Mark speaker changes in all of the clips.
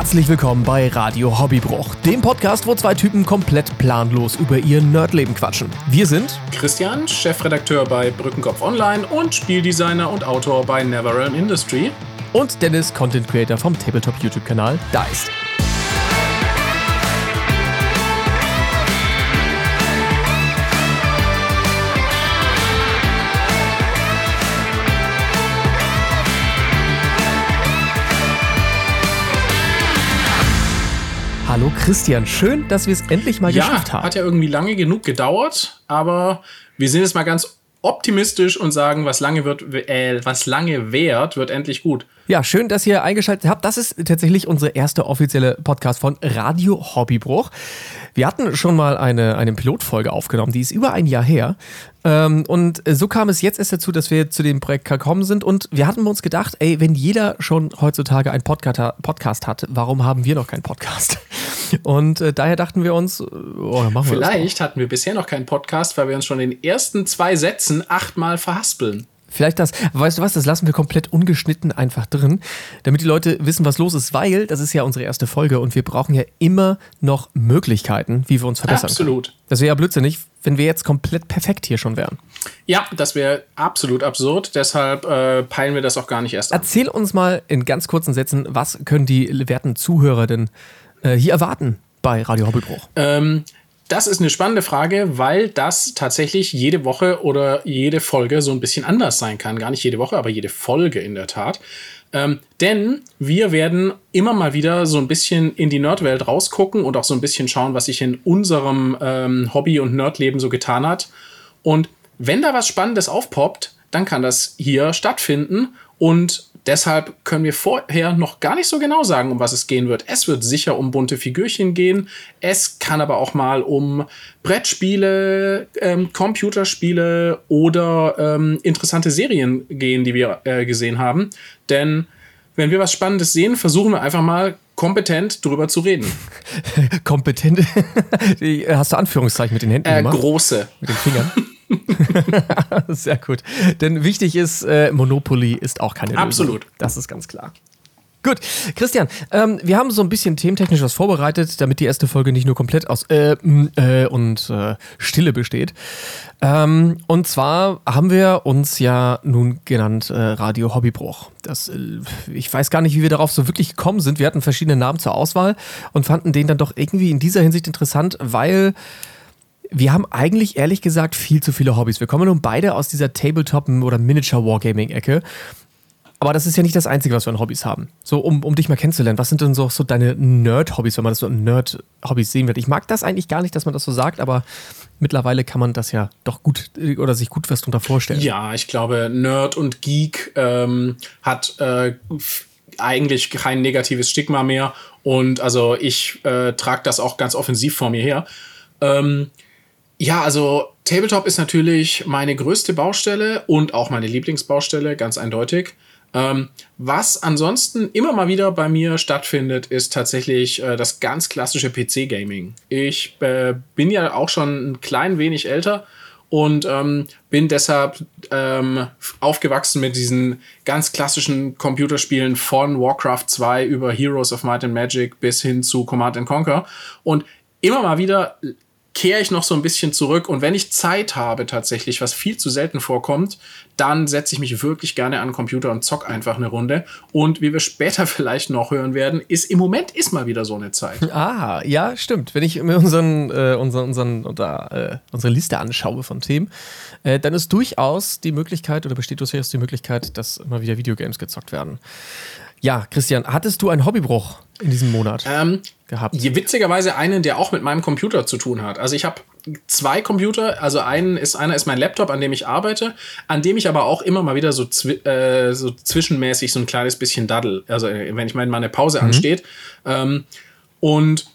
Speaker 1: Herzlich willkommen bei Radio Hobbybruch, dem Podcast, wo zwei Typen komplett planlos über ihr Nerdleben quatschen. Wir sind
Speaker 2: Christian, Chefredakteur bei Brückenkopf Online und Spieldesigner und Autor bei NeverRealm Industry.
Speaker 1: Und Dennis, Content Creator vom Tabletop YouTube-Kanal Dice. Hallo Christian, schön, dass wir es endlich mal
Speaker 2: ja,
Speaker 1: geschafft haben.
Speaker 2: Hat ja irgendwie lange genug gedauert, aber wir sind jetzt mal ganz optimistisch und sagen, was lange wird, äh, was lange währt, wird endlich gut.
Speaker 1: Ja, schön, dass ihr eingeschaltet habt. Das ist tatsächlich unsere erste offizielle Podcast von Radio Hobbybruch. Wir hatten schon mal eine, eine Pilotfolge aufgenommen, die ist über ein Jahr her. Ähm, und so kam es jetzt erst dazu, dass wir zu dem Projekt gekommen sind. Und wir hatten uns gedacht, ey, wenn jeder schon heutzutage einen Podcast hat, warum haben wir noch keinen Podcast? Und äh, daher dachten wir uns, oh,
Speaker 2: machen wir Vielleicht hatten wir bisher noch keinen Podcast, weil wir uns schon in den ersten zwei Sätzen achtmal verhaspeln.
Speaker 1: Vielleicht das, weißt du was, das lassen wir komplett ungeschnitten einfach drin, damit die Leute wissen, was los ist, weil das ist ja unsere erste Folge und wir brauchen ja immer noch Möglichkeiten, wie wir uns verbessern
Speaker 2: Absolut.
Speaker 1: Können. Das wäre ja blödsinnig, wenn wir jetzt komplett perfekt hier schon wären.
Speaker 2: Ja, das wäre absolut absurd, deshalb äh, peilen wir das auch gar nicht erst
Speaker 1: an. Erzähl uns mal in ganz kurzen Sätzen, was können die werten Zuhörer denn äh, hier erwarten bei Radio Hobbelbruch?
Speaker 2: Ähm, das ist eine spannende Frage, weil das tatsächlich jede Woche oder jede Folge so ein bisschen anders sein kann. Gar nicht jede Woche, aber jede Folge in der Tat. Ähm, denn wir werden immer mal wieder so ein bisschen in die Nerdwelt rausgucken und auch so ein bisschen schauen, was sich in unserem ähm, Hobby- und Nerdleben so getan hat. Und wenn da was Spannendes aufpoppt, dann kann das hier stattfinden. Und Deshalb können wir vorher noch gar nicht so genau sagen, um was es gehen wird. Es wird sicher um bunte Figürchen gehen. Es kann aber auch mal um Brettspiele, ähm, Computerspiele oder ähm, interessante Serien gehen, die wir äh, gesehen haben. Denn wenn wir was Spannendes sehen, versuchen wir einfach mal kompetent drüber zu reden.
Speaker 1: kompetent? Hast du Anführungszeichen mit den Händen
Speaker 2: äh, gemacht? Große.
Speaker 1: Mit den Fingern? Sehr gut. Denn wichtig ist, äh, Monopoly ist auch keine Lösung.
Speaker 2: Absolut.
Speaker 1: Das ist ganz klar. Gut, Christian, ähm, wir haben so ein bisschen thementechnisch was vorbereitet, damit die erste Folge nicht nur komplett aus äh, äh, und äh, Stille besteht. Ähm, und zwar haben wir uns ja nun genannt äh, Radio Hobbybruch. Das, äh, ich weiß gar nicht, wie wir darauf so wirklich gekommen sind. Wir hatten verschiedene Namen zur Auswahl und fanden den dann doch irgendwie in dieser Hinsicht interessant, weil wir haben eigentlich ehrlich gesagt viel zu viele Hobbys. Wir kommen nun beide aus dieser Tabletop- oder Miniature-Wargaming-Ecke. Aber das ist ja nicht das Einzige, was wir an Hobbys haben. So, um, um dich mal kennenzulernen, was sind denn so, so deine Nerd-Hobbys, wenn man das so Nerd-Hobbys sehen wird? Ich mag das eigentlich gar nicht, dass man das so sagt, aber mittlerweile kann man das ja doch gut oder sich gut was darunter vorstellen.
Speaker 2: Ja, ich glaube, Nerd und Geek ähm, hat äh, eigentlich kein negatives Stigma mehr. Und also ich äh, trage das auch ganz offensiv vor mir her. Ähm, ja, also Tabletop ist natürlich meine größte Baustelle und auch meine Lieblingsbaustelle, ganz eindeutig. Ähm, was ansonsten immer mal wieder bei mir stattfindet, ist tatsächlich äh, das ganz klassische PC-Gaming. Ich äh, bin ja auch schon ein klein wenig älter und ähm, bin deshalb ähm, aufgewachsen mit diesen ganz klassischen Computerspielen von Warcraft 2 über Heroes of Might and Magic bis hin zu Command and Conquer. Und immer mal wieder kehre ich noch so ein bisschen zurück und wenn ich Zeit habe tatsächlich, was viel zu selten vorkommt, dann setze ich mich wirklich gerne an den Computer und zock einfach eine Runde. Und wie wir später vielleicht noch hören werden, ist im Moment ist mal wieder so eine Zeit.
Speaker 1: Ah, ja, stimmt. Wenn ich mir unseren, äh, unseren, unseren oder, äh, unsere Liste anschaue von Themen, äh, dann ist durchaus die Möglichkeit oder besteht durchaus die Möglichkeit, dass mal wieder Videogames gezockt werden. Ja, Christian, hattest du einen Hobbybruch in diesem Monat
Speaker 2: ähm, gehabt? Witzigerweise einen, der auch mit meinem Computer zu tun hat. Also ich habe zwei Computer, also einen ist einer ist mein Laptop, an dem ich arbeite, an dem ich aber auch immer mal wieder so, zwi äh, so zwischenmäßig so ein kleines bisschen daddel. Also äh, wenn ich meine, meine Pause mhm. ansteht. Ähm, und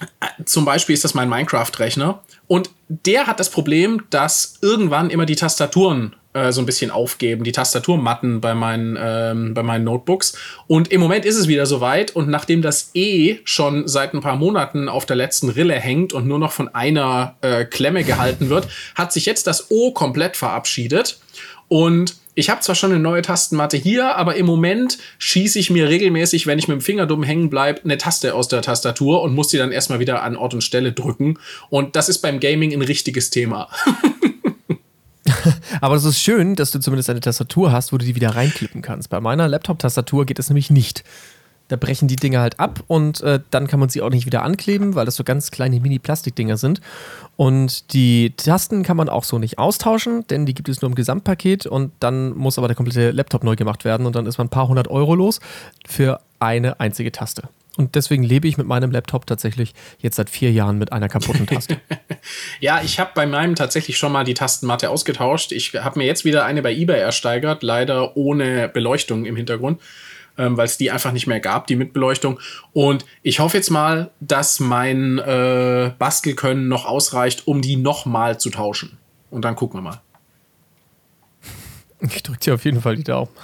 Speaker 2: äh, zum Beispiel ist das mein Minecraft-Rechner. Und der hat das Problem, dass irgendwann immer die Tastaturen äh, so ein bisschen aufgeben, die Tastaturmatten bei meinen, ähm, bei meinen Notebooks. Und im Moment ist es wieder soweit. Und nachdem das E schon seit ein paar Monaten auf der letzten Rille hängt und nur noch von einer äh, Klemme gehalten wird, hat sich jetzt das O komplett verabschiedet. Und ich habe zwar schon eine neue Tastenmatte hier, aber im Moment schieße ich mir regelmäßig, wenn ich mit dem Finger dumm hängen bleibe, eine Taste aus der Tastatur und muss die dann erstmal wieder an Ort und Stelle drücken. Und das ist beim Gaming ein richtiges Thema.
Speaker 1: Aber es ist schön, dass du zumindest eine Tastatur hast, wo du die wieder reinklippen kannst. Bei meiner Laptop-Tastatur geht das nämlich nicht. Da brechen die Dinger halt ab und äh, dann kann man sie auch nicht wieder ankleben, weil das so ganz kleine Mini-Plastikdinger sind. Und die Tasten kann man auch so nicht austauschen, denn die gibt es nur im Gesamtpaket und dann muss aber der komplette Laptop neu gemacht werden und dann ist man ein paar hundert Euro los für eine einzige Taste. Und deswegen lebe ich mit meinem Laptop tatsächlich jetzt seit vier Jahren mit einer kaputten Taste.
Speaker 2: ja, ich habe bei meinem tatsächlich schon mal die Tastenmatte ausgetauscht. Ich habe mir jetzt wieder eine bei eBay ersteigert, leider ohne Beleuchtung im Hintergrund, ähm, weil es die einfach nicht mehr gab, die mit Beleuchtung. Und ich hoffe jetzt mal, dass mein äh, Bastelkönnen noch ausreicht, um die nochmal zu tauschen. Und dann gucken wir mal.
Speaker 1: Ich drücke dir auf jeden Fall die Daumen.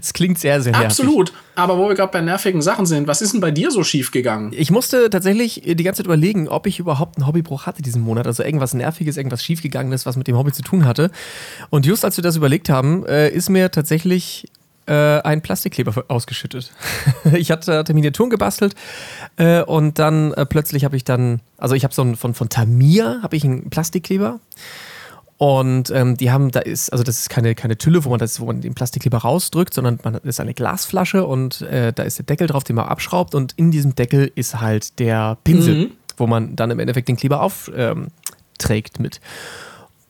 Speaker 1: Es klingt sehr, sehr nervig.
Speaker 2: Absolut. Aber wo wir gerade bei nervigen Sachen sind, was ist denn bei dir so schief gegangen?
Speaker 1: Ich musste tatsächlich die ganze Zeit überlegen, ob ich überhaupt einen Hobbybruch hatte diesen Monat. Also irgendwas Nerviges, irgendwas schiefgegangenes, was mit dem Hobby zu tun hatte. Und just als wir das überlegt haben, äh, ist mir tatsächlich äh, ein Plastikkleber ausgeschüttet. ich hatte, hatte Miniaturen gebastelt äh, und dann äh, plötzlich habe ich dann, also ich habe so einen von, von Tamir, habe ich einen Plastikkleber. Und ähm, die haben, da ist, also das ist keine, keine Tülle, wo man das, wo man den Plastikkleber rausdrückt, sondern man ist eine Glasflasche und äh, da ist der Deckel drauf, den man abschraubt und in diesem Deckel ist halt der Pinsel, mhm. wo man dann im Endeffekt den Kleber aufträgt ähm, mit.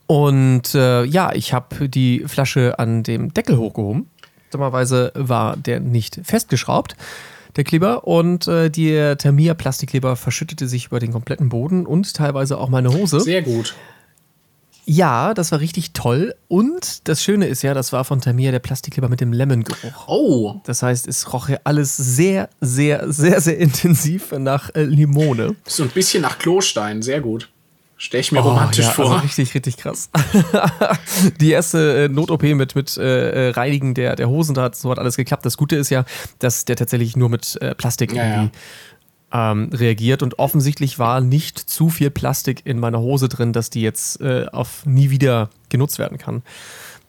Speaker 1: Und äh, ja, ich habe die Flasche an dem Deckel hochgehoben. Dummerweise war der nicht festgeschraubt der Kleber und äh, der Tamiya Plastikkleber verschüttete sich über den kompletten Boden und teilweise auch meine Hose.
Speaker 2: Sehr gut.
Speaker 1: Ja, das war richtig toll. Und das Schöne ist ja, das war von Tamir der Plastikkleber mit dem Lemon-Geruch.
Speaker 2: Oh.
Speaker 1: Das heißt, es roch ja alles sehr, sehr, sehr, sehr intensiv nach äh, Limone.
Speaker 2: So ein bisschen nach Klostein, sehr gut. Stell ich mir oh, romantisch ja, vor.
Speaker 1: Also richtig, richtig krass. die erste äh, Not-OP mit, mit äh, Reinigen der, der Hosen, da hat so hat alles geklappt. Das Gute ist ja, dass der tatsächlich nur mit äh, Plastik ja, irgendwie ja ähm, reagiert und offensichtlich war nicht zu viel Plastik in meiner Hose drin, dass die jetzt äh, auf nie wieder genutzt werden kann.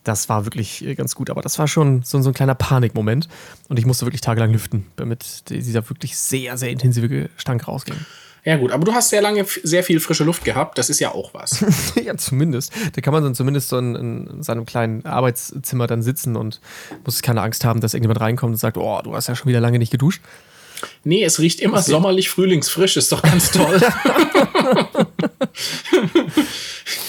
Speaker 1: Das war wirklich äh, ganz gut, aber das war schon so, so ein kleiner Panikmoment und ich musste wirklich tagelang lüften, damit dieser wirklich sehr, sehr intensive Gestank rausging.
Speaker 2: Ja, gut, aber du hast sehr lange sehr viel frische Luft gehabt, das ist ja auch was.
Speaker 1: ja, zumindest. Da kann man dann zumindest so in, in, seinem kleinen Arbeitszimmer dann sitzen und muss keine Angst haben, dass irgendjemand reinkommt und sagt, oh, du hast ja schon wieder lange nicht geduscht.
Speaker 2: Nee, es riecht immer okay. sommerlich frühlingsfrisch, ist doch ganz toll.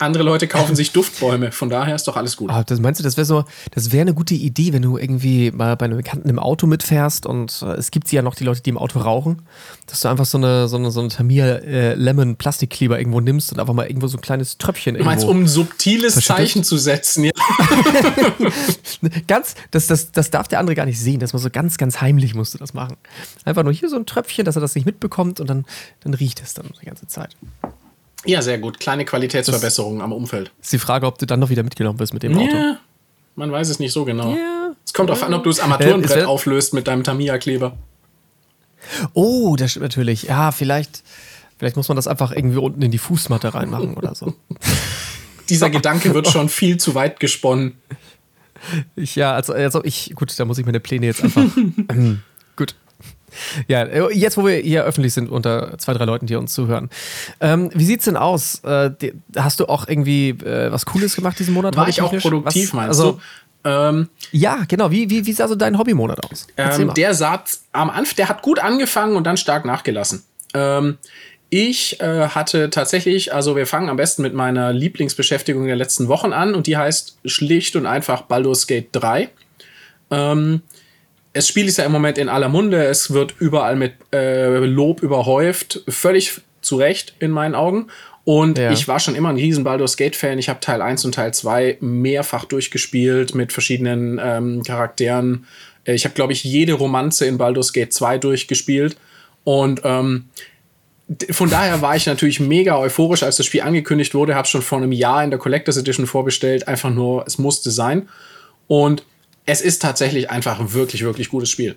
Speaker 2: Andere Leute kaufen sich Duftbäume, von daher ist doch alles gut.
Speaker 1: Ah, das meinst du, das wäre so, das wäre eine gute Idee, wenn du irgendwie mal bei einem Bekannten im Auto mitfährst und äh, es gibt ja noch die Leute, die im Auto rauchen, dass du einfach so eine, so eine, so eine Tamir äh, Lemon Plastikkleber irgendwo nimmst und einfach mal irgendwo so ein kleines Tröpfchen
Speaker 2: Du meinst, um ein subtiles Zeichen zu setzen, ja.
Speaker 1: ganz, das, das, das darf der andere gar nicht sehen, dass man so ganz, ganz heimlich musst du das machen. Einfach nur hier so ein Tröpfchen, dass er das nicht mitbekommt und dann, dann riecht es dann die ganze Zeit.
Speaker 2: Ja, sehr gut. Kleine Qualitätsverbesserungen am Umfeld.
Speaker 1: Ist die Frage, ob du dann noch wieder mitgenommen wirst mit dem Auto. Ja,
Speaker 2: man weiß es nicht so genau. Ja. Es kommt darauf an, ob du das Armaturenbrett äh, auflöst mit deinem Tamiya-Kleber.
Speaker 1: Oh, das stimmt natürlich. Ja, vielleicht, vielleicht muss man das einfach irgendwie unten in die Fußmatte reinmachen oder so.
Speaker 2: Dieser Gedanke wird schon viel zu weit gesponnen.
Speaker 1: Ich, ja, also, also ich, gut, da muss ich meine Pläne jetzt einfach. ähm. Ja, jetzt, wo wir hier öffentlich sind, unter zwei, drei Leuten, die uns zuhören. Ähm, wie sieht's denn aus? Äh, hast du auch irgendwie äh, was Cooles gemacht diesen Monat?
Speaker 2: War ich auch produktiv, was, meinst also, du?
Speaker 1: Ähm, ja, genau. Wie, wie, wie sah so dein Hobbymonat aus?
Speaker 2: Ähm, der sah am Anfang, der hat gut angefangen und dann stark nachgelassen. Ähm, ich äh, hatte tatsächlich, also wir fangen am besten mit meiner Lieblingsbeschäftigung der letzten Wochen an und die heißt schlicht und einfach Baldur's Gate 3. Ähm, das Spiel ist ja im Moment in aller Munde, es wird überall mit äh, Lob überhäuft, völlig zu Recht in meinen Augen. Und ja. ich war schon immer ein riesen Baldur's Gate-Fan. Ich habe Teil 1 und Teil 2 mehrfach durchgespielt mit verschiedenen ähm, Charakteren. Äh, ich habe, glaube ich, jede Romanze in Baldur's Gate 2 durchgespielt. Und ähm, von daher war ich natürlich mega euphorisch, als das Spiel angekündigt wurde. Habe schon vor einem Jahr in der Collectors Edition vorbestellt. Einfach nur, es musste sein. Und es ist tatsächlich einfach ein wirklich, wirklich gutes Spiel.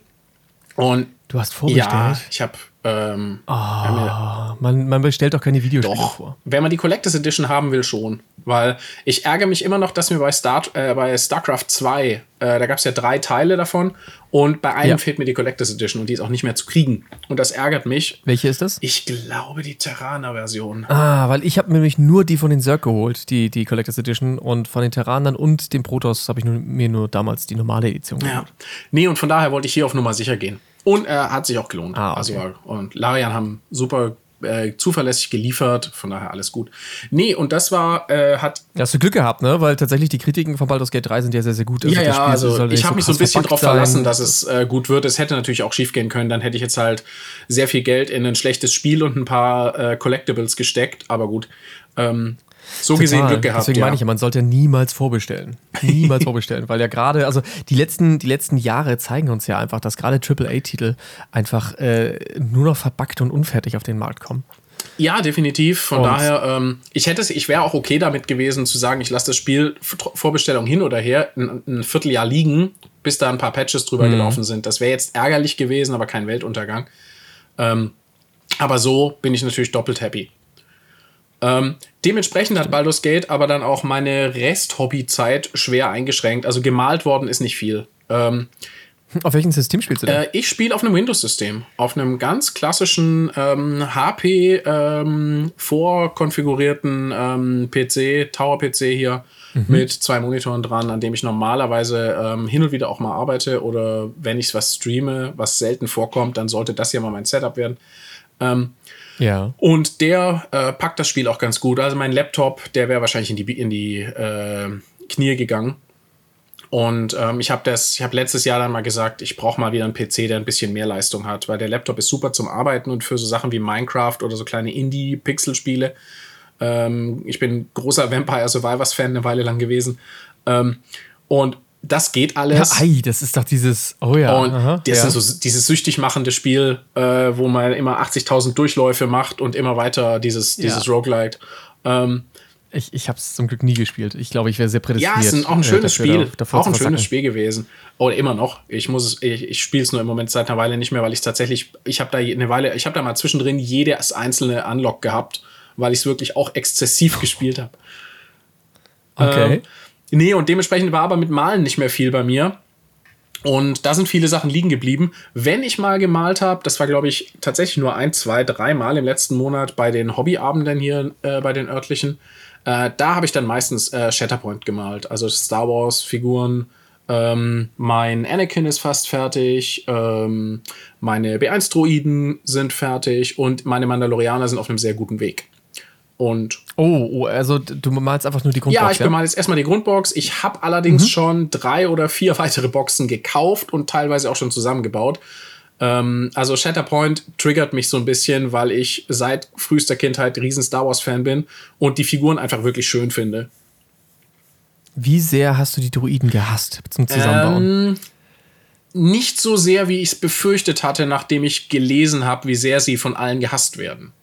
Speaker 2: Und
Speaker 1: Du hast vorbestellt? Ja,
Speaker 2: ich habe ähm,
Speaker 1: oh, man, man bestellt doch keine Videospiele doch, vor.
Speaker 2: Wenn man die Collectors Edition haben will, schon. Weil ich ärgere mich immer noch, dass mir bei, Star, äh, bei StarCraft 2, äh, da gab es ja drei Teile davon und bei einem ja. fehlt mir die Collectors Edition und die ist auch nicht mehr zu kriegen. Und das ärgert mich.
Speaker 1: Welche ist das?
Speaker 2: Ich glaube die Terraner-Version.
Speaker 1: Ah, weil ich habe nämlich nur die von den Zerg geholt, die, die Collectors Edition und von den Terranern und dem Protoss habe ich nur, mir nur damals die normale Edition
Speaker 2: geholt. Ja. Nee, und von daher wollte ich hier auf Nummer sicher gehen. Und er hat sich auch gelohnt. Ah, okay. Also, und Larian haben super äh, zuverlässig geliefert, von daher alles gut. Nee, und das war, äh, hat.
Speaker 1: Hast du Glück gehabt, ne? Weil tatsächlich die Kritiken von Baldur's Gate 3 sind ja sehr, sehr gut.
Speaker 2: Also ja, ja, also ich habe mich so ein bisschen darauf verlassen, dass es äh, gut wird. Es hätte natürlich auch schief gehen können. Dann hätte ich jetzt halt sehr viel Geld in ein schlechtes Spiel und ein paar äh, Collectibles gesteckt, aber gut. Ähm, so Total. gesehen Glück gehabt.
Speaker 1: Deswegen ja. meine ich ja, man sollte niemals vorbestellen. Niemals vorbestellen, weil ja gerade, also die letzten, die letzten Jahre zeigen uns ja einfach, dass gerade AAA-Titel einfach äh, nur noch verbackt und unfertig auf den Markt kommen.
Speaker 2: Ja, definitiv. Von und daher, ähm, ich hätte es, ich wäre auch okay damit gewesen zu sagen, ich lasse das Spiel Vorbestellung hin oder her ein, ein, Vierteljahr liegen, bis da ein paar Patches drüber mhm. gelaufen sind. Das wäre jetzt ärgerlich gewesen, aber kein Weltuntergang. Ähm, aber so bin ich natürlich doppelt happy. Ähm, dementsprechend hat Baldur's Gate aber dann auch meine Rest-Hobby-Zeit schwer eingeschränkt. Also gemalt worden ist nicht viel. Ähm,
Speaker 1: auf welchem System spielst du denn?
Speaker 2: Äh, ich spiele auf einem Windows-System. Auf einem ganz klassischen ähm, HP ähm, vorkonfigurierten ähm, PC, Tower-PC hier mhm. mit zwei Monitoren dran, an dem ich normalerweise ähm, hin und wieder auch mal arbeite oder wenn ich was streame, was selten vorkommt, dann sollte das hier mal mein Setup werden.
Speaker 1: Ja.
Speaker 2: Und der äh, packt das Spiel auch ganz gut. Also mein Laptop, der wäre wahrscheinlich in die, in die äh, Knie gegangen. Und ähm, ich habe das, letztes Jahr dann mal gesagt, ich brauche mal wieder einen PC, der ein bisschen mehr Leistung hat, weil der Laptop ist super zum Arbeiten und für so Sachen wie Minecraft oder so kleine Indie-Pixel-Spiele. Ähm, ich bin großer Vampire Survivors-Fan eine Weile lang gewesen. Ähm, und das geht alles.
Speaker 1: Ja, ei, das ist doch dieses, oh ja.
Speaker 2: Und aha, das ja. ist so dieses süchtig machende Spiel, äh, wo man immer 80.000 Durchläufe macht und immer weiter dieses, dieses ja. Roguelite. Ähm,
Speaker 1: ich ich habe es zum Glück nie gespielt. Ich glaube, ich wäre sehr prädestiniert.
Speaker 2: Ja, es ist auch ein äh, schönes äh, Spiel. Da, auch ein schönes Spiel gewesen. Oder immer noch. Ich muss es, ich, ich spiele es nur im Moment seit einer Weile nicht mehr, weil ich tatsächlich, ich habe da eine Weile, ich habe da mal zwischendrin jedes einzelne Unlock gehabt, weil ich es wirklich auch exzessiv gespielt habe.
Speaker 1: Okay. Ähm,
Speaker 2: nee, und dementsprechend war aber mit Malen nicht mehr viel bei mir. Und da sind viele Sachen liegen geblieben. Wenn ich mal gemalt habe, das war, glaube ich, tatsächlich nur ein, zwei, drei Mal im letzten Monat bei den Hobbyabenden hier äh, bei den örtlichen, äh, da habe ich dann meistens äh, Shatterpoint gemalt, also Star Wars-Figuren. Ähm, mein Anakin ist fast fertig, ähm, meine B1-Droiden sind fertig und meine Mandalorianer sind auf einem sehr guten Weg. Und
Speaker 1: oh, oh, also du malst einfach nur die Grundbox.
Speaker 2: Ja, ich bemal jetzt erstmal die Grundbox. Ich habe allerdings mhm. schon drei oder vier weitere Boxen gekauft und teilweise auch schon zusammengebaut. Ähm, also Shatterpoint triggert mich so ein bisschen, weil ich seit frühester Kindheit riesen Star Wars-Fan bin und die Figuren einfach wirklich schön finde.
Speaker 1: Wie sehr hast du die Druiden gehasst zum Zusammenbauen?
Speaker 2: Ähm, nicht so sehr, wie ich es befürchtet hatte, nachdem ich gelesen habe, wie sehr sie von allen gehasst werden.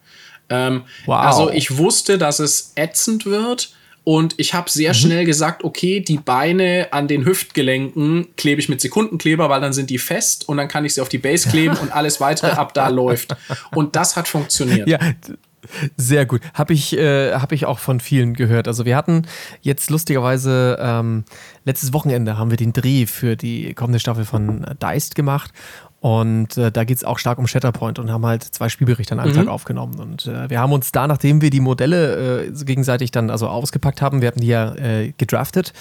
Speaker 2: Ähm, wow. Also ich wusste, dass es ätzend wird und ich habe sehr mhm. schnell gesagt, okay, die Beine an den Hüftgelenken klebe ich mit Sekundenkleber, weil dann sind die fest und dann kann ich sie auf die Base kleben und alles weitere ab da läuft. Und das hat funktioniert.
Speaker 1: Ja. Sehr gut. Habe ich, äh, hab ich auch von vielen gehört. Also wir hatten jetzt lustigerweise ähm, letztes Wochenende haben wir den Dreh für die kommende Staffel von Deist gemacht und äh, da geht es auch stark um Shatterpoint und haben halt zwei Spielberichte an einem mhm. Tag aufgenommen. Und äh, wir haben uns da, nachdem wir die Modelle äh, gegenseitig dann also ausgepackt haben, wir hatten die ja äh, gedraftet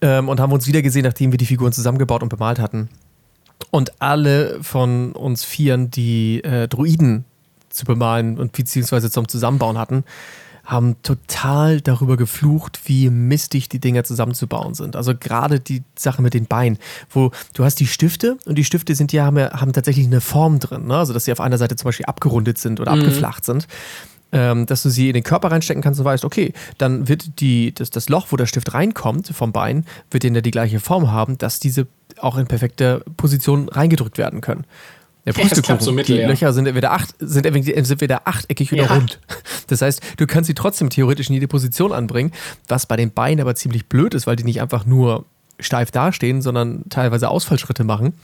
Speaker 1: ähm, und haben uns wieder gesehen, nachdem wir die Figuren zusammengebaut und bemalt hatten. Und alle von uns Vieren, die äh, Druiden zu bemalen und beziehungsweise zum Zusammenbauen hatten, haben total darüber geflucht, wie mistig die Dinger zusammenzubauen sind. Also gerade die Sache mit den Beinen, wo du hast die Stifte und die Stifte sind ja, haben, haben tatsächlich eine Form drin, ne? also dass sie auf einer Seite zum Beispiel abgerundet sind oder mhm. abgeflacht sind. Ähm, dass du sie in den Körper reinstecken kannst und weißt, okay, dann wird die, das, das Loch, wo der Stift reinkommt vom Bein, wird in der die gleiche Form haben, dass diese auch in perfekter Position reingedrückt werden können. Der Pustekuchen, so mittel, die ja. Löcher sind entweder, acht, sind, entweder achteckig oder ja. rund. Das heißt, du kannst sie trotzdem theoretisch in jede Position anbringen, was bei den Beinen aber ziemlich blöd ist, weil die nicht einfach nur steif dastehen, sondern teilweise Ausfallschritte machen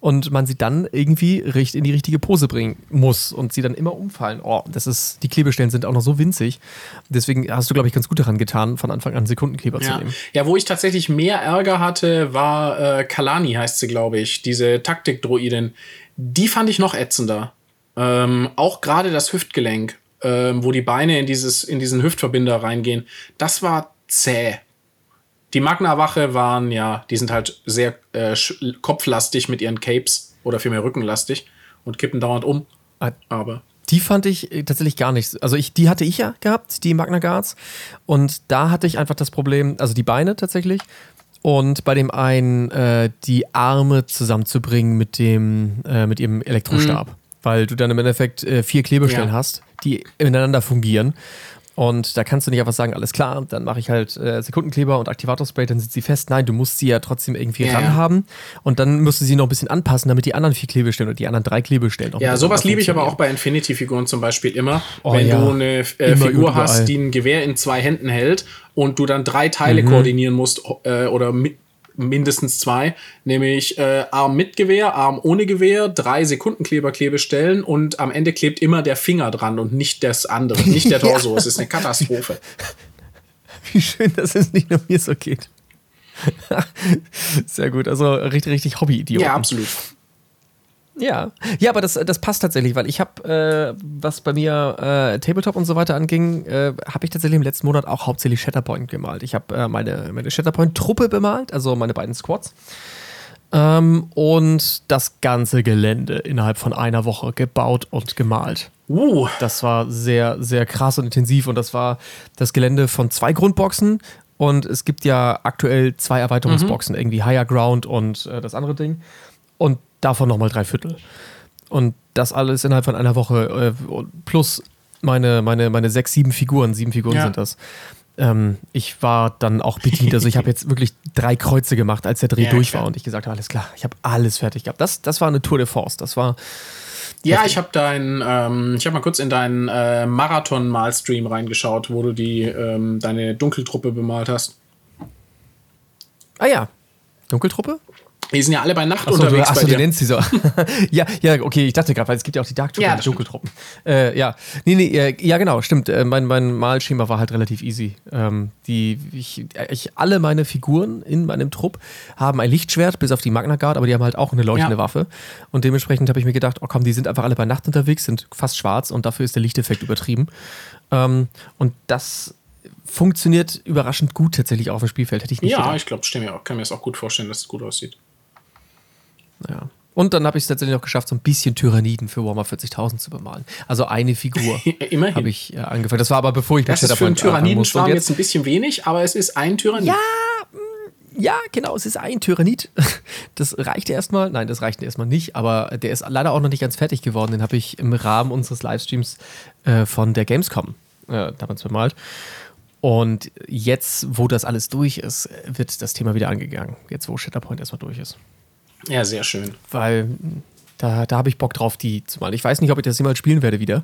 Speaker 1: und man sie dann irgendwie in die richtige Pose bringen muss und sie dann immer umfallen. Oh, das ist, die Klebestellen sind auch noch so winzig. Deswegen hast du, glaube ich, ganz gut daran getan, von Anfang an Sekundenkleber
Speaker 2: ja.
Speaker 1: zu nehmen.
Speaker 2: Ja, wo ich tatsächlich mehr Ärger hatte, war äh, Kalani, heißt sie, glaube ich, diese Taktik-Droidin. Die fand ich noch ätzender. Ähm, auch gerade das Hüftgelenk, ähm, wo die Beine in, dieses, in diesen Hüftverbinder reingehen, das war zäh. Die Magna-Wache waren ja, die sind halt sehr äh, kopflastig mit ihren Capes oder vielmehr rückenlastig und kippen dauernd um.
Speaker 1: Ah, Aber. Die fand ich äh, tatsächlich gar nicht. Also ich, die hatte ich ja gehabt, die Magna Guards. Und da hatte ich einfach das Problem, also die Beine tatsächlich. Und bei dem einen äh, die Arme zusammenzubringen mit dem, äh, mit ihrem Elektrostab. Mhm. Weil du dann im Endeffekt äh, vier Klebestellen ja. hast, die ineinander fungieren. Und da kannst du nicht einfach sagen, alles klar, dann mache ich halt äh, Sekundenkleber und Aktivatorspray, dann sind sie fest. Nein, du musst sie ja trotzdem irgendwie ja, ran haben. Und dann musst du sie noch ein bisschen anpassen, damit die anderen vier Klebestellen oder die anderen drei Klebestellen
Speaker 2: auch Ja, sowas liebe ich aber auch bei Infinity-Figuren zum Beispiel immer. Oh, wenn ja. du eine äh, Figur überall. hast, die ein Gewehr in zwei Händen hält und du dann drei Teile mhm. koordinieren musst äh, oder mit, mindestens zwei, nämlich äh, Arm mit Gewehr, Arm ohne Gewehr, drei Sekundenkleberklebestellen und am Ende klebt immer der Finger dran und nicht das andere, nicht der Torso. ja. Es ist eine Katastrophe.
Speaker 1: Wie schön, dass es nicht nur mir so geht. Sehr gut, also richtig, richtig Hobby-Idiot.
Speaker 2: Ja, absolut.
Speaker 1: Ja, ja, aber das, das passt tatsächlich, weil ich habe, äh, was bei mir äh, Tabletop und so weiter anging, äh, habe ich tatsächlich im letzten Monat auch hauptsächlich Shatterpoint gemalt. Ich habe äh, meine, meine Shatterpoint-Truppe bemalt, also meine beiden Squads. Ähm, und das ganze Gelände innerhalb von einer Woche gebaut und gemalt. Uh. Das war sehr, sehr krass und intensiv und das war das Gelände von zwei Grundboxen und es gibt ja aktuell zwei Erweiterungsboxen, mhm. irgendwie Higher Ground und äh, das andere Ding. Und davon nochmal drei Viertel. Und das alles innerhalb von einer Woche äh, plus meine, meine, meine sechs, sieben Figuren, sieben Figuren ja. sind das. Ähm, ich war dann auch bedient. Also ich habe jetzt wirklich drei Kreuze gemacht, als der Dreh ja, durch war und ich gesagt habe, alles klar, ich habe alles fertig gehabt. Das, das war eine Tour de Force. Das war.
Speaker 2: Ja, heftig. ich habe dein, ähm, ich habe mal kurz in deinen äh, Marathon-Malstream reingeschaut, wo du die, ähm, deine Dunkeltruppe bemalt hast.
Speaker 1: Ah ja, Dunkeltruppe?
Speaker 2: Die sind ja alle bei Nacht
Speaker 1: achso,
Speaker 2: unterwegs.
Speaker 1: Achso, bei dir. du nennst sie so. ja, ja, okay, ich dachte gerade, weil es gibt ja auch die Dark ja, und die Dunkeltruppen. Äh, ja, nee, nee, äh, ja, genau, stimmt. Äh, mein, mein Malschema war halt relativ easy. Ähm, die, ich, ich, alle meine Figuren in meinem Trupp haben ein Lichtschwert, bis auf die Magna Guard, aber die haben halt auch eine leuchtende ja. Waffe. Und dementsprechend habe ich mir gedacht, oh komm, die sind einfach alle bei Nacht unterwegs, sind fast schwarz und dafür ist der Lichteffekt übertrieben. Ähm, und das funktioniert überraschend gut tatsächlich auf dem Spielfeld. Hätte ich nicht
Speaker 2: Ja,
Speaker 1: gedacht.
Speaker 2: ich glaube, ich kann mir das auch gut vorstellen, dass es gut aussieht.
Speaker 1: Ja. Und dann habe ich es tatsächlich noch geschafft, so ein bisschen Tyranniden für Warhammer 40.000 zu bemalen. Also eine Figur habe ich äh, angefangen. Das war aber bevor ich
Speaker 2: das mit ist für einen Tyrannidenschwarm jetzt, jetzt ein bisschen wenig, aber es ist ein Tyrannid.
Speaker 1: Ja, mm, ja, genau, es ist ein Tyrannid. Das reicht erstmal. Nein, das reicht erstmal nicht, aber der ist leider auch noch nicht ganz fertig geworden. Den habe ich im Rahmen unseres Livestreams äh, von der Gamescom äh, damals bemalt. Und jetzt, wo das alles durch ist, wird das Thema wieder angegangen. Jetzt, wo Shatterpoint erstmal durch ist.
Speaker 2: Ja, sehr schön.
Speaker 1: Weil da, da habe ich Bock drauf, die zu malen. Ich weiß nicht, ob ich das jemals spielen werde wieder,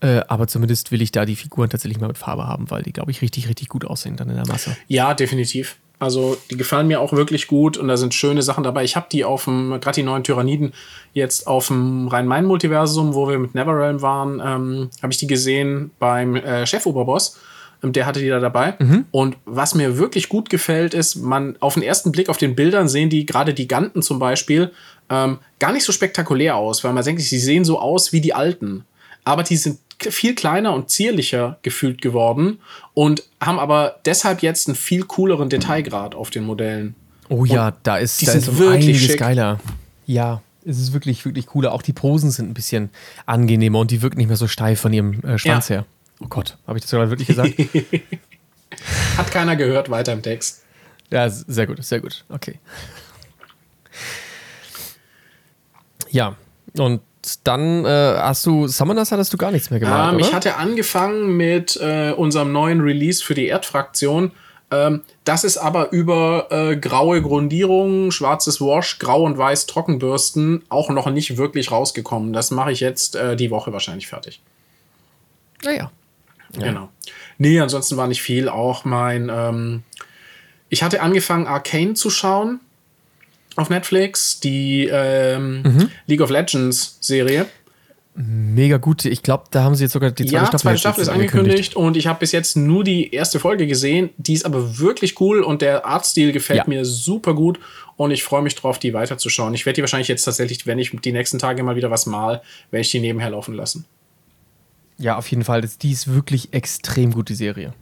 Speaker 1: äh, aber zumindest will ich da die Figuren tatsächlich mal mit Farbe haben, weil die, glaube ich, richtig, richtig gut aussehen dann in der Masse.
Speaker 2: Ja, definitiv. Also die gefallen mir auch wirklich gut und da sind schöne Sachen dabei. Ich habe die auf dem, gerade die neuen Tyranniden, jetzt auf dem Rhein-Main-Multiversum, wo wir mit Neverrealm waren, ähm, habe ich die gesehen beim äh, Chefoberboss der hatte die da dabei. Mhm. Und was mir wirklich gut gefällt, ist, man auf den ersten Blick auf den Bildern sehen die, gerade die Ganten zum Beispiel, ähm, gar nicht so spektakulär aus, weil man denkt, sie sehen so aus wie die alten. Aber die sind viel kleiner und zierlicher gefühlt geworden und haben aber deshalb jetzt einen viel cooleren Detailgrad auf den Modellen.
Speaker 1: Oh ja, und da ist, die da sind ist wirklich schick. geiler. Ja, es ist wirklich, wirklich cooler. Auch die Posen sind ein bisschen angenehmer und die wirken nicht mehr so steif von ihrem äh, Schwanz ja. her. Oh Gott, habe ich das gerade wirklich gesagt?
Speaker 2: Hat keiner gehört, weiter im Text.
Speaker 1: Ja, sehr gut, sehr gut. Okay. Ja, und dann äh, hast du Summoners hattest du gar nichts mehr gemacht.
Speaker 2: Ähm, ich hatte angefangen mit äh, unserem neuen Release für die Erdfraktion. Ähm, das ist aber über äh, graue Grundierung, schwarzes Wash, grau und weiß Trockenbürsten auch noch nicht wirklich rausgekommen. Das mache ich jetzt äh, die Woche wahrscheinlich fertig.
Speaker 1: Naja.
Speaker 2: Ja. Genau. Nee, ansonsten war nicht viel. Auch mein, ähm, ich hatte angefangen, Arcane zu schauen auf Netflix, die ähm, mhm. League of Legends Serie.
Speaker 1: Mega gut. Ich glaube, da haben sie jetzt sogar die zweite ja, Staffel.
Speaker 2: Die zweite Staffel ist angekündigt und ich habe bis jetzt nur die erste Folge gesehen. Die ist aber wirklich cool und der Artstil gefällt ja. mir super gut und ich freue mich drauf, die weiterzuschauen. Ich werde die wahrscheinlich jetzt tatsächlich, wenn ich die nächsten Tage mal wieder was mal, werde ich die nebenher laufen lassen.
Speaker 1: Ja, auf jeden Fall. Die ist wirklich extrem gut, die Serie.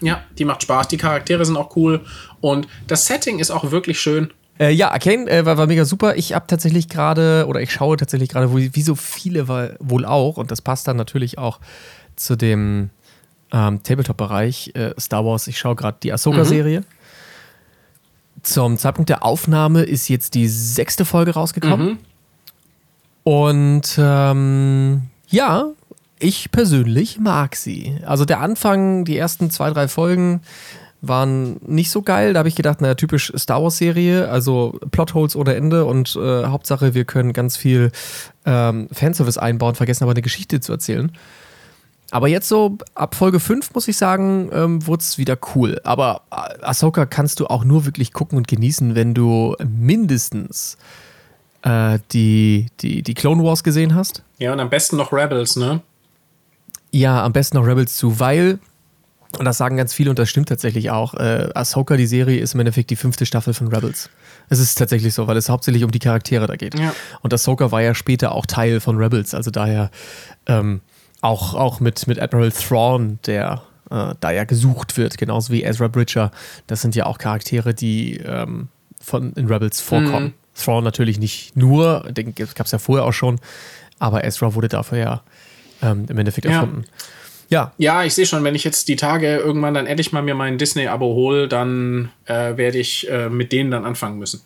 Speaker 2: Ja, die macht Spaß. Die Charaktere sind auch cool und das Setting ist auch wirklich schön.
Speaker 1: Äh, ja, Arcane äh, war, war, mega super. Ich habe tatsächlich gerade, oder ich schaue tatsächlich gerade, wie so viele wohl auch, und das passt dann natürlich auch zu dem ähm, Tabletop-Bereich äh, Star Wars. Ich schaue gerade die Ahsoka-Serie. Mhm. Zum Zeitpunkt der Aufnahme ist jetzt die sechste Folge rausgekommen. Mhm. Und ähm, ja, ich persönlich mag sie. Also der Anfang, die ersten zwei, drei Folgen waren nicht so geil. Da habe ich gedacht, naja, typisch Star Wars-Serie, also Plotholes ohne Ende und äh, Hauptsache, wir können ganz viel ähm, Fanservice einbauen, vergessen aber eine Geschichte zu erzählen. Aber jetzt so ab Folge 5, muss ich sagen, ähm, wurde es wieder cool. Aber äh, Ahsoka kannst du auch nur wirklich gucken und genießen, wenn du mindestens äh, die, die, die Clone Wars gesehen hast.
Speaker 2: Ja, und am besten noch Rebels, ne?
Speaker 1: Ja, am besten noch Rebels zu, weil und das sagen ganz viele und das stimmt tatsächlich auch. Äh, Ahsoka, die Serie, ist im Endeffekt die fünfte Staffel von Rebels. Es ist tatsächlich so, weil es hauptsächlich um die Charaktere da geht. Ja. Und Ahsoka war ja später auch Teil von Rebels, also daher ähm, auch, auch mit, mit Admiral Thrawn, der äh, da ja gesucht wird, genauso wie Ezra Bridger. Das sind ja auch Charaktere, die ähm, von, in Rebels vorkommen. Mhm. Thrawn natürlich nicht nur, den gab es ja vorher auch schon, aber Ezra wurde dafür ja ähm, im Endeffekt ja. erfunden.
Speaker 2: Ja. Ja, ich sehe schon, wenn ich jetzt die Tage irgendwann dann endlich mal mir mein Disney-Abo hole, dann äh, werde ich äh, mit denen dann anfangen müssen.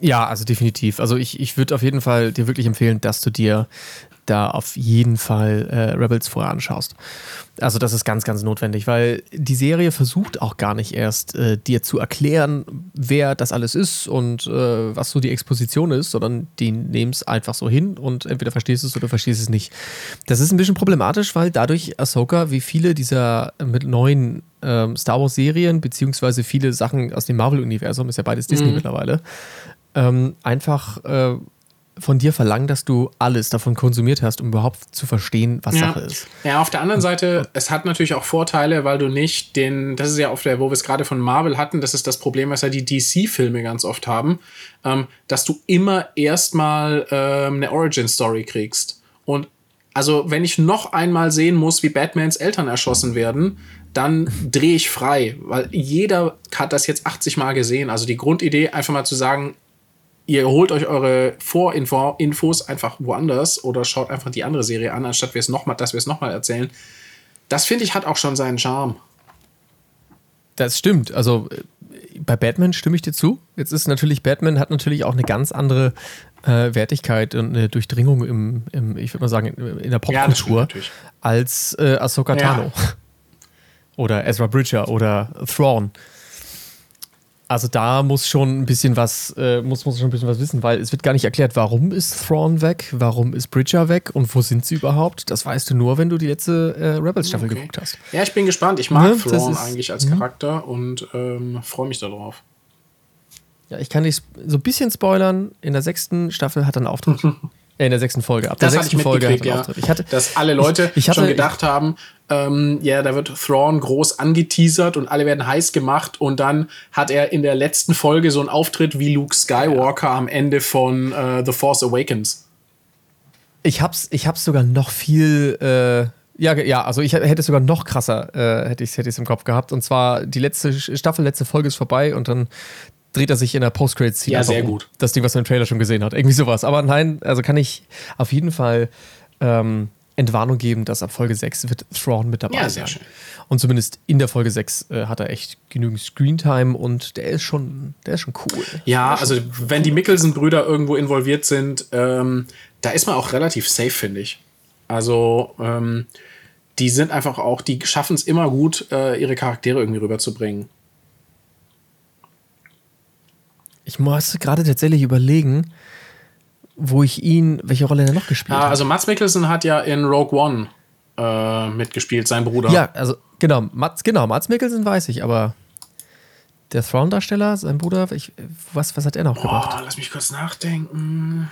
Speaker 1: Ja, also definitiv. Also ich, ich würde auf jeden Fall dir wirklich empfehlen, dass du dir da auf jeden Fall äh, Rebels vorher anschaust. Also das ist ganz, ganz notwendig, weil die Serie versucht auch gar nicht erst äh, dir zu erklären, wer das alles ist und äh, was so die Exposition ist, sondern die nehmen es einfach so hin und entweder verstehst du es oder verstehst es nicht. Das ist ein bisschen problematisch, weil dadurch Ahsoka, wie viele dieser mit neuen ähm, Star Wars Serien, beziehungsweise viele Sachen aus dem Marvel-Universum, ist ja beides Disney mhm. mittlerweile, ähm, einfach äh, von dir verlangen, dass du alles davon konsumiert hast, um überhaupt zu verstehen, was
Speaker 2: ja.
Speaker 1: Sache ist.
Speaker 2: Ja, auf der anderen Seite, es hat natürlich auch Vorteile, weil du nicht den, das ist ja auf der, wo wir es gerade von Marvel hatten, das ist das Problem, was ja die DC-Filme ganz oft haben, ähm, dass du immer erstmal ähm, eine Origin-Story kriegst. Und also, wenn ich noch einmal sehen muss, wie Batmans Eltern erschossen werden, dann drehe ich frei, weil jeder hat das jetzt 80 Mal gesehen. Also die Grundidee, einfach mal zu sagen, ihr holt euch eure Vorinfos einfach woanders oder schaut einfach die andere Serie an, anstatt wir es noch mal, dass wir es nochmal erzählen. Das finde ich hat auch schon seinen Charme.
Speaker 1: Das stimmt. Also äh, bei Batman stimme ich dir zu. Jetzt ist natürlich, Batman hat natürlich auch eine ganz andere äh, Wertigkeit und eine Durchdringung im, im ich würde mal sagen, in der Popkultur ja, als äh, Ahsoka Tano. Ja. Oder Ezra Bridger oder Thrawn. Also da muss schon ein bisschen was, äh, muss, muss schon ein bisschen was wissen, weil es wird gar nicht erklärt, warum ist Thrawn weg, warum ist Bridger weg und wo sind sie überhaupt. Das weißt du nur, wenn du die letzte äh, Rebels-Staffel okay. geguckt hast.
Speaker 2: Ja, ich bin gespannt. Ich mag ne, Thrawn ist, eigentlich als mhm. Charakter und ähm, freue mich darauf.
Speaker 1: Ja, ich kann dich so ein bisschen spoilern. In der sechsten Staffel hat er einen Auftritt. Äh, in der sechsten Folge. Ab
Speaker 2: das
Speaker 1: der sechsten Folge
Speaker 2: hat ja. Ich hatte, dass alle Leute ich, ich hatte, schon gedacht haben, ähm, ja, da wird Thrawn groß angeteasert und alle werden heiß gemacht und dann hat er in der letzten Folge so einen Auftritt wie Luke Skywalker ja. am Ende von äh, The Force Awakens.
Speaker 1: Ich hab's, ich hab's sogar noch viel, äh, ja, ja, also ich hätte es sogar noch krasser, äh, hätte ich es hätte im Kopf gehabt. Und zwar die letzte Staffel, letzte Folge ist vorbei und dann dreht er sich in der Post-Credit-Scene.
Speaker 2: Ja, sehr um. gut.
Speaker 1: Das Ding, was man im Trailer schon gesehen hat. Irgendwie sowas. Aber nein, also kann ich auf jeden Fall ähm, Entwarnung geben, dass ab Folge 6 wird Thrawn mit dabei ja,
Speaker 2: sehr Schön.
Speaker 1: Und zumindest in der Folge 6 äh, hat er echt genügend Screentime und der ist schon, der ist schon cool.
Speaker 2: Ja, also wenn die Mickelson-Brüder irgendwo involviert sind, ähm, da ist man auch relativ safe, finde ich. Also, ähm, die sind einfach auch, die schaffen es immer gut, äh, ihre Charaktere irgendwie rüberzubringen.
Speaker 1: Ich musste gerade tatsächlich überlegen, wo ich ihn, welche Rolle er noch gespielt ah,
Speaker 2: hat. Also Mats Mikkelsen hat ja in Rogue One äh, mitgespielt, sein Bruder.
Speaker 1: Ja, also genau, Mats, genau, Mats Mikkelsen weiß ich, aber der Thrawn-Darsteller, sein Bruder, ich, was, was hat er noch
Speaker 2: Oh,
Speaker 1: gemacht?
Speaker 2: lass mich kurz nachdenken.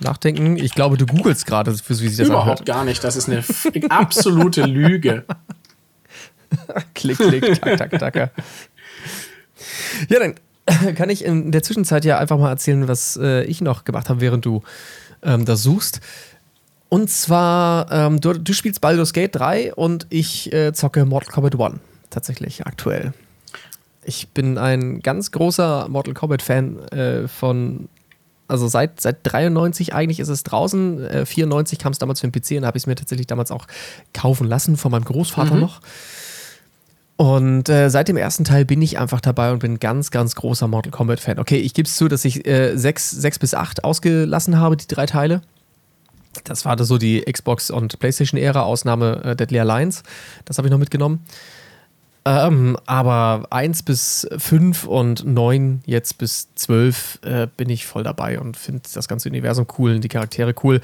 Speaker 1: Nachdenken. Ich glaube, du googelst gerade, für wie sich das
Speaker 2: Überhaupt
Speaker 1: anhört.
Speaker 2: gar nicht. Das ist eine absolute Lüge.
Speaker 1: Klick, klick, tak, tak, tak. Ja, dann kann ich in der Zwischenzeit ja einfach mal erzählen, was äh, ich noch gemacht habe, während du ähm, das suchst. Und zwar, ähm, du, du spielst Baldur's Gate 3 und ich äh, zocke Mortal Kombat 1 tatsächlich aktuell. Ich bin ein ganz großer Mortal Kombat-Fan äh, von, also seit, seit 93 eigentlich ist es draußen. Äh, 94 kam es damals für den PC und habe ich es mir tatsächlich damals auch kaufen lassen von meinem Großvater noch. Und äh, seit dem ersten Teil bin ich einfach dabei und bin ganz, ganz großer Mortal Kombat-Fan. Okay, ich gebe es zu, dass ich äh, sechs, sechs bis acht ausgelassen habe, die drei Teile. Das war so die Xbox- und PlayStation-Ära, Ausnahme äh, Deadly Alliance. Das habe ich noch mitgenommen. Ähm, aber 1 bis 5 und 9 jetzt bis 12 äh, bin ich voll dabei und finde das ganze Universum cool und die Charaktere cool.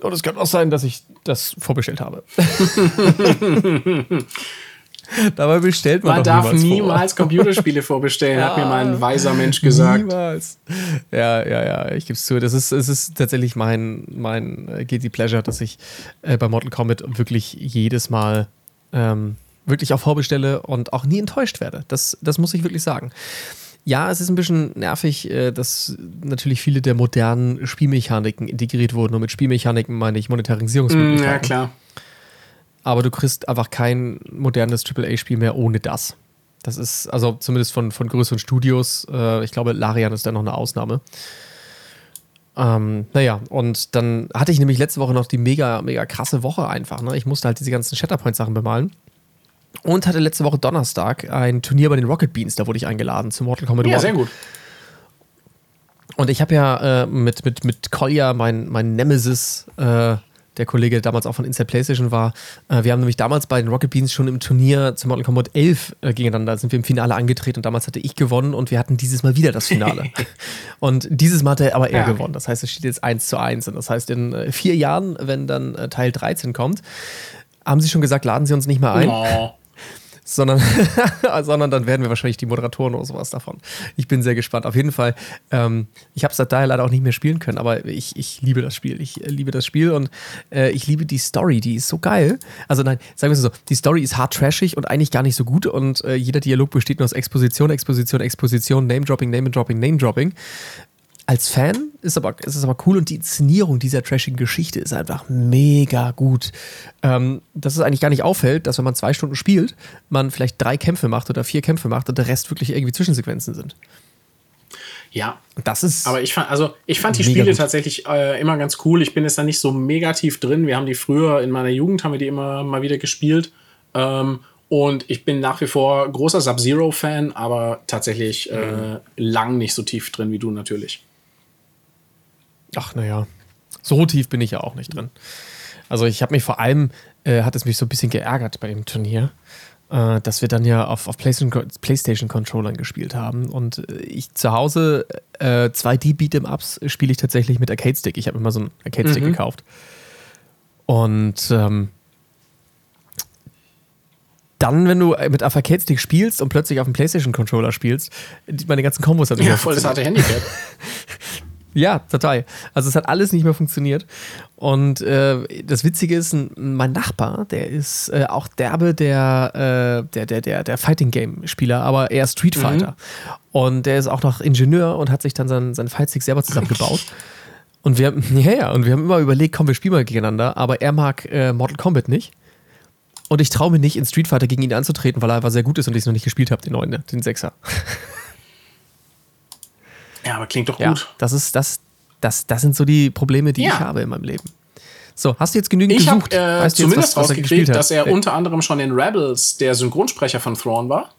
Speaker 1: Und es könnte auch sein, dass ich das vorbestellt habe. Dabei bestellt man,
Speaker 2: Man darf
Speaker 1: niemals,
Speaker 2: niemals Computerspiele vorbestellen, hat mir mal ein weiser Mensch gesagt.
Speaker 1: Niemals. Ja, ja, ja, ich gebe es zu. Das ist, es ist tatsächlich mein, mein äh, Guilty Pleasure, dass ich äh, bei Mortal Kombat wirklich jedes Mal ähm, wirklich auch vorbestelle und auch nie enttäuscht werde. Das, das muss ich wirklich sagen. Ja, es ist ein bisschen nervig, äh, dass natürlich viele der modernen Spielmechaniken integriert wurden. Und mit Spielmechaniken meine ich
Speaker 2: Mm,
Speaker 1: Monetarisierungsmöglichkeiten.
Speaker 2: ja, klar.
Speaker 1: Aber du kriegst einfach kein modernes AAA-Spiel mehr ohne das. Das ist, also zumindest von, von größeren Studios, äh, ich glaube, Larian ist da noch eine Ausnahme. Ähm, naja, und dann hatte ich nämlich letzte Woche noch die mega, mega krasse Woche einfach. Ne? Ich musste halt diese ganzen Shatterpoint-Sachen bemalen. Und hatte letzte Woche Donnerstag ein Turnier bei den Rocket Beans, da wurde ich eingeladen zu Mortal Kombat
Speaker 2: Ja,
Speaker 1: 1.
Speaker 2: sehr gut.
Speaker 1: Und ich habe ja äh, mit, mit, mit Kolja, mein, mein Nemesis, äh, der Kollege, der damals auch von Inside PlayStation war, äh, wir haben nämlich damals bei den Rocket Beans schon im Turnier zu Mortal Kombat 11 äh, gegeneinander, sind wir im Finale angetreten und damals hatte ich gewonnen und wir hatten dieses Mal wieder das Finale. und dieses Mal hat er aber er
Speaker 2: Ja.
Speaker 1: gewonnen. Das heißt, es steht jetzt 1 zu 1. Und das heißt, in äh, vier Jahren, wenn dann äh, Teil 13 kommt, haben sie schon gesagt, laden sie uns nicht mehr ein
Speaker 2: Oh.
Speaker 1: Sondern, sondern dann werden wir wahrscheinlich die Moderatoren oder sowas davon. Ich bin sehr gespannt. Auf jeden Fall, ähm, ich habe es daher leider auch nicht mehr spielen können, aber ich, ich liebe das Spiel. Ich äh, liebe das Spiel und äh, ich liebe die Story, die ist so geil. Also nein, sagen wir es so, die Story ist hart trashig und eigentlich gar nicht so gut und äh, jeder Dialog besteht nur aus Exposition, Exposition, Exposition, Name-Dropping, Name-Dropping, Name-Dropping. Als Fan ist, aber, ist es aber cool und die Inszenierung dieser trashigen Geschichte ist einfach mega gut. Ähm, dass es eigentlich gar nicht auffällt, dass wenn man zwei Stunden spielt, man vielleicht drei Kämpfe macht oder vier Kämpfe macht und der Rest wirklich irgendwie Zwischensequenzen sind.
Speaker 2: Ja,
Speaker 1: das ist.
Speaker 2: aber ich fand, also ich fand die Spiele
Speaker 1: gut.
Speaker 2: tatsächlich äh, immer ganz cool. Ich bin jetzt da nicht so mega tief drin. Wir haben die früher in meiner Jugend haben wir die immer mal wieder gespielt. Ähm, und ich bin nach wie vor großer Sub-Zero-Fan, aber tatsächlich äh, lang nicht so tief drin wie du natürlich.
Speaker 1: Ach, naja. So tief bin ich ja auch nicht drin. Also, ich habe mich vor allem, äh, hat es mich so ein bisschen geärgert bei dem Turnier, äh, dass wir dann ja auf, auf PlayStation, PlayStation-Controllern gespielt haben. Und äh, ich zu Hause äh, 2D-Beat'em-Ups spiele ich tatsächlich mit Arcade-Stick. Ich habe immer so einen Arcade-Stick
Speaker 2: Mhm.
Speaker 1: gekauft. Und ähm, dann, wenn du mit auf Arcade-Stick spielst und plötzlich auf dem PlayStation-Controller spielst, die- meine ganzen Kombos nicht
Speaker 2: Ja, voll das harte Handicap.
Speaker 1: Ja, total. Also es hat alles nicht mehr funktioniert. Und äh, das Witzige ist, mein Nachbar, der ist äh, auch derbe der, äh, der, der, der, der Fighting Game Spieler, aber eher Street Fighter. Und der ist auch noch Ingenieur und hat sich dann seinen, seinen Fightstick selber zusammengebaut. Und wir, ja, ja, und wir haben immer überlegt, komm, wir spielen mal gegeneinander, aber er mag äh, Mortal Kombat nicht. Und ich traue mir nicht, in Street Fighter gegen ihn anzutreten, weil er einfach sehr gut ist und ich es noch nicht gespielt habe, den neuen, den Sechser.
Speaker 2: Ja, aber klingt doch
Speaker 1: Ja,
Speaker 2: gut.
Speaker 1: das ist das, das, das sind so die Probleme, die
Speaker 2: Ja.
Speaker 1: ich habe in meinem Leben. So, hast du jetzt genügend
Speaker 2: Ich habe
Speaker 1: gesucht?
Speaker 2: äh,
Speaker 1: Weißt du jetzt,
Speaker 2: zumindest
Speaker 1: was- was gespielt
Speaker 2: rausgekriegt, dass er
Speaker 1: Äh,
Speaker 2: unter anderem schon in Rebels der Synchronsprecher von Thrawn war.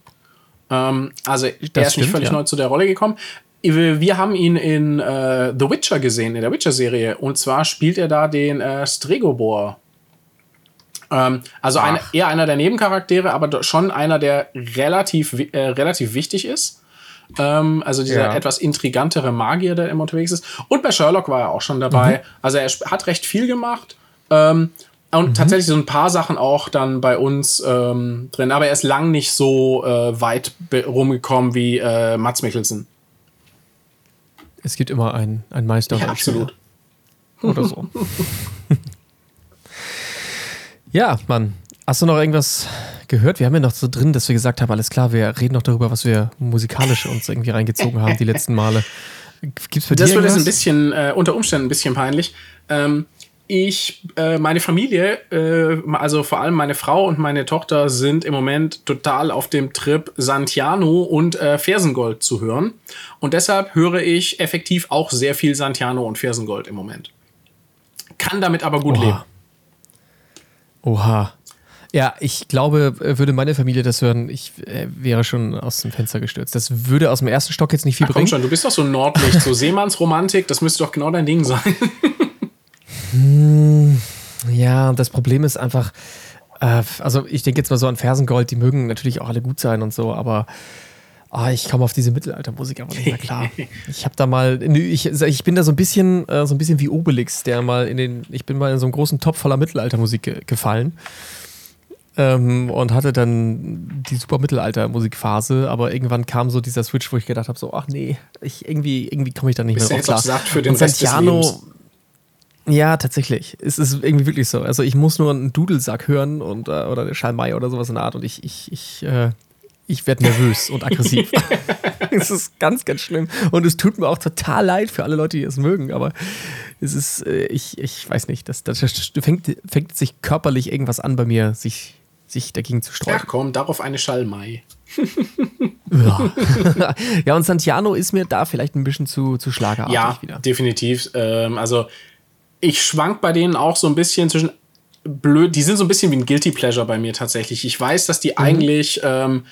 Speaker 2: Ähm, also er ist
Speaker 1: stimmt,
Speaker 2: nicht völlig
Speaker 1: ja.
Speaker 2: neu zu der Rolle gekommen. Wir haben ihn in äh, The Witcher gesehen, in der Witcher-Serie. Und zwar spielt er da den äh, Stregobor. Ähm, also eine, eher einer der Nebencharaktere, aber schon einer, der relativ, äh, relativ wichtig ist. Ähm, also dieser
Speaker 1: Ja.
Speaker 2: etwas intrigantere Magier, der immer unterwegs ist. Und bei Sherlock war er auch schon dabei.
Speaker 1: Mhm.
Speaker 2: Also er hat recht viel gemacht. Ähm, Und mhm. tatsächlich so ein paar Sachen auch dann bei uns ähm, drin, aber er ist lang nicht so äh, weit rumgekommen wie äh, Mats Mikkelsen.
Speaker 1: Es gibt immer einen, einen Meister.
Speaker 2: Ja, absolut.
Speaker 1: Oder so. ja, Mann. Hast du noch irgendwas gehört? Wir haben ja noch so drin, dass wir gesagt haben, alles klar, wir reden noch darüber, was wir musikalisch uns irgendwie reingezogen haben die letzten Male.
Speaker 2: Gibt's für das wird jetzt ein bisschen, äh, unter Umständen ein bisschen peinlich. Ähm, ich, äh, meine Familie, äh, also vor allem meine Frau und meine Tochter sind im Moment total auf dem Trip Santiano und äh, Fersengold zu hören. Und deshalb höre ich effektiv auch sehr viel Santiano und Fersengold im Moment. Kann damit aber gut
Speaker 1: Oha.
Speaker 2: leben.
Speaker 1: Oha. Ja, ich glaube, würde meine Familie das hören, ich äh, wäre schon aus dem Fenster gestürzt. Das würde aus dem ersten Stock jetzt nicht viel Ach, bringen. Komm
Speaker 2: schon, du bist doch so nordlich, so Seemannsromantik, das müsste doch genau dein Ding sein.
Speaker 1: Hm, ja, das Problem ist einfach, äh, also ich denke jetzt mal so an Fersengold, die mögen natürlich auch alle gut sein und so, aber ah, ich komme auf diese Mittelaltermusik aber nicht mehr klar. ich habe da mal, ich, ich bin da so ein bisschen, äh, so ein bisschen wie Obelix, der mal in den, ich bin mal in so einen großen Topf voller Mittelaltermusik ge gefallen. Ähm, und hatte dann die super Mittelalter-Musikphase, aber irgendwann kam so dieser Switch, wo ich gedacht habe: so, ach nee, ich, irgendwie, irgendwie komme ich da nicht
Speaker 2: Bist
Speaker 1: mehr
Speaker 2: drauf klar. Sagt für den und Santiano.
Speaker 1: Ja, tatsächlich. Es ist irgendwie wirklich so. Also ich muss nur einen Dudelsack hören und, äh, oder eine Schalmei oder sowas in der Art und ich, ich, ich, äh, ich werde nervös und aggressiv. es ist ganz, ganz schlimm. Und es tut mir auch total leid für alle Leute, die es mögen, aber es ist, äh, ich, ich weiß nicht, das, das fängt, fängt sich körperlich irgendwas an bei mir, sich, sich dagegen zu streuen.
Speaker 2: Ach komm, darauf eine Schalmei.
Speaker 1: ja. ja, und Santiano ist mir da vielleicht ein bisschen zu, zu schlagartig
Speaker 2: ja, wieder. definitiv. Ähm, also ich schwank bei denen auch so ein bisschen zwischen blöd, die sind so ein bisschen wie ein Guilty Pleasure bei mir tatsächlich. Ich weiß, dass die mhm. eigentlich, ähm,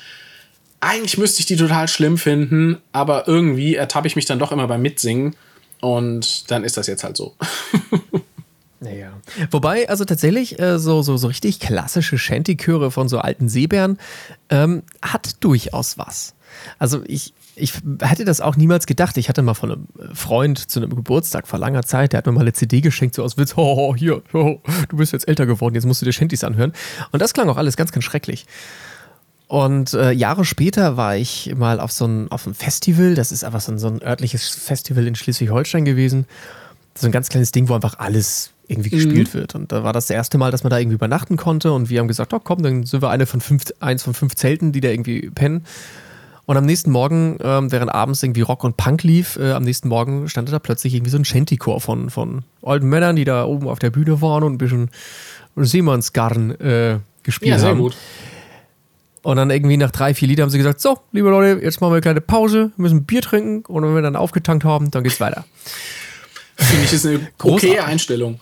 Speaker 2: eigentlich müsste ich die total schlimm finden, aber irgendwie ertappe ich mich dann doch immer beim Mitsingen und dann ist das jetzt halt so.
Speaker 1: Naja. Wobei, also tatsächlich, äh, so, so, so richtig klassische Shanty-Chöre von so alten Seebären ähm, hat durchaus was. Also ich, ich hätte das auch niemals gedacht. Ich hatte mal von einem Freund zu einem Geburtstag vor langer Zeit, der hat mir mal eine CD geschenkt, so aus Witz, oh, hier, oh, du bist jetzt älter geworden, jetzt musst du dir Shanties anhören. Und das klang auch alles ganz, ganz schrecklich. Und äh, Jahre später war ich mal auf so ein, auf einem Festival, das ist einfach so ein, so ein örtliches Festival in Schleswig-Holstein gewesen. So ein ganz kleines Ding, wo einfach alles irgendwie mhm. gespielt wird. Und da war das, das erste Mal, dass man da irgendwie übernachten konnte. Und wir haben gesagt, oh komm, dann sind wir eine von fünf, eins von fünf Zelten, die da irgendwie pennen. Und am nächsten Morgen, ähm, während abends irgendwie Rock und Punk lief, äh, am nächsten Morgen stand da plötzlich irgendwie so ein Shanty-Chor von, von alten Männern, die da oben auf der Bühne waren und ein bisschen Seemannsgarn äh, gespielt ja, sehr haben. Gut. Und dann irgendwie nach drei, vier Liedern haben sie gesagt: So, liebe Leute, jetzt machen wir eine kleine Pause, wir müssen Bier trinken und wenn wir dann aufgetankt haben, dann geht's weiter.
Speaker 2: Finde ich, ist eine okay Einstellung.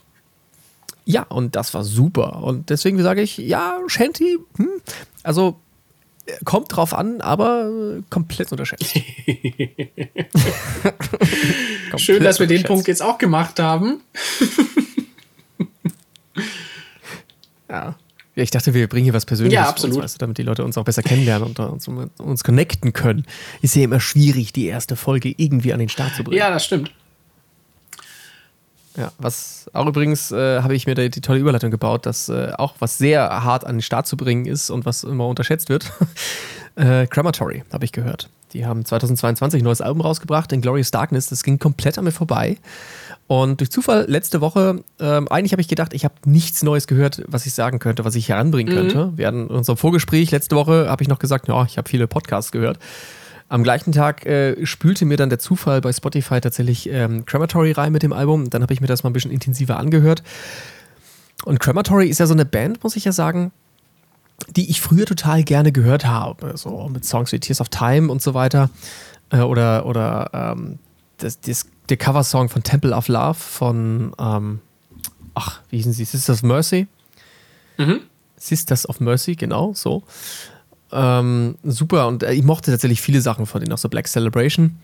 Speaker 1: Ja, und das war super. Und deswegen sage ich: Ja, Shanty, hm, also Kommt drauf an, aber komplett unterschätzt.
Speaker 2: komplett Schön, dass wir den Punkt jetzt auch gemacht haben.
Speaker 1: ja. Ich dachte, wir bringen hier was Persönliches,
Speaker 2: ja, absolut.
Speaker 1: Uns, weißt du, damit die Leute uns auch besser kennenlernen und uns, uns connecten können. Ist ja immer schwierig, die erste Folge irgendwie an den Start zu bringen.
Speaker 2: Ja, das stimmt.
Speaker 1: Ja, was auch übrigens äh, habe ich mir die, die, tolle Überleitung gebaut, dass äh, auch was sehr hart an den Start zu bringen ist und was immer unterschätzt wird. äh, Crematory, habe ich gehört. Die haben 2022 ein neues Album rausgebracht, in Glorious Darkness. Das ging komplett an mir vorbei. Und durch Zufall letzte Woche, ähm, eigentlich habe ich gedacht, ich habe nichts Neues gehört, was ich sagen könnte, was ich heranbringen mhm. könnte. Wir hatten in unserem Vorgespräch letzte Woche, habe ich noch gesagt, ja, ich habe viele Podcasts gehört. Am gleichen Tag äh, spülte mir dann der Zufall bei Spotify tatsächlich ähm, Crematory rein mit dem Album. Dann habe ich mir das mal ein bisschen intensiver angehört. Und Crematory ist ja so eine Band, muss ich ja sagen, die ich früher total gerne gehört habe. So mit Songs wie Tears of Time und so weiter. Äh, oder oder ähm, das, das, der Coversong von Temple of Love von, ähm, ach, wie hießen sie? Sisters of Mercy? Mhm. Sisters of Mercy, genau, so. Ähm, super und äh, ich mochte tatsächlich viele Sachen von denen, auch so Black Celebration.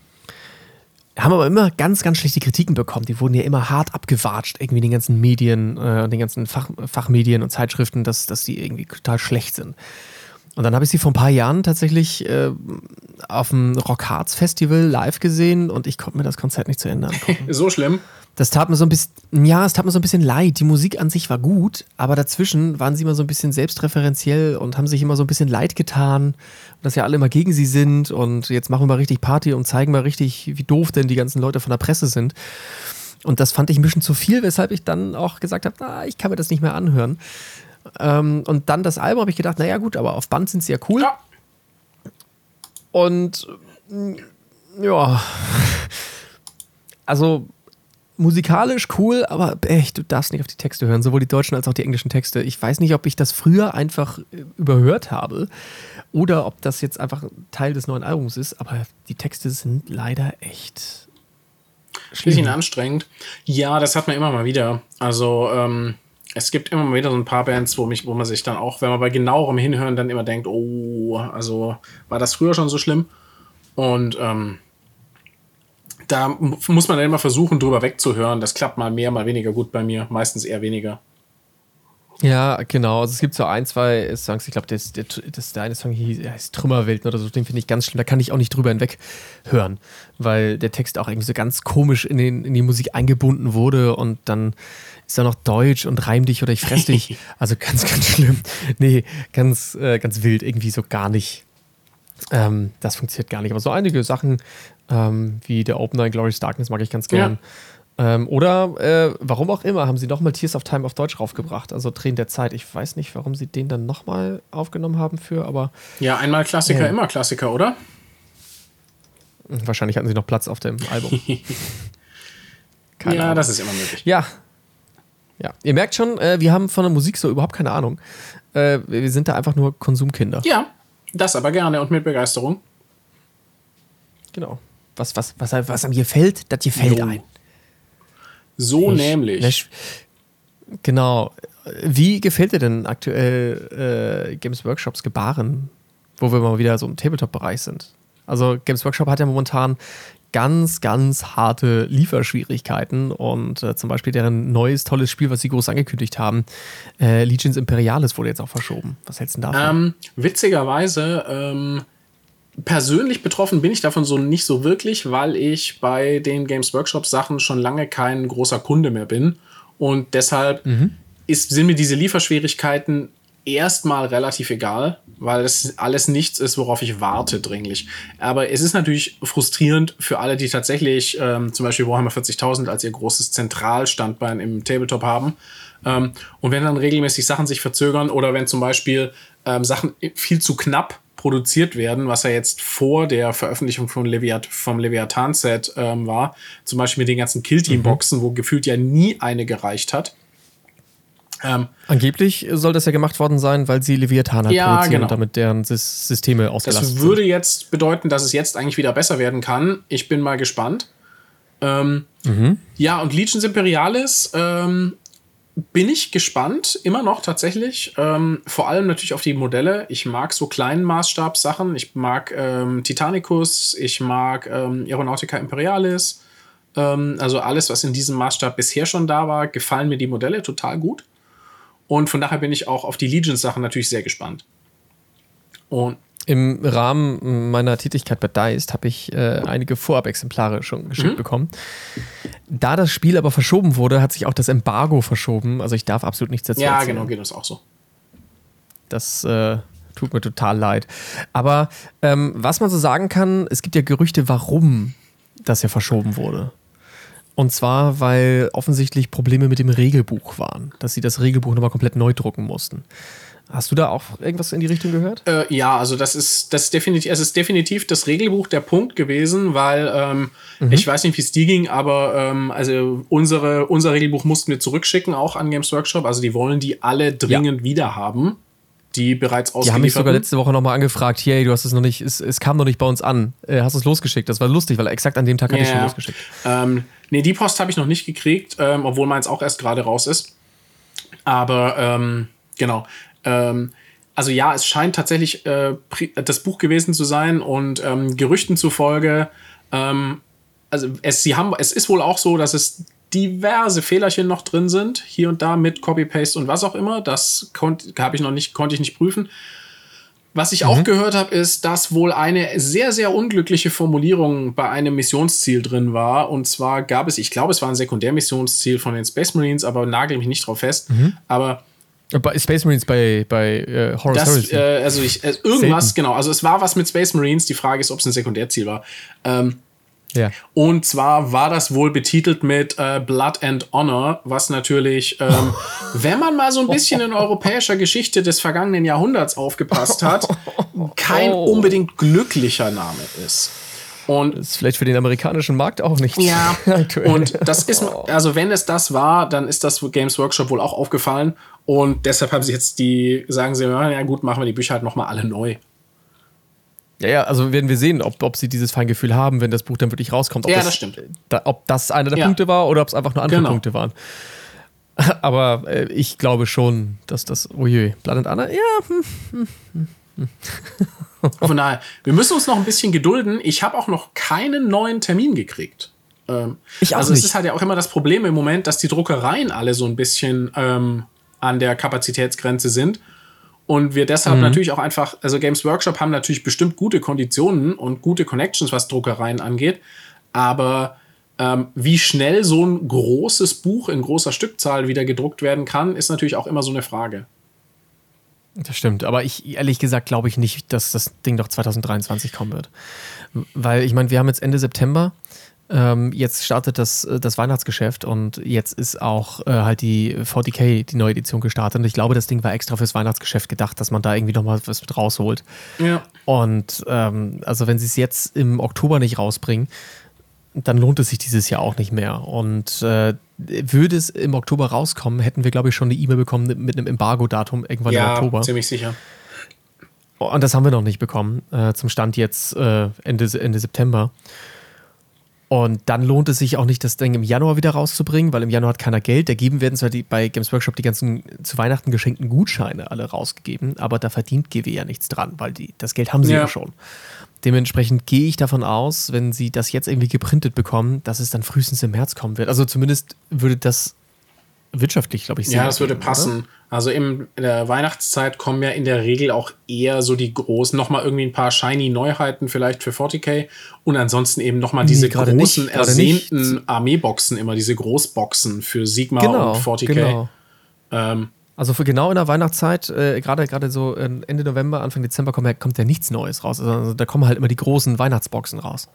Speaker 1: Haben aber immer ganz, ganz schlechte Kritiken bekommen. Die wurden ja immer hart abgewatscht, irgendwie den ganzen Medien, äh, den ganzen Fach, Fachmedien und Zeitschriften, dass, dass die irgendwie total schlecht sind. Und dann habe ich sie vor ein paar Jahren tatsächlich äh, auf dem Rock Hearts Festival live gesehen und ich konnte mir das Konzert nicht zu Ende angucken.
Speaker 2: so schlimm?
Speaker 1: Das tat mir so ein bisschen, ja, es tat mir so ein bisschen leid. Die Musik an sich war gut, aber dazwischen waren sie immer so ein bisschen selbstreferenziell und haben sich immer so ein bisschen leid getan, dass ja alle immer gegen sie sind und jetzt machen wir mal richtig Party und zeigen mal richtig, wie doof denn die ganzen Leute von der Presse sind. Und das fand ich ein bisschen zu viel, weshalb ich dann auch gesagt habe, ah, ich kann mir das nicht mehr anhören. Ähm, und dann das Album habe ich gedacht, naja gut, aber auf Band sind sie ja cool. Ja. Und ja, also musikalisch cool, aber echt, du darfst nicht auf die Texte hören, sowohl die deutschen als auch die englischen Texte. Ich weiß nicht, ob ich das früher einfach äh, überhört habe oder ob das jetzt einfach Teil des neuen Albums ist, aber die Texte sind leider echt
Speaker 2: schlimm. Bisschen anstrengend. Ja, das hat man immer mal wieder. Also, ähm, es gibt immer wieder so ein paar Bands, wo, mich, wo man sich dann auch, wenn man bei genauerem Hinhören dann immer denkt, oh, also war das früher schon so schlimm? Und ähm, da muss man dann immer versuchen, drüber wegzuhören. Das klappt mal mehr, mal weniger gut bei mir. Meistens eher weniger.
Speaker 1: Ja, genau. Also es gibt so ein, zwei Songs, ich glaube, das, das, das, der eine Song hier heißt Trümmerwelten oder so, den finde ich ganz schlimm. Da kann ich auch nicht drüber hinweg hören, weil der Text auch irgendwie so ganz komisch in, den, in die Musik eingebunden wurde und dann ist da noch Deutsch und reim dich oder ich fress dich. Also ganz, ganz schlimm. Nee, ganz, äh, ganz wild, irgendwie so gar nicht. Ähm, das funktioniert gar nicht. Aber so einige Sachen, ähm, wie der Opener in Glorious Darkness, mag ich ganz gern. Ja. Ähm, oder äh, warum auch immer, haben sie nochmal Tears of Time auf Deutsch raufgebracht, also Tränen der Zeit. Ich weiß nicht, warum sie den dann nochmal aufgenommen haben für, aber.
Speaker 2: Ja, einmal Klassiker, äh, immer Klassiker, oder?
Speaker 1: Wahrscheinlich hatten sie noch Platz auf dem Album.
Speaker 2: ja, Ahnung. das ist immer möglich.
Speaker 1: Ja. Ja, ihr merkt schon, äh, wir haben von der Musik so überhaupt keine Ahnung. Äh, wir sind da einfach nur Konsumkinder.
Speaker 2: Ja, das aber gerne und mit Begeisterung.
Speaker 1: Genau. Was, was, was, was einem gefällt, das gefällt jo. ein.
Speaker 2: So ich, nämlich.
Speaker 1: Genau. Wie gefällt dir denn aktuell äh, Games Workshops Gebaren, wo wir mal wieder so im Tabletop-Bereich sind? Also Games Workshop hat ja momentan ganz, ganz harte Lieferschwierigkeiten und äh, zum Beispiel deren neues, tolles Spiel, was sie groß angekündigt haben, äh, Legions Imperialis wurde jetzt auch verschoben. Was hältst du davon?
Speaker 2: Ähm, witzigerweise, ähm, persönlich betroffen bin ich davon so nicht so wirklich, weil ich bei den Games Workshop Sachen schon lange kein großer Kunde mehr bin und deshalb mhm. ist, sind mir diese Lieferschwierigkeiten erstmal relativ egal, weil es alles nichts ist, worauf ich warte dringlich. Aber es ist natürlich frustrierend für alle, die tatsächlich ähm, zum Beispiel Warhammer 40.000 als ihr großes Zentralstandbein im Tabletop haben. Ähm, und wenn dann regelmäßig Sachen sich verzögern oder wenn zum Beispiel ähm, Sachen viel zu knapp produziert werden, was ja jetzt vor der Veröffentlichung von Leviat vom Leviathan-Set ähm, war, zum Beispiel mit den ganzen Killteam-Boxen, mhm. wo gefühlt ja nie eine gereicht hat.
Speaker 1: Ähm, Angeblich soll das ja gemacht worden sein, weil sie Leviathan
Speaker 2: ja, produzieren genau.
Speaker 1: und damit deren Systeme ausgelastet
Speaker 2: sind. Das würde sind. jetzt bedeuten, dass es jetzt eigentlich wieder besser werden kann. Ich bin mal gespannt. Ähm, mhm. Ja, und Legions Imperialis ähm, bin ich gespannt, immer noch tatsächlich. Ähm, vor allem natürlich auf die Modelle. Ich mag so kleinen Maßstabssachen. Ich mag ähm, Titanicus, ich mag ähm, Aeronautica Imperialis. Ähm, also alles, was in diesem Maßstab bisher schon da war, gefallen mir die Modelle total gut. Und von daher bin ich auch auf die Legions-Sachen natürlich sehr gespannt.
Speaker 1: Und im Rahmen meiner Tätigkeit bei Dice habe ich äh, einige Vorabexemplare schon geschickt mhm. bekommen. Da das Spiel aber verschoben wurde, hat sich auch das Embargo verschoben. Also ich darf absolut nichts dazu
Speaker 2: ja, erzählen. Ja, genau, geht uns auch so.
Speaker 1: Das äh, tut mir total leid. Aber ähm, was man so sagen kann, es gibt ja Gerüchte, warum das ja verschoben wurde. Und zwar, weil offensichtlich Probleme mit dem Regelbuch waren, dass sie das Regelbuch nochmal komplett neu drucken mussten. Hast du da auch irgendwas in die Richtung gehört?
Speaker 2: Äh, ja, also das ist das definitiv, es ist definitiv das Regelbuch der Punkt gewesen, weil ähm, mhm. ich weiß nicht, wie es dir ging, aber ähm, also unsere, unser Regelbuch mussten wir zurückschicken, auch an Games Workshop. Also die wollen die alle dringend ja. wieder haben die bereits ausgeliefert
Speaker 1: Die haben mich sogar letzte Woche nochmal angefragt, hey, du hast es noch nicht, es, es kam noch nicht bei uns an. Äh, hast es losgeschickt? Das war lustig, weil exakt an dem Tag hatte yeah. ich schon losgeschickt.
Speaker 2: Ähm, nee, die Post habe ich noch nicht gekriegt, ähm, obwohl meins auch erst gerade raus ist. Aber ähm, genau. Ähm, also ja, es scheint tatsächlich äh, das Buch gewesen zu sein und ähm, Gerüchten zufolge, ähm, also es, sie haben, es ist wohl auch so, dass es diverse Fehlerchen noch drin sind, hier und da mit Copy-Paste und was auch immer. Das habe ich noch nicht, konnte ich nicht prüfen. Was ich mhm. auch gehört habe, ist, dass wohl eine sehr, sehr unglückliche Formulierung bei einem Missionsziel drin war. Und zwar gab es, ich glaube, es war ein Sekundärmissionsziel von den Space Marines, aber nagel mich nicht drauf fest. Mhm. Aber
Speaker 1: bei Space Marines bei, bei äh,
Speaker 2: Horus äh, Also ich, äh, irgendwas, Selten. genau. Also es war was mit Space Marines. Die Frage ist, ob es ein Sekundärziel war. Ähm, ja. Und zwar war das wohl betitelt mit äh, Blood and Honor, was natürlich, ähm, wenn man mal so ein bisschen in europäischer Geschichte des vergangenen Jahrhunderts aufgepasst hat, kein oh. unbedingt glücklicher Name ist.
Speaker 1: Und das ist vielleicht für den amerikanischen Markt auch nicht.
Speaker 2: Ja. und das ist, also wenn es das war, dann ist das Games Workshop wohl auch aufgefallen. Und deshalb haben sie jetzt die, sagen sie, ja gut, machen wir die Bücher halt nochmal alle neu.
Speaker 1: Ja, ja, also werden wir sehen, ob, ob sie dieses Feingefühl haben, wenn das Buch dann wirklich rauskommt.
Speaker 2: ja,
Speaker 1: das,
Speaker 2: das stimmt.
Speaker 1: Da, ob das einer der ja. Punkte war oder ob es einfach nur andere genau. Punkte waren. Aber äh, ich glaube schon, dass das. Uiui, Blood and Anna? Ja. Hm, hm, hm.
Speaker 2: Von daher, wir müssen uns noch ein bisschen gedulden. Ich habe auch noch keinen neuen Termin gekriegt. Ähm, ich auch also, es ist halt ja auch immer das Problem im Moment, dass die Druckereien alle so ein bisschen ähm, an der Kapazitätsgrenze sind. Und wir deshalb mhm. natürlich auch einfach, also Games Workshop haben natürlich bestimmt gute Konditionen und gute Connections, was Druckereien angeht. Aber ähm, wie schnell so ein großes Buch in großer Stückzahl wieder gedruckt werden kann, ist natürlich auch immer so eine Frage.
Speaker 1: Das stimmt, aber ich ehrlich gesagt glaube ich nicht, dass das Ding doch 2023 kommen wird. Weil ich meine, wir haben jetzt Ende September ähm, jetzt startet das, äh, das Weihnachtsgeschäft und jetzt ist auch äh, halt die 40k, die neue Edition gestartet. Und ich glaube, das Ding war extra fürs Weihnachtsgeschäft gedacht, dass man da irgendwie nochmal was mit rausholt. Ja. Und ähm, also wenn sie es jetzt im Oktober nicht rausbringen, dann lohnt es sich dieses Jahr auch nicht mehr. Und äh, würde es im Oktober rauskommen, hätten wir, glaube ich, schon eine E-Mail bekommen mit einem Embargo-Datum irgendwann ja, im Oktober. Ja,
Speaker 2: ziemlich sicher.
Speaker 1: Und das haben wir noch nicht bekommen, äh, zum Stand jetzt äh, Ende, Ende September. Und dann lohnt es sich auch nicht, das Ding im Januar wieder rauszubringen, weil im Januar hat keiner Geld. Dagegen werden zwar die, bei Games Workshop die ganzen zu Weihnachten geschenkten Gutscheine alle rausgegeben, aber da verdient GW ja nichts dran, weil die, das Geld haben sie ja, ja schon. Dementsprechend gehe ich davon aus, wenn sie das jetzt irgendwie geprintet bekommen, dass es dann frühestens im März kommen wird. Also zumindest würde das wirtschaftlich, glaube ich,
Speaker 2: sehr Ja, das würde passen. Oder? Also in der Weihnachtszeit kommen ja in der Regel auch eher so die großen, nochmal irgendwie ein paar shiny Neuheiten vielleicht für 40k und ansonsten eben nochmal diese nee, großen, nicht, ersehnten Armeeboxen, immer diese Großboxen für Sigma genau, und 40k. Genau.
Speaker 1: Ähm, also für genau in der Weihnachtszeit, äh, gerade gerade so äh, Ende November, Anfang Dezember kommt ja, kommt ja nichts Neues raus. Also da kommen halt immer die großen Weihnachtsboxen raus.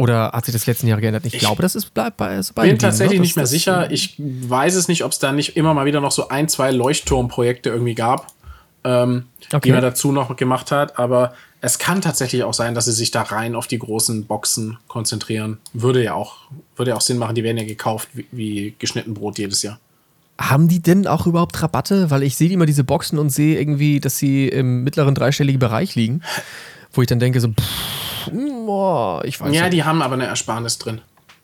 Speaker 1: Oder hat sich das letzten Jahre geändert? Ich, ich glaube, das ist bleibt bei
Speaker 2: ist bei bin tatsächlich ne? nicht mehr sicher. Ich weiß es nicht, ob es da nicht immer mal wieder noch so ein, zwei Leuchtturmprojekte irgendwie gab, ähm, okay. die man dazu noch gemacht hat. Aber es kann tatsächlich auch sein, dass sie sich da rein auf die großen Boxen konzentrieren. Würde ja auch, würde ja auch Sinn machen. Die werden ja gekauft wie, wie geschnitten Brot jedes Jahr.
Speaker 1: Haben die denn auch überhaupt Rabatte? Weil ich sehe immer diese Boxen und sehe irgendwie, dass sie im mittleren dreistelligen Bereich liegen. Wo ich dann denke, so, pff,
Speaker 2: boah, ich weiß Ja, nicht. die haben aber eine Ersparnis drin.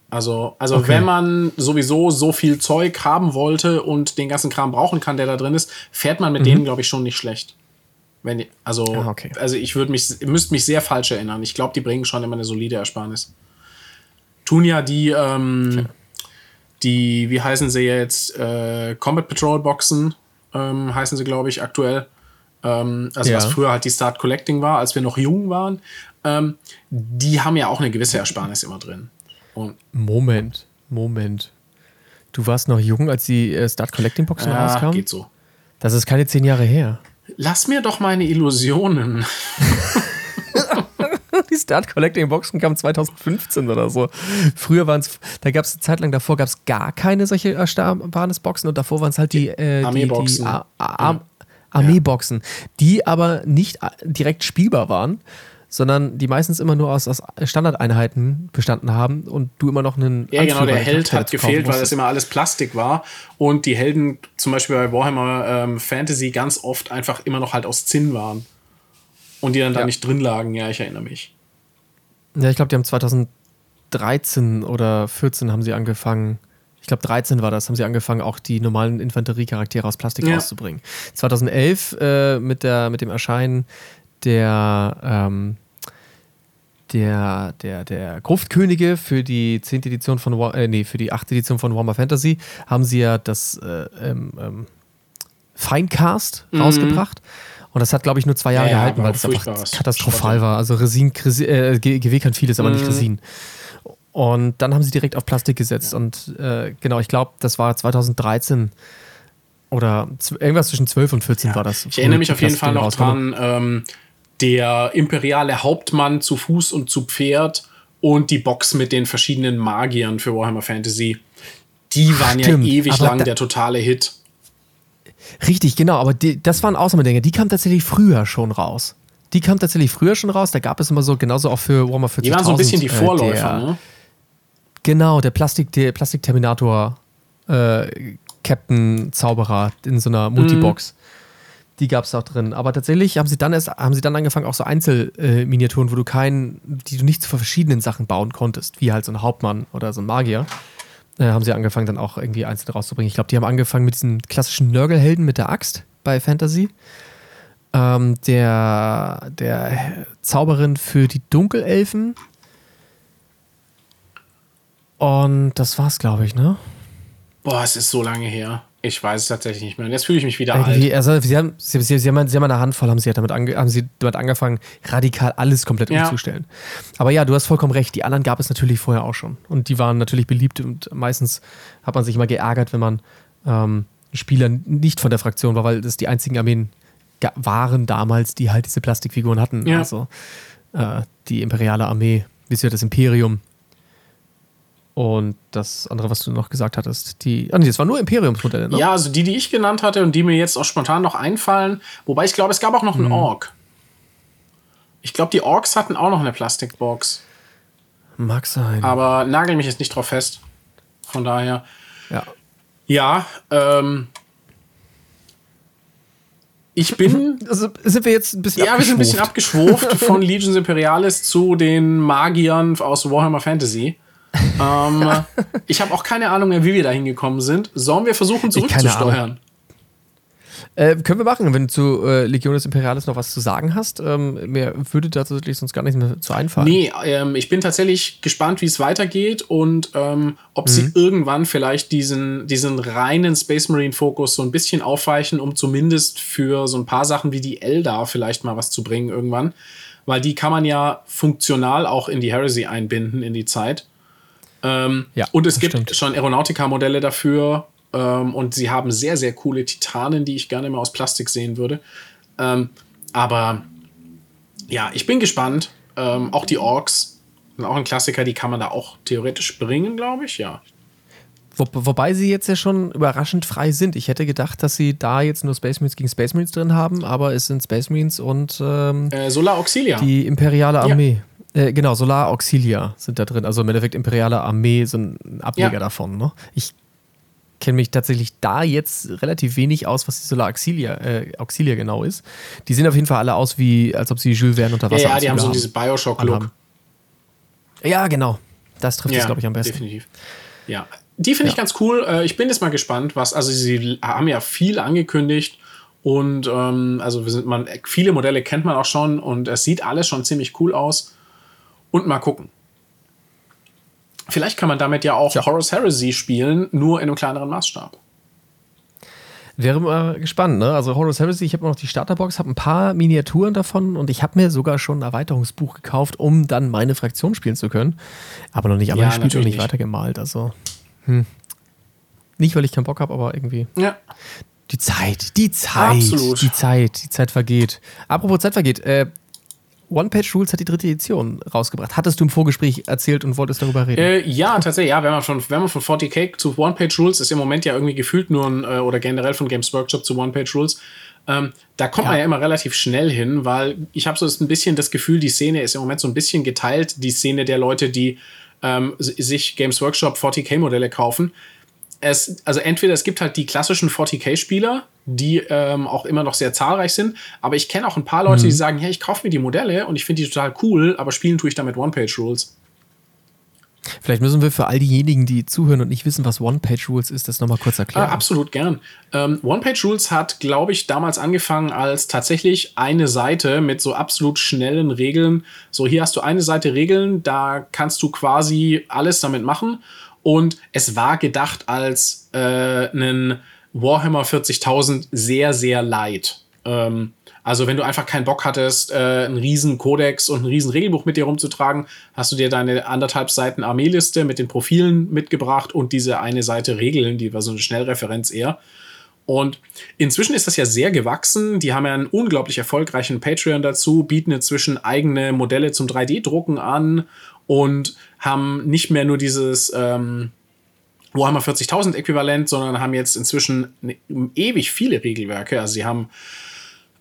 Speaker 2: Also, also okay. wenn man sowieso so viel Zeug haben wollte und den ganzen Kram brauchen kann, der da drin ist, fährt man mit mhm. denen, glaube ich, schon nicht schlecht. Wenn die, also, ah, okay. also ich würde mich, müsste mich sehr falsch erinnern. Ich glaube, die bringen schon immer eine solide Ersparnis. Tun ja die, ähm, okay. die, wie heißen sie jetzt, äh, Combat Patrol Boxen, ähm, heißen sie, glaube ich, aktuell. Ähm, also ja. was früher halt die Start Collecting war, als wir noch jung waren ähm, die haben ja auch eine gewisse Ersparnis immer drin.
Speaker 1: Und Moment, Moment. Du warst noch jung, als die äh, Start Collecting Boxen ja, rauskamen?
Speaker 2: geht so.
Speaker 1: Das ist keine zehn Jahre her.
Speaker 2: Lass mir doch meine Illusionen.
Speaker 1: die Start Collecting Boxen kamen 2015 oder so. Früher waren es, da gab es eine Zeit lang davor gab es gar keine solche Ersparnisboxen und davor waren es halt die, äh,
Speaker 2: Armeeboxen.
Speaker 1: Die, die Ar Armeeboxen, die aber nicht direkt spielbar waren, sondern die meistens immer nur aus, aus Standardeinheiten bestanden haben und du immer noch einen.
Speaker 2: Ja, genau, der Held hat gefehlt, weil das immer alles Plastik war und die Helden zum Beispiel bei Warhammer ähm, Fantasy ganz oft einfach immer noch halt aus Zinn waren und die dann ja. da nicht drin lagen. Ja, ich erinnere mich.
Speaker 1: Ja, ich glaube, die haben 2013 oder 14 haben sie angefangen. Ich glaube, 13 war das, haben sie angefangen, auch die normalen Infanteriecharaktere aus Plastik ja. rauszubringen. 2011 äh, mit, der, mit dem Erscheinen der, ähm, der, der, der Gruftkönige für die 10. Edition von, äh, nee, für die 8. Edition von Warhammer Fantasy haben sie ja das äh, ähm, ähm, Finecast mhm. rausgebracht. Und das hat, glaube ich, nur zwei Jahre
Speaker 2: Ja, ja,
Speaker 1: gehalten,
Speaker 2: war
Speaker 1: weil das einfach katastrophal
Speaker 2: Schrott.
Speaker 1: war. Also Resin, Resin äh, GW kann vieles, aber nicht
Speaker 2: Mhm.
Speaker 1: Resin. Und dann haben sie direkt auf Plastik gesetzt. Und äh, genau, ich glaube, das war 2013 oder irgendwas zwischen 12 und 14 war das.
Speaker 2: Ich erinnere mich auf jeden Fall noch dran, ähm, der imperiale Hauptmann zu Fuß und zu Pferd und die Box mit den verschiedenen Magiern für Warhammer Fantasy. Die waren
Speaker 1: Stimmt,
Speaker 2: ja ewig lang der totale Hit.
Speaker 1: Richtig, genau, aber die, das waren Ausnahmedinger. Die kamen tatsächlich früher schon raus. Die kamen tatsächlich früher schon raus. Da gab es immer so, genauso auch für Warhammer 40.000.
Speaker 2: Die waren so ein bisschen die
Speaker 1: äh,
Speaker 2: Vorläufer,
Speaker 1: der,
Speaker 2: ne?
Speaker 1: Genau, der Plastik, der Plastik-Terminator äh, Captain Zauberer in so einer Multibox. Die gab es auch drin. Aber tatsächlich haben sie dann erst, haben sie dann angefangen, auch so Einzelminiaturen, äh, wo du keinen, die du nicht zu verschiedenen Sachen bauen konntest, wie halt so ein Hauptmann oder so ein Magier. Äh, haben sie angefangen, dann auch irgendwie einzeln rauszubringen. Ich glaube, die haben angefangen mit diesen klassischen Nörgelhelden mit der Axt bei Fantasy. Ähm, der, der Zauberin für die Dunkelelfen. Und das war's, glaube ich, ne?
Speaker 2: Boah, es ist so lange her. Ich weiß es tatsächlich nicht mehr. Und jetzt fühle ich mich wieder
Speaker 1: Irgendwie,
Speaker 2: alt.
Speaker 1: also sie haben, sie, sie, sie, haben, sie haben eine Handvoll, haben sie, damit ange, haben sie damit angefangen, radikal alles komplett
Speaker 2: Ja.
Speaker 1: umzustellen. Aber ja, du hast vollkommen recht, die anderen gab es natürlich vorher auch schon. Und die waren natürlich beliebt und meistens hat man sich immer geärgert, wenn man ähm, Spieler nicht von der Fraktion war, weil das die einzigen Armeen waren damals, die halt diese Plastikfiguren hatten.
Speaker 2: Ja.
Speaker 1: Also äh, die imperiale Armee, wie das Imperium. Und das andere, was du noch gesagt hattest, die. Ah, nee, das waren nur Imperiumsmodelle, ne?
Speaker 2: Ja, also die, die ich genannt hatte und die mir jetzt auch spontan noch einfallen. Wobei ich glaube, es gab auch noch einen Ork. Ich glaube, die Orks hatten auch noch eine Plastikbox.
Speaker 1: Mag sein.
Speaker 2: Aber nagel mich jetzt nicht drauf fest. Von daher.
Speaker 1: ja.
Speaker 2: Ja, ähm. Ich bin.
Speaker 1: Also sind wir jetzt ein bisschen
Speaker 2: ja, wir sind ein bisschen abgeschwurft von Legions Imperialis zu den Magiern aus Warhammer Fantasy. Ähm, ich habe auch keine Ahnung mehr, wie wir da hingekommen sind. Sollen wir versuchen, zurückzusteuern?
Speaker 1: Äh, können wir machen, wenn du zu äh, Legiones Imperialis noch was zu sagen hast. Ähm, mir würde tatsächlich sonst gar nichts mehr zu einfallen.
Speaker 2: Nee, ähm, ich bin tatsächlich gespannt, wie es weitergeht und ähm, ob sie irgendwann vielleicht diesen, diesen reinen Space Marine Fokus so ein bisschen aufweichen, um zumindest für so ein paar Sachen wie die Eldar vielleicht mal was zu bringen irgendwann. Weil die kann man ja funktional auch in die Heresy einbinden in die Zeit. Ähm,
Speaker 1: Ja,
Speaker 2: und es gibt
Speaker 1: stimmt.
Speaker 2: schon Aeronautica-Modelle dafür. Ähm, und sie haben sehr, sehr coole Titanen, die ich gerne mal aus Plastik sehen würde. Ähm, aber ja, ich bin gespannt. Ähm, auch die Orks sind auch ein Klassiker, die kann man da auch theoretisch bringen, glaube ich, ja.
Speaker 1: Wo, wobei sie jetzt ja schon überraschend frei sind. Ich hätte gedacht, dass sie da jetzt nur Space Marines gegen Space Marines drin haben, aber es sind Space Marines und ähm,
Speaker 2: Äh, Solar Auxilia.
Speaker 1: die imperiale Armee. Äh, genau, Solar Auxilia sind da drin. Also im Endeffekt imperiale Armee, so ein Ableger
Speaker 2: Ja.
Speaker 1: davon. Ne? Ich kenne mich tatsächlich da jetzt relativ wenig aus, was die Solar Auxilia, äh, Auxilia genau ist. Die sehen auf jeden Fall alle aus, wie als ob sie Jules Verne unter
Speaker 2: ja,
Speaker 1: Wasser
Speaker 2: ja, die haben so diese Bioshock-Look.
Speaker 1: Ja, genau. Das trifft es, glaube ich, am besten.
Speaker 2: Definitiv. Ja, die finde ich
Speaker 1: Ja.
Speaker 2: ganz cool. Äh, ich bin jetzt mal gespannt, was, also sie haben ja viel angekündigt und ähm, also wir sind, man, viele Modelle kennt man auch schon und es sieht alles schon ziemlich cool aus. Und mal gucken. Vielleicht kann man damit ja auch
Speaker 1: Tja.
Speaker 2: Horus Heresy spielen, nur in einem kleineren Maßstab.
Speaker 1: Wäre mal gespannt, ne? Also Horus Heresy, ich habe noch die Starterbox, habe ein paar Miniaturen davon und ich habe mir sogar schon ein Erweiterungsbuch gekauft, um dann meine Fraktion spielen zu können. Aber noch nicht einmal
Speaker 2: Ja,
Speaker 1: gespielt und nicht
Speaker 2: nicht.
Speaker 1: weitergemalt. Also, hm. Nicht, weil ich keinen Bock habe, aber irgendwie.
Speaker 2: Ja.
Speaker 1: Die Zeit, die Zeit,
Speaker 2: Absolut.
Speaker 1: die Zeit, die Zeit vergeht. Apropos Zeit vergeht, äh, One-Page Rules hat die dritte Edition rausgebracht. Hattest du im Vorgespräch erzählt und wolltest darüber reden?
Speaker 2: Äh, ja, tatsächlich, ja, wenn man von, wenn man von 40k zu One-Page-Rules ist im Moment ja irgendwie gefühlt nur ein, äh, oder generell von Games Workshop zu One-Page-Rules. Ähm, da kommt
Speaker 1: Ja.
Speaker 2: man ja immer relativ schnell hin, weil ich habe so ein bisschen das Gefühl, die Szene ist im Moment so ein bisschen geteilt, die Szene der Leute, die ähm, sich Games Workshop 40k-Modelle kaufen. Es, also entweder es gibt halt die klassischen 40k-Spieler, die ähm, auch immer noch sehr zahlreich sind, aber ich kenne auch ein paar Leute, die sagen, ja, ich kaufe mir die Modelle und ich finde die total cool, aber spielen tue ich damit One-Page-Rules.
Speaker 1: Vielleicht müssen wir für all diejenigen, die zuhören und nicht wissen, was One-Page Rules ist, das nochmal kurz
Speaker 2: Ah,
Speaker 1: erklären.
Speaker 2: absolut gern. Ähm, One-Page-Rules hat, glaube ich, damals angefangen als tatsächlich eine Seite mit so absolut schnellen Regeln. So, hier hast du eine Seite Regeln, da kannst du quasi alles damit machen. Und es war gedacht als äh, einen Warhammer 40.000 sehr, sehr light. Ähm, Also wenn du einfach keinen Bock hattest, äh, einen riesen Kodex und ein riesen Regelbuch mit dir rumzutragen, hast du dir deine anderthalb Seiten Armeeliste mit den Profilen mitgebracht und diese eine Seite Regeln, die war so eine Schnellreferenz eher. Und inzwischen ist das ja sehr gewachsen. Die haben ja einen unglaublich erfolgreichen Patreon dazu, bieten inzwischen eigene Modelle zum 3D-Drucken an und haben nicht mehr nur dieses ähm, Warhammer 40.000 Äquivalent, sondern haben jetzt inzwischen ne, ewig viele Regelwerke. Also sie haben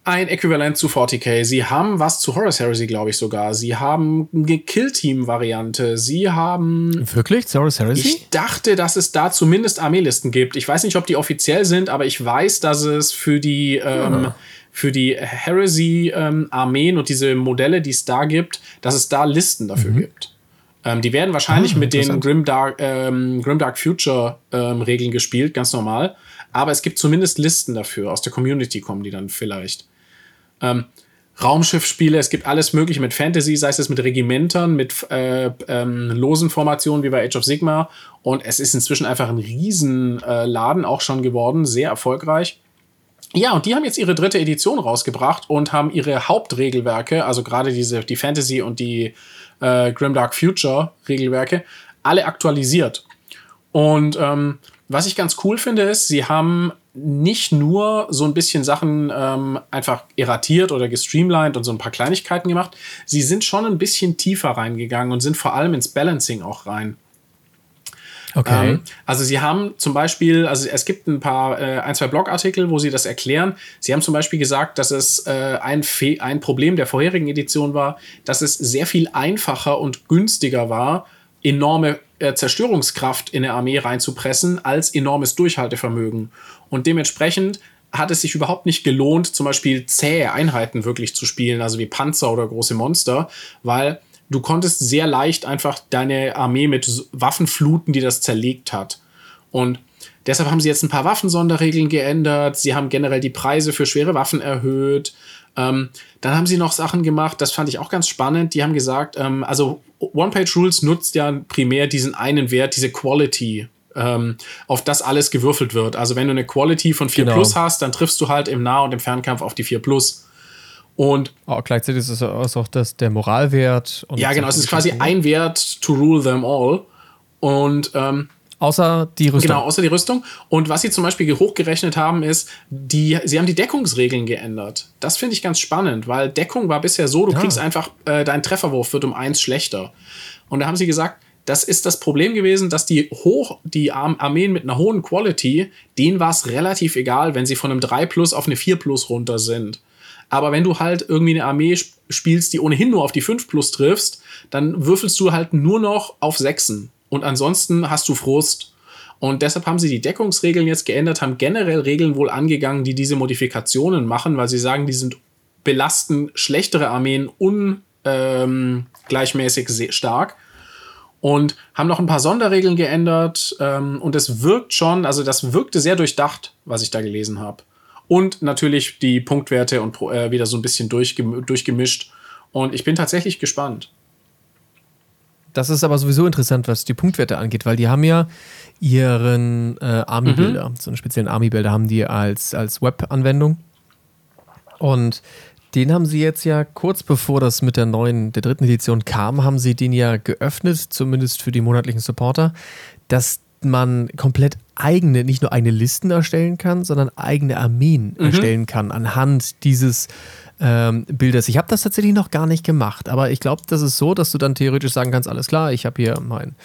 Speaker 2: ein Äquivalent zu 40k. Sie haben was zu Horus Heresy, glaube ich sogar. Sie haben eine Kill-Team-Variante. Sie haben.
Speaker 1: Wirklich? Zu Horus Heresy?
Speaker 2: Ich dachte, dass es da zumindest Armeelisten gibt. Ich weiß nicht, ob die offiziell sind, aber ich weiß, dass es für die. Ähm, ah. Für die Heresy-Armeen ähm, und diese Modelle, die es da gibt, dass es da Listen dafür mhm. gibt. Ähm, die werden wahrscheinlich ah, mit den Grimdark, ähm, Grimdark Future ähm, Regeln gespielt, ganz normal. Aber es gibt zumindest Listen dafür. Aus der Community kommen die dann vielleicht. Ähm, Raumschiffspiele, es gibt alles Mögliche mit Fantasy, sei es mit Regimentern, mit äh, ähm, losen Formationen wie bei Age of Sigma. Und es ist inzwischen einfach ein Riesenladen äh, auch schon geworden, sehr erfolgreich. Ja, und die haben jetzt ihre dritte Edition rausgebracht und haben ihre Hauptregelwerke, also gerade diese, die Fantasy und die äh, Grimdark Future Regelwerke, alle aktualisiert. Und ähm, was ich ganz cool finde, ist, sie haben nicht nur so ein bisschen Sachen ähm, einfach erratiert oder gestreamlined und so ein paar Kleinigkeiten gemacht. Sie sind schon ein bisschen tiefer reingegangen und sind vor allem ins Balancing auch rein. Okay. Ähm, also sie haben zum Beispiel, also es gibt ein paar, äh, ein, zwei Blogartikel, wo sie das erklären. Sie haben zum Beispiel gesagt, dass es äh, ein, Fe ein Problem der vorherigen Edition war, dass es sehr viel einfacher und günstiger war, enorme äh, Zerstörungskraft in eine Armee reinzupressen, als enormes Durchhaltevermögen. Und dementsprechend hat es sich überhaupt nicht gelohnt, zum Beispiel zähe Einheiten wirklich zu spielen, also wie Panzer oder große Monster, weil du konntest sehr leicht einfach deine Armee mit Waffen fluten, die das zerlegt hat. Und deshalb haben sie jetzt ein paar Waffensonderregeln geändert. Sie haben generell die Preise für schwere Waffen erhöht. Ähm, dann haben sie noch Sachen gemacht, das fand ich auch ganz spannend. Die haben gesagt, ähm, also One-Page-Rules nutzt ja primär diesen einen Wert, diese Quality, ähm, auf das alles gewürfelt wird. Also wenn du eine Quality von 4 genau. plus hast, dann triffst du halt im Nah- und im Fernkampf auf die 4 plus. Und
Speaker 1: oh, gleichzeitig ist es auch das, der Moralwert.
Speaker 2: ja, genau, es ist quasi ein Wert to rule them all. Und ähm,
Speaker 1: Außer die Rüstung.
Speaker 2: Genau, außer die Rüstung. Und was sie zum Beispiel hochgerechnet haben, ist, die, sie haben die Deckungsregeln geändert. Das finde ich ganz spannend, weil Deckung war bisher so, du ja. kriegst einfach, äh, dein Trefferwurf wird um eins schlechter. Und da haben sie gesagt, das ist das Problem gewesen, dass die hoch, die Armeen mit einer hohen Quality, denen war es relativ egal, wenn sie von einem 3 plus auf eine 4 plus runter sind. Aber wenn du halt irgendwie eine Armee spielst, die ohnehin nur auf die 5 plus triffst, dann würfelst du halt nur noch auf 6 und ansonsten hast du Frust. Und deshalb haben sie die Deckungsregeln jetzt geändert, haben generell Regeln wohl angegangen, die diese Modifikationen machen, weil sie sagen, die sind belasten schlechtere Armeen ungleichmäßig ähm, stark und haben noch ein paar Sonderregeln geändert ähm, und es wirkt schon, also das wirkte sehr durchdacht, was ich da gelesen habe. Und natürlich die Punktwerte und äh, wieder so ein bisschen durchgemischt. Und ich bin tatsächlich gespannt.
Speaker 1: Das ist aber sowieso interessant, was die Punktwerte angeht, weil die haben ja ihren äh, Army-Builder, mhm. so einen speziellen Army-Builder haben die als, als Web-Anwendung. Und den haben sie jetzt ja kurz bevor das mit der neuen, der dritten Edition kam, haben sie den ja geöffnet, zumindest für die monatlichen Supporter, dass man komplett eigene, nicht nur eigene Listen erstellen kann, sondern eigene Armeen mhm. erstellen kann anhand dieses ähm, Bilders. Ich habe das tatsächlich noch gar nicht gemacht, aber ich glaube, das ist so, dass du dann theoretisch sagen kannst, alles klar, ich habe hier mein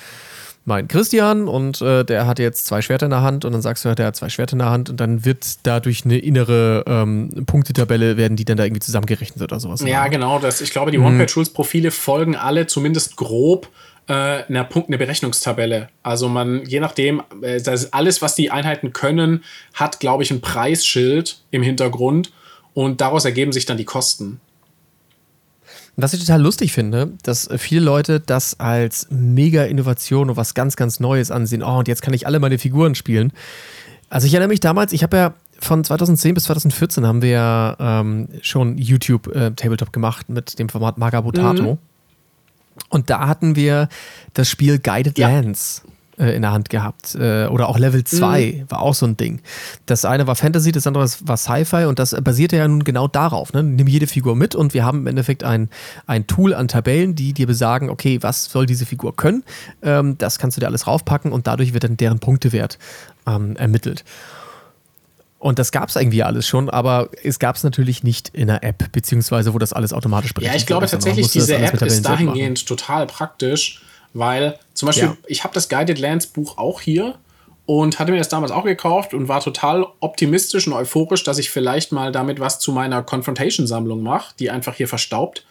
Speaker 1: mein Christian und äh, der hat jetzt zwei Schwerter in der Hand und dann sagst du, der hat zwei Schwerter in der Hand und dann wird dadurch eine innere ähm, Punktetabelle, werden die dann da irgendwie zusammengerechnet oder sowas.
Speaker 2: Ja, genau. Das, ich glaube, die One-Page-Rules-Profile folgen alle zumindest grob äh, einer Punkt, eine Berechnungstabelle. Also man, je nachdem, äh, das alles, was die Einheiten können, hat, glaube ich, ein Preisschild im Hintergrund und daraus ergeben sich dann die Kosten.
Speaker 1: Was ich total lustig finde, dass viele Leute das als mega Innovation und was ganz, ganz Neues ansehen. Oh, und jetzt kann ich alle meine Figuren spielen. Also ich erinnere mich damals, ich habe ja von 2010 bis 2014 haben wir ja ähm, schon YouTube äh, Tabletop gemacht mit dem Format Magabotato. Mhm. Und da hatten wir das Spiel Guided ja. Lands äh, in der Hand gehabt. Äh, oder auch Level 2 mhm. war auch so ein Ding. Das eine war Fantasy, das andere war Sci-Fi und das basierte ja nun genau darauf. Ne? Nimm jede Figur mit und wir haben im Endeffekt ein, ein Tool an Tabellen, die dir besagen, okay, was soll diese Figur können? Ähm, das kannst du dir alles raufpacken und dadurch wird dann deren Punktewert ähm, ermittelt. Und das gab es irgendwie alles schon, aber es gab es natürlich nicht in der App, beziehungsweise wo das alles automatisch
Speaker 2: berechnet Ja, ich glaube tatsächlich, diese App ist dahingehend total praktisch, weil zum Beispiel, ja. ich habe das Guided Lands Buch auch hier und hatte mir das damals auch gekauft und war total optimistisch und euphorisch, dass ich vielleicht mal damit was zu meiner Confrontation-Sammlung mache, die einfach hier verstaubt.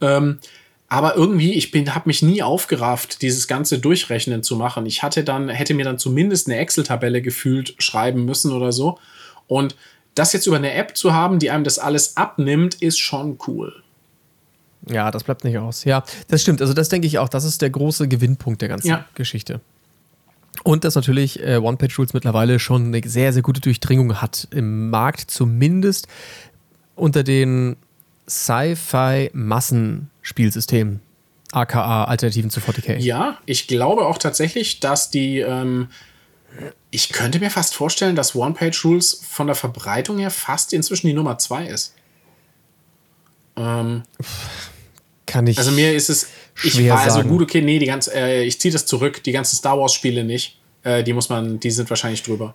Speaker 2: Ähm, aber irgendwie, ich bin, habe mich nie aufgerafft, dieses ganze Durchrechnen zu machen. Ich hatte dann, hätte mir dann zumindest eine Excel-Tabelle gefühlt schreiben müssen oder so. Und das jetzt über eine App zu haben, die einem das alles abnimmt, ist schon cool.
Speaker 1: Ja, das bleibt nicht aus. Ja, das stimmt. Also das denke ich auch. Das ist der große Gewinnpunkt der ganzen ja. Geschichte. Und dass natürlich äh, One-Page-Rules mittlerweile schon eine sehr, sehr gute Durchdringung hat im Markt, zumindest unter den Sci-Fi-Massenspielsystemen, aka Alternativen zu 40k.
Speaker 2: Ja, ich glaube auch tatsächlich, dass die ähm, ich könnte mir fast vorstellen, dass One-Page-Rules von der Verbreitung her fast inzwischen die Nummer zwei ist.
Speaker 1: Ähm, Kann ich.
Speaker 2: Also mir ist es. Ich war also gut, okay, nee, die ganze, äh, ich ziehe das zurück. Die ganzen Star Wars-Spiele nicht. Äh, die muss man, die sind wahrscheinlich drüber.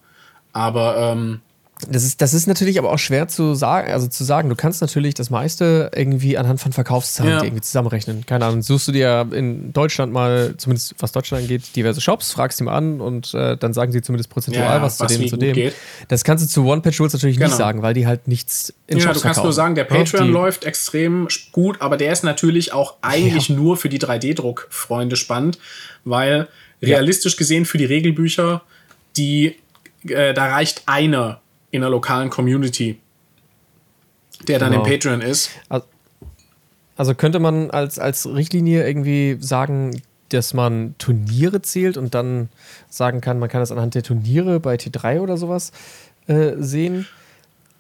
Speaker 2: Aber ähm,
Speaker 1: das ist, das ist natürlich aber auch schwer zu sagen, also zu sagen. Du kannst natürlich das meiste irgendwie anhand von Verkaufszahlen ja. irgendwie zusammenrechnen. Keine Ahnung, suchst du dir in Deutschland mal, zumindest was Deutschland angeht, diverse Shops, fragst die mal an und äh, dann sagen sie zumindest prozentual ja, was, was, zu dem und zu dem. Geht. Das kannst du zu One-Page-Rules natürlich genau. nicht sagen, weil die halt nichts
Speaker 2: in ja, Shops du kannst verkaufen. nur sagen, der Patreon ja, läuft extrem gut, aber der ist natürlich auch eigentlich ja. nur für die 3D-Druck-Freunde spannend, weil realistisch gesehen für die Regelbücher, die, äh, da reicht einer in einer lokalen Community, der dann genau. im Patreon ist.
Speaker 1: Also könnte man als, als Richtlinie irgendwie sagen, dass man Turniere zählt und dann sagen kann, man kann das anhand der Turniere bei T3 oder sowas äh, sehen.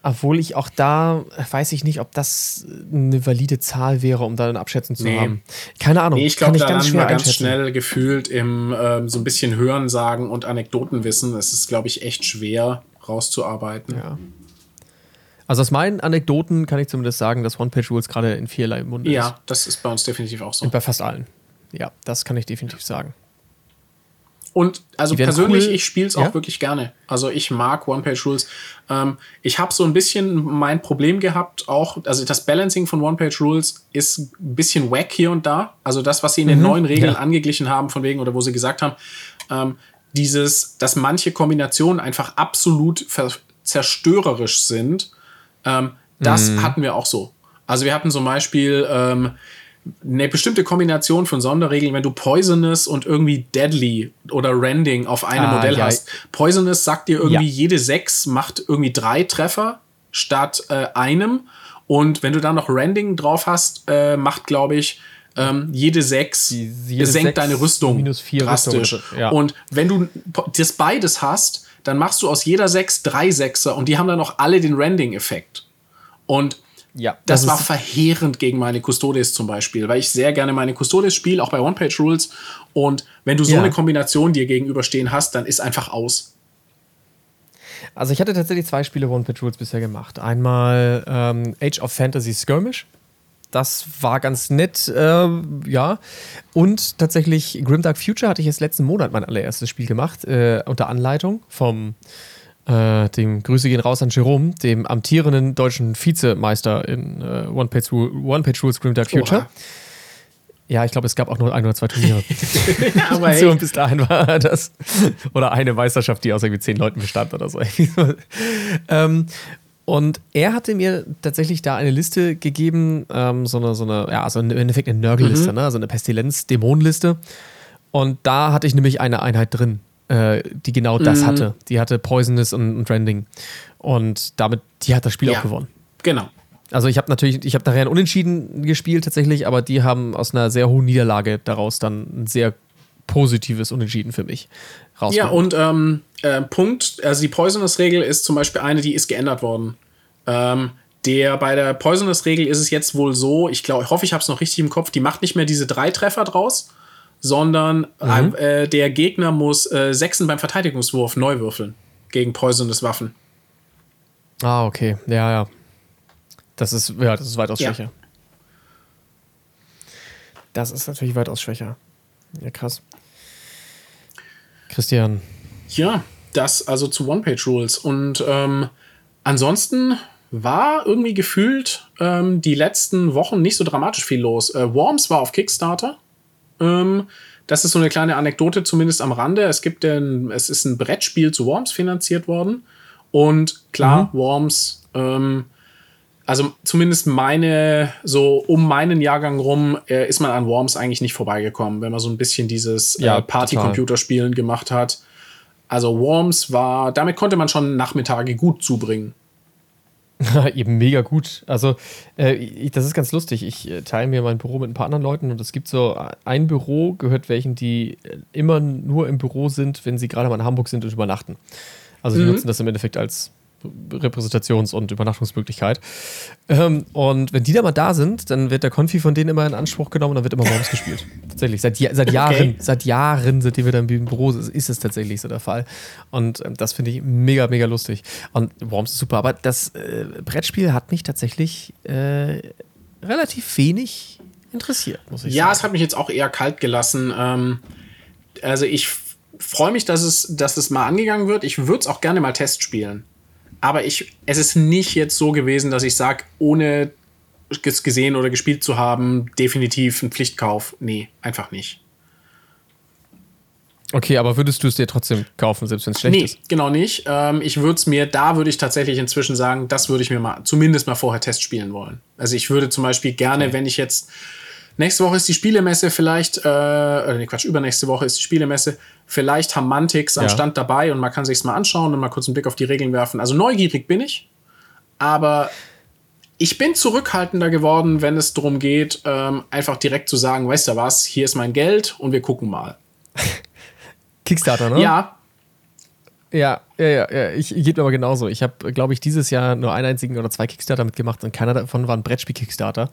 Speaker 1: Obwohl ich auch da weiß ich nicht, ob das eine valide Zahl wäre, um da dann abschätzen zu nee. haben. Keine Ahnung. Nee,
Speaker 2: ich glaube, da landen wir ganz schnell gefühlt im ähm, so ein bisschen Hörensagen und Anekdotenwissen. Es ist, glaube ich, echt schwer, rauszuarbeiten.
Speaker 1: Ja. Also aus meinen Anekdoten kann ich zumindest sagen, dass One-Page-Rules gerade in vielerlei Munde
Speaker 2: ja, ist. Ja, das ist bei uns definitiv auch so.
Speaker 1: Und bei fast allen. Ja, das kann ich definitiv sagen.
Speaker 2: Und also persönlich, cool. ich spiele es auch ja? wirklich gerne. Also ich mag One-Page-Rules. Ähm, ich habe so ein bisschen mein Problem gehabt, auch, also das Balancing von One-Page-Rules ist ein bisschen wack hier und da. Also das, was sie in den mhm. neuen Regeln ja. angeglichen haben, von wegen, oder wo sie gesagt haben, ähm, dieses, dass manche Kombinationen einfach absolut zerstörerisch sind, ähm, das mhm. hatten wir auch so. Also wir hatten zum Beispiel ähm, eine bestimmte Kombination von Sonderregeln, wenn du Poisonous und irgendwie Deadly oder Rending auf einem ah, Modell ja. hast. Poisonous sagt dir irgendwie, ja. jede sechs macht irgendwie drei Treffer statt äh, einem. Und wenn du dann noch Rending drauf hast, äh, macht, glaube ich, ähm, jede 6 jede senkt sechs, deine Rüstung minus vier drastisch. Rüstung, ja. Und wenn du das beides hast, dann machst du aus jeder 6 drei Sechser und die haben dann auch alle den Rending-Effekt. Und ja, das, das war verheerend gegen meine Custodes zum Beispiel, weil ich sehr gerne meine Custodes spiele, auch bei One-Page-Rules. Und wenn du so ja. eine Kombination dir gegenüberstehen hast, dann ist einfach aus.
Speaker 1: Also ich hatte tatsächlich zwei Spiele One-Page-Rules bisher gemacht. Einmal ähm, Age of Fantasy Skirmish das war ganz nett, äh, ja. Und tatsächlich Grimdark Future hatte ich jetzt letzten Monat mein allererstes Spiel gemacht, äh, unter Anleitung vom äh, dem Grüße gehen raus an Jerome, dem amtierenden deutschen Vizemeister in äh, One, Page One Page Rules Grimdark Future. Oha. Ja, ich glaube, es gab auch nur ein oder zwei Turniere. Aber so, bis dahin war das. Oder eine Meisterschaft, die aus irgendwie zehn Leuten bestand oder so. ähm, und er hatte mir tatsächlich da eine Liste gegeben, ähm, so eine, so eine, ja, also im Endeffekt eine Nörgelliste, mhm. ne? also eine Pestilenz-Dämonenliste. Und da hatte ich nämlich eine Einheit drin, äh, die genau das mhm. hatte. Die hatte Poisonous und, und Rending. Und damit, die hat das Spiel ja, auch gewonnen.
Speaker 2: Genau.
Speaker 1: Also ich habe natürlich, ich habe nachher ein Unentschieden gespielt tatsächlich, aber die haben aus einer sehr hohen Niederlage daraus dann ein sehr positives Unentschieden für mich
Speaker 2: rausgeholt. Ja, und ähm, äh, Punkt, also die Poisonous-Regel ist zum Beispiel eine, die ist geändert worden. Ähm, der bei der Poisonous-Regel ist es jetzt wohl so, ich glaube, ich hoffe, ich habe es noch richtig im Kopf, die macht nicht mehr diese drei Treffer draus, sondern mhm. äh, der Gegner muss äh, Sechsen beim Verteidigungswurf neu würfeln gegen Poisonous Waffen.
Speaker 1: Ah, okay. Ja, ja. Das ist, ja, das ist weitaus ja. schwächer. Das ist natürlich weitaus schwächer. Ja, krass. Christian.
Speaker 2: Ja, das also zu One-Page-Rules. Und ähm, ansonsten war irgendwie gefühlt ähm, die letzten Wochen nicht so dramatisch viel los. Äh, Worms war auf Kickstarter. Ähm, das ist so eine kleine Anekdote, zumindest am Rande. Es gibt ein, es ist ein Brettspiel zu Worms finanziert worden. Und klar, mhm. Worms, ähm, also zumindest meine, so um meinen Jahrgang rum, äh, ist man an Worms eigentlich nicht vorbeigekommen, wenn man so ein bisschen dieses ja, äh, Party-Computerspielen gemacht hat. Also Worms war, damit konnte man schon Nachmittage gut zubringen.
Speaker 1: Eben mega gut. Also, äh, ich, das ist ganz lustig. Ich äh, teile mir mein Büro mit ein paar anderen Leuten und es gibt so ein Büro, gehört welchen, die äh, immer nur im Büro sind, wenn sie gerade mal in Hamburg sind und übernachten. Also, die mhm. nutzen das im Endeffekt als Repräsentations- und Übernachtungsmöglichkeit. Ähm, und wenn die da mal da sind, dann wird der Konfi von denen immer in Anspruch genommen und dann wird immer Worms gespielt. Tatsächlich. Seit, seit Jahren, okay. seit Jahren, seitdem wir da im Büro sind, ist es tatsächlich so der Fall. Und ähm, das finde ich mega, mega lustig. Und Worms ist super. Aber das äh, Brettspiel hat mich tatsächlich äh, relativ wenig interessiert,
Speaker 2: muss ich ja, sagen. Ja, es hat mich jetzt auch eher kalt gelassen. Ähm, also ich freue mich, dass es, dass es mal angegangen wird. Ich würde es auch gerne mal Test spielen. Aber ich, es ist nicht jetzt so gewesen, dass ich sage, ohne es gesehen oder gespielt zu haben, definitiv ein Pflichtkauf. Nee, einfach nicht.
Speaker 1: Okay, aber würdest du es dir trotzdem kaufen, selbst wenn es schlecht nee, ist?
Speaker 2: Nee, genau nicht. Ähm, ich würde es mir, da würde ich tatsächlich inzwischen sagen, das würde ich mir mal, zumindest mal vorher Test spielen wollen. Also ich würde zum Beispiel gerne, okay. wenn ich jetzt Nächste Woche ist die Spielemesse vielleicht, äh, oder nee, Quatsch, übernächste Woche ist die Spielemesse. Vielleicht haben Mantix am ja. Stand dabei und man kann sich's mal anschauen und mal kurz einen Blick auf die Regeln werfen. Also neugierig bin ich, aber ich bin zurückhaltender geworden, wenn es darum geht, ähm, einfach direkt zu sagen, weißt du was, hier ist mein Geld und wir gucken mal.
Speaker 1: Kickstarter, ne?
Speaker 2: Ja,
Speaker 1: ja, ja, ja, ja. Ich, ich geht aber genauso. Ich habe, glaube ich, dieses Jahr nur einen einzigen oder zwei Kickstarter mitgemacht und keiner davon war ein Brettspiel-Kickstarter.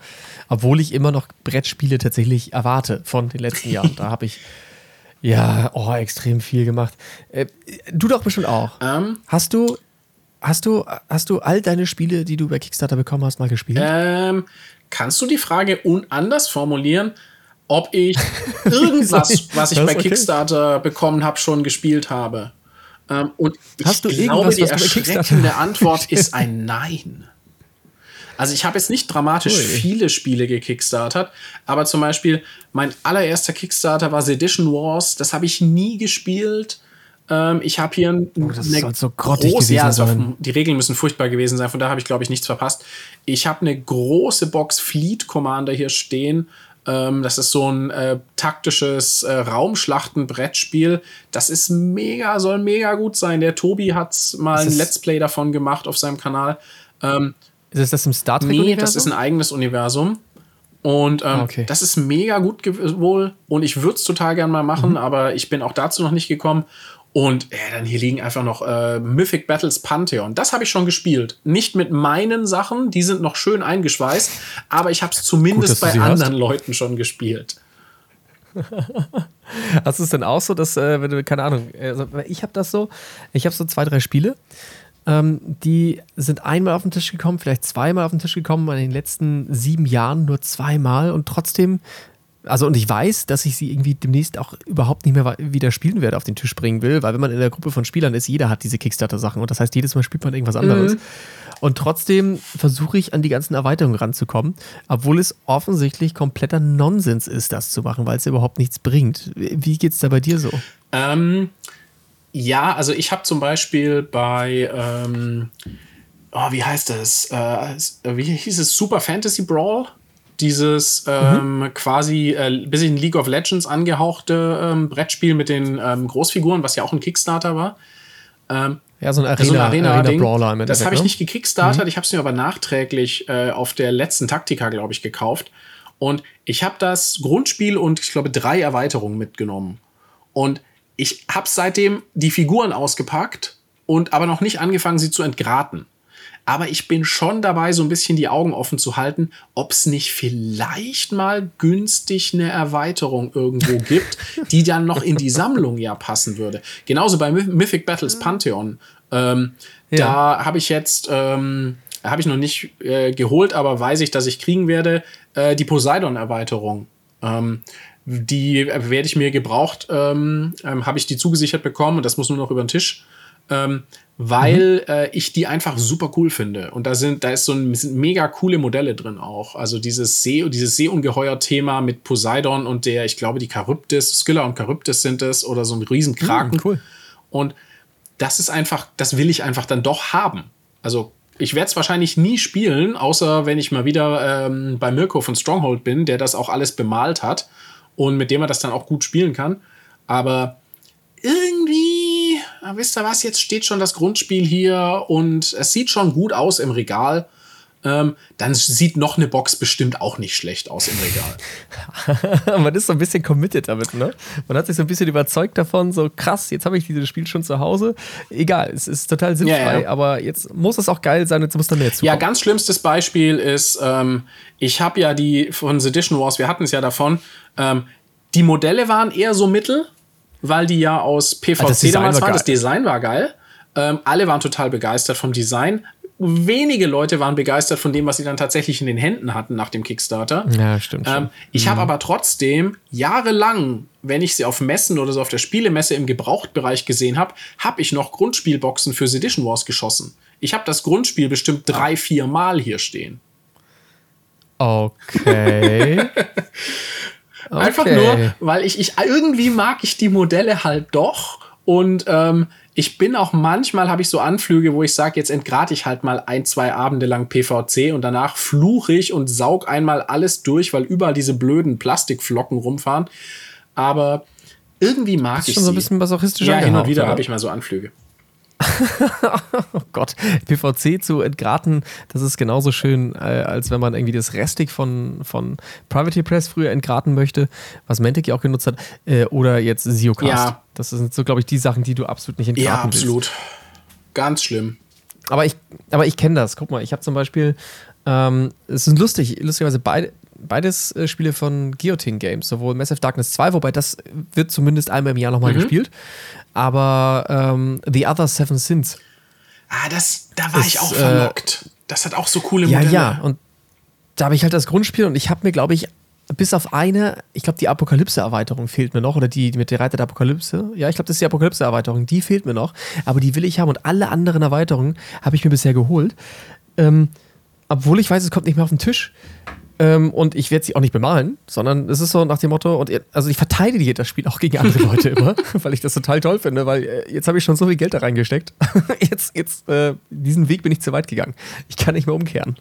Speaker 1: Obwohl ich immer noch Brettspiele tatsächlich erwarte von den letzten Jahren. da habe ich ja, oh, extrem viel gemacht. Äh, du doch bestimmt auch. Um, ähm. hast du, hast du, hast du all deine Spiele, die du bei Kickstarter bekommen hast, mal gespielt?
Speaker 2: Ähm, kannst du die Frage anders formulieren? Ob ich irgendwas, was ich bei. Kickstarter bekommen habe, schon gespielt habe? Ähm, und
Speaker 1: Hast
Speaker 2: ich glaube, die erschreckende Antwort ist ein Nein. Also ich habe jetzt nicht dramatisch Ui. viele Spiele gekickstartert, aber zum Beispiel mein allererster Kickstarter war Sedition Wars. Das habe ich nie gespielt. Ähm, ich habe hier ein,
Speaker 1: oh, das eine so große, ja,
Speaker 2: also die Regeln müssen furchtbar gewesen sein. Von da habe ich glaube ich nichts verpasst. Ich habe eine große Box Fleet Commander hier stehen ähm, das ist so ein äh, taktisches äh, Raumschlachten-Brettspiel. Das ist mega, soll mega gut sein. Der Tobi hat mal ein Let's Play davon gemacht auf seinem Kanal. Ähm,
Speaker 1: ist das im Star Trek?
Speaker 2: Nee, das ist ein eigenes Universum. Und ähm, okay. das ist mega gut wohl. Und ich würde es total gern mal machen, mhm. aber ich bin auch dazu noch nicht gekommen. Und ja, dann hier liegen einfach noch äh, Mythic Battles Pantheon. Das habe ich schon gespielt. Nicht mit meinen Sachen, die sind noch schön eingeschweißt, aber ich habe es zumindest Gut, bei anderen hast. Leuten schon gespielt.
Speaker 1: Hast du es denn auch so, dass, äh, wenn du, keine Ahnung, also ich habe das so, ich habe so zwei, drei Spiele, ähm, die sind einmal auf den Tisch gekommen, vielleicht zweimal auf den Tisch gekommen, in den letzten sieben Jahren nur zweimal und trotzdem also und ich weiß, dass ich sie irgendwie demnächst auch überhaupt nicht mehr wieder spielen werde, auf den Tisch bringen will, weil wenn man in der Gruppe von Spielern ist, jeder hat diese Kickstarter-Sachen und das heißt, jedes Mal spielt man irgendwas anderes. Mhm. Und trotzdem versuche ich an die ganzen Erweiterungen ranzukommen, obwohl es offensichtlich kompletter Nonsens ist, das zu machen, weil es überhaupt nichts bringt. Wie geht es da bei dir so?
Speaker 2: Ähm, ja, also ich habe zum Beispiel bei ähm, oh, wie heißt das? Äh, wie hieß es? Super Fantasy Brawl? Dieses ähm, mhm. quasi äh, bisschen League of Legends angehauchte ähm, Brettspiel mit den ähm, Großfiguren, was ja auch ein Kickstarter war.
Speaker 1: Ähm, ja, so ein Arena, so ein Arena, Arena
Speaker 2: Brawler im Das habe ich ne? nicht gekickstartet, mhm. ich habe es mir aber nachträglich äh, auf der letzten Taktika, glaube ich, gekauft. Und ich habe das Grundspiel und ich glaube drei Erweiterungen mitgenommen. Und ich habe seitdem die Figuren ausgepackt und aber noch nicht angefangen, sie zu entgraten. Aber ich bin schon dabei, so ein bisschen die Augen offen zu halten, ob es nicht vielleicht mal günstig eine Erweiterung irgendwo gibt, die dann noch in die Sammlung ja passen würde. Genauso bei Mythic Battles Pantheon. Ähm, ja. Da habe ich jetzt, ähm, habe ich noch nicht äh, geholt, aber weiß ich, dass ich kriegen werde, äh, die Poseidon-Erweiterung. Ähm, die werde ich mir gebraucht, ähm, ähm, habe ich die zugesichert bekommen und das muss nur noch über den Tisch. Ähm, weil mhm. äh, ich die einfach super cool finde. Und da sind, da ist so ein, sind mega coole Modelle drin auch. Also dieses See, dieses Seeungeheuer-Thema mit Poseidon und der, ich glaube, die Charybdis, Skylla und Charybdis sind es oder so ein Riesenkraken. Mhm, cool. Und das ist einfach, das will ich einfach dann doch haben. Also ich werde es wahrscheinlich nie spielen, außer wenn ich mal wieder ähm, bei Mirko von Stronghold bin, der das auch alles bemalt hat und mit dem er das dann auch gut spielen kann. Aber irgendwie, ah, wisst ihr was, jetzt steht schon das Grundspiel hier und es sieht schon gut aus im Regal. Ähm, dann sieht noch eine Box bestimmt auch nicht schlecht aus im
Speaker 1: Regal. Man ist so ein bisschen committed damit, ne? Man hat sich so ein bisschen überzeugt davon, so krass, jetzt habe ich dieses Spiel schon zu Hause. Egal, es ist total sinnfrei, ja, ja. aber jetzt muss es auch geil sein, jetzt muss da mehr zu.
Speaker 2: Ja, ganz schlimmstes Beispiel ist, ähm, ich habe ja die von Sedition Wars, wir hatten es ja davon, ähm, die Modelle waren eher so mittel, weil die ja aus PVC ah, damals waren. Das Design war geil. Ähm, alle waren total begeistert vom Design. Wenige Leute waren begeistert von dem, was sie dann tatsächlich in den Händen hatten nach dem Kickstarter.
Speaker 1: Ja, stimmt.
Speaker 2: Ähm, ich mhm. habe aber trotzdem jahrelang, wenn ich sie auf Messen oder so auf der Spielemesse im Gebrauchtbereich gesehen habe, habe ich noch Grundspielboxen für Sedition Wars geschossen. Ich habe das Grundspiel bestimmt drei, vier Mal hier stehen.
Speaker 1: Okay.
Speaker 2: Okay. Einfach nur, weil ich, ich irgendwie mag ich die Modelle halt doch. Und ähm, ich bin auch manchmal, habe ich so Anflüge, wo ich sage, jetzt entgrate ich halt mal ein, zwei Abende lang PVC und danach fluche ich und saug einmal alles durch, weil überall diese blöden Plastikflocken rumfahren. Aber irgendwie mag das ist ich schon
Speaker 1: so ein bisschen masochistisch
Speaker 2: Ja, hin und wieder habe ich mal so Anflüge.
Speaker 1: oh Gott, PVC zu entgraten, das ist genauso schön, äh, als wenn man irgendwie das Restig von, von Private Press früher entgraten möchte, was Mantic ja auch genutzt hat, äh, oder jetzt Siocast. Ja. Das sind so, glaube ich, die Sachen, die du absolut nicht entgraten
Speaker 2: Ja, absolut. Willst. Ganz schlimm.
Speaker 1: Aber ich, aber ich kenne das. Guck mal, ich habe zum Beispiel, ähm, es ist lustig, lustigerweise beide, beides äh, Spiele von Guillotine Games, sowohl Massive Darkness 2, wobei das wird zumindest einmal im Jahr nochmal mhm. gespielt, aber ähm, The Other Seven Sins.
Speaker 2: Ah, das, da war ist, ich auch verlockt. Äh, das hat auch so coole Modelle.
Speaker 1: Ja, ja, und da habe ich halt das Grundspiel und ich habe mir, glaube ich, bis auf eine, ich glaube, die Apokalypse-Erweiterung fehlt mir noch, oder die mit der Reiter der Apokalypse. Ja, ich glaube, das ist die Apokalypse-Erweiterung, die fehlt mir noch. Aber die will ich haben und alle anderen Erweiterungen habe ich mir bisher geholt. Ähm, obwohl ich weiß, es kommt nicht mehr auf den Tisch. Ähm, und ich werde sie auch nicht bemalen, sondern es ist so nach dem Motto, und also ich verteidige das Spiel auch gegen andere Leute immer, weil ich das total toll finde, weil äh, jetzt habe ich schon so viel Geld da reingesteckt. jetzt, jetzt, äh, diesen Weg bin ich zu weit gegangen. Ich kann nicht mehr umkehren.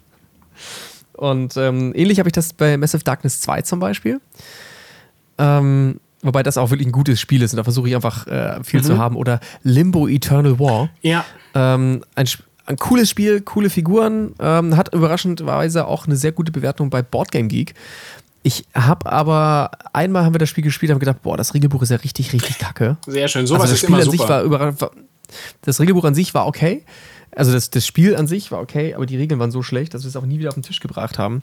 Speaker 1: Und ähm, ähnlich habe ich das bei Massive Darkness 2 zum Beispiel. Ähm, wobei das auch wirklich ein gutes Spiel ist und da versuche ich einfach äh, viel mhm. zu haben. Oder Limbo Eternal War.
Speaker 2: Ja.
Speaker 1: Ähm, ein Spiel ein cooles Spiel, coole Figuren, ähm, hat überraschenderweise auch eine sehr gute Bewertung bei Boardgame Geek. Ich habe aber einmal haben wir das Spiel gespielt, haben gedacht, boah, das Regelbuch ist ja richtig, richtig kacke.
Speaker 2: Sehr schön. Sowas
Speaker 1: also das
Speaker 2: Spiel
Speaker 1: immer
Speaker 2: an
Speaker 1: super. sich war, über, das Regelbuch an sich war okay. Also das, das Spiel an sich war okay, aber die Regeln waren so schlecht, dass wir es auch nie wieder auf den Tisch gebracht haben.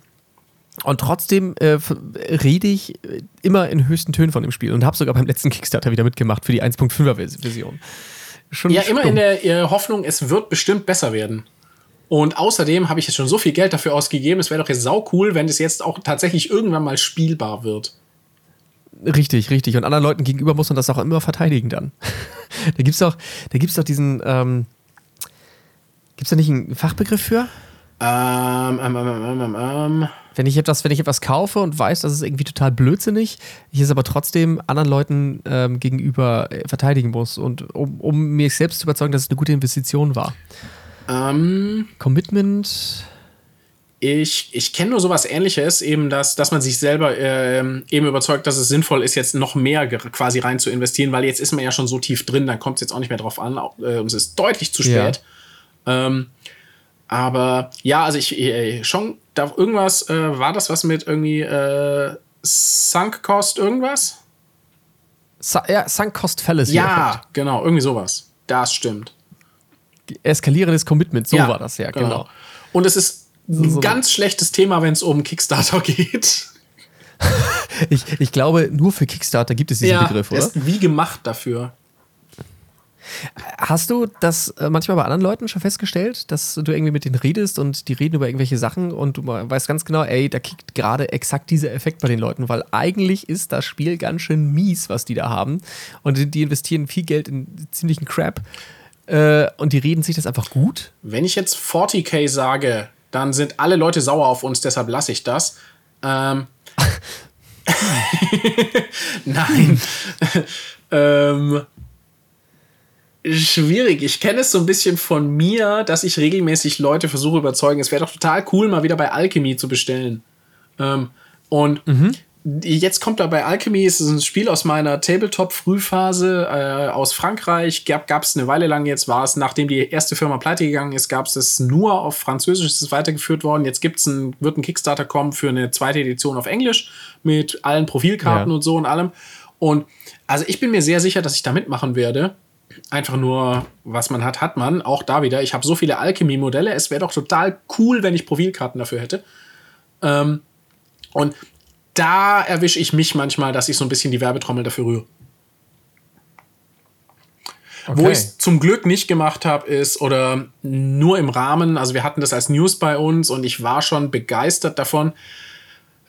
Speaker 1: Und trotzdem äh, rede ich immer in höchsten Tönen von dem Spiel und habe sogar beim letzten Kickstarter wieder mitgemacht für die 1.5er Version
Speaker 2: schon. Ja, immer in der äh, Hoffnung, es wird bestimmt besser werden. Und außerdem habe ich jetzt schon so viel Geld dafür ausgegeben, es wäre doch jetzt sau cool, wenn es jetzt auch tatsächlich irgendwann mal spielbar wird.
Speaker 1: Richtig, richtig. Und anderen Leuten gegenüber muss man das auch immer verteidigen dann. da gibt es doch, da gibt's doch diesen, ähm, gibt es da nicht einen Fachbegriff für?
Speaker 2: Ähm, ähm, ähm, ähm, ähm.
Speaker 1: Wenn ich etwas, wenn ich etwas kaufe und weiß, dass es irgendwie total blödsinnig, ich es aber trotzdem anderen Leuten ähm, gegenüber äh, verteidigen muss und um, um mir selbst zu überzeugen, dass es eine gute Investition war.
Speaker 2: Ähm,
Speaker 1: Commitment.
Speaker 2: Ich, ich kenne nur sowas ähnliches, eben dass, dass man sich selber äh, eben überzeugt, dass es sinnvoll ist, jetzt noch mehr quasi rein zu investieren, weil jetzt ist man ja schon so tief drin, dann kommt es jetzt auch nicht mehr drauf an. Äh, es ist deutlich zu spät. Ja. Ähm, aber ja, also ich, äh, schon, da irgendwas, äh, war das was mit irgendwie äh, Sunk Cost irgendwas?
Speaker 1: Sa ja, Sunk Cost Fallacy.
Speaker 2: Ja, genau, irgendwie sowas. Das stimmt.
Speaker 1: eskalierendes Commitment, so
Speaker 2: Ja,
Speaker 1: war das ja,
Speaker 2: genau.
Speaker 1: genau.
Speaker 2: Und es ist ein
Speaker 1: so-
Speaker 2: ganz schlechtes Thema, wenn es um Kickstarter geht.
Speaker 1: Ich, ich glaube, nur für Kickstarter gibt es diesen Begriff,
Speaker 2: der
Speaker 1: oder?
Speaker 2: ist wie gemacht dafür.
Speaker 1: Hast du das äh, manchmal bei anderen Leuten schon festgestellt, dass du irgendwie mit denen redest und die reden über irgendwelche Sachen und du weißt ganz genau, ey, da kickt gerade exakt dieser Effekt bei den Leuten, weil eigentlich ist das Spiel ganz schön mies, was die da haben. Und die- die investieren viel Geld in ziemlichen Crap äh, und die reden sich das einfach gut.
Speaker 2: Wenn ich jetzt 40k sage, dann sind alle Leute sauer auf uns, deshalb lasse ich das. Ähm, Nein. ähm, schwierig. Ich kenne es so ein bisschen von mir, dass ich regelmäßig Leute versuche überzeugen. Es wäre doch total cool, mal wieder bei Alchemy zu bestellen. Ähm, und jetzt kommt da bei Alchemy, es ist ein Spiel aus meiner Tabletop-Frühphase äh, aus Frankreich. Gab es eine Weile lang, jetzt war es, nachdem die erste Firma pleite gegangen ist, gab es es nur auf Französisch, es ist weitergeführt worden. Jetzt gibt's ein, wird ein Kickstarter kommen für eine zweite Edition auf Englisch mit allen Profilkarten
Speaker 1: Ja.
Speaker 2: und so und allem. Und also ich bin mir sehr sicher, dass ich da mitmachen werde. Einfach nur, was man hat, hat man. Auch da wieder. Ich habe so viele Alchemy-Modelle. Es wäre doch total cool, wenn ich Profilkarten dafür hätte. Ähm, und da erwische ich mich manchmal, dass ich so ein bisschen die Werbetrommel dafür rühre. Wo ich es zum Glück nicht gemacht habe, ist, oder nur im Rahmen, also wir hatten das als News bei uns und ich war schon begeistert davon,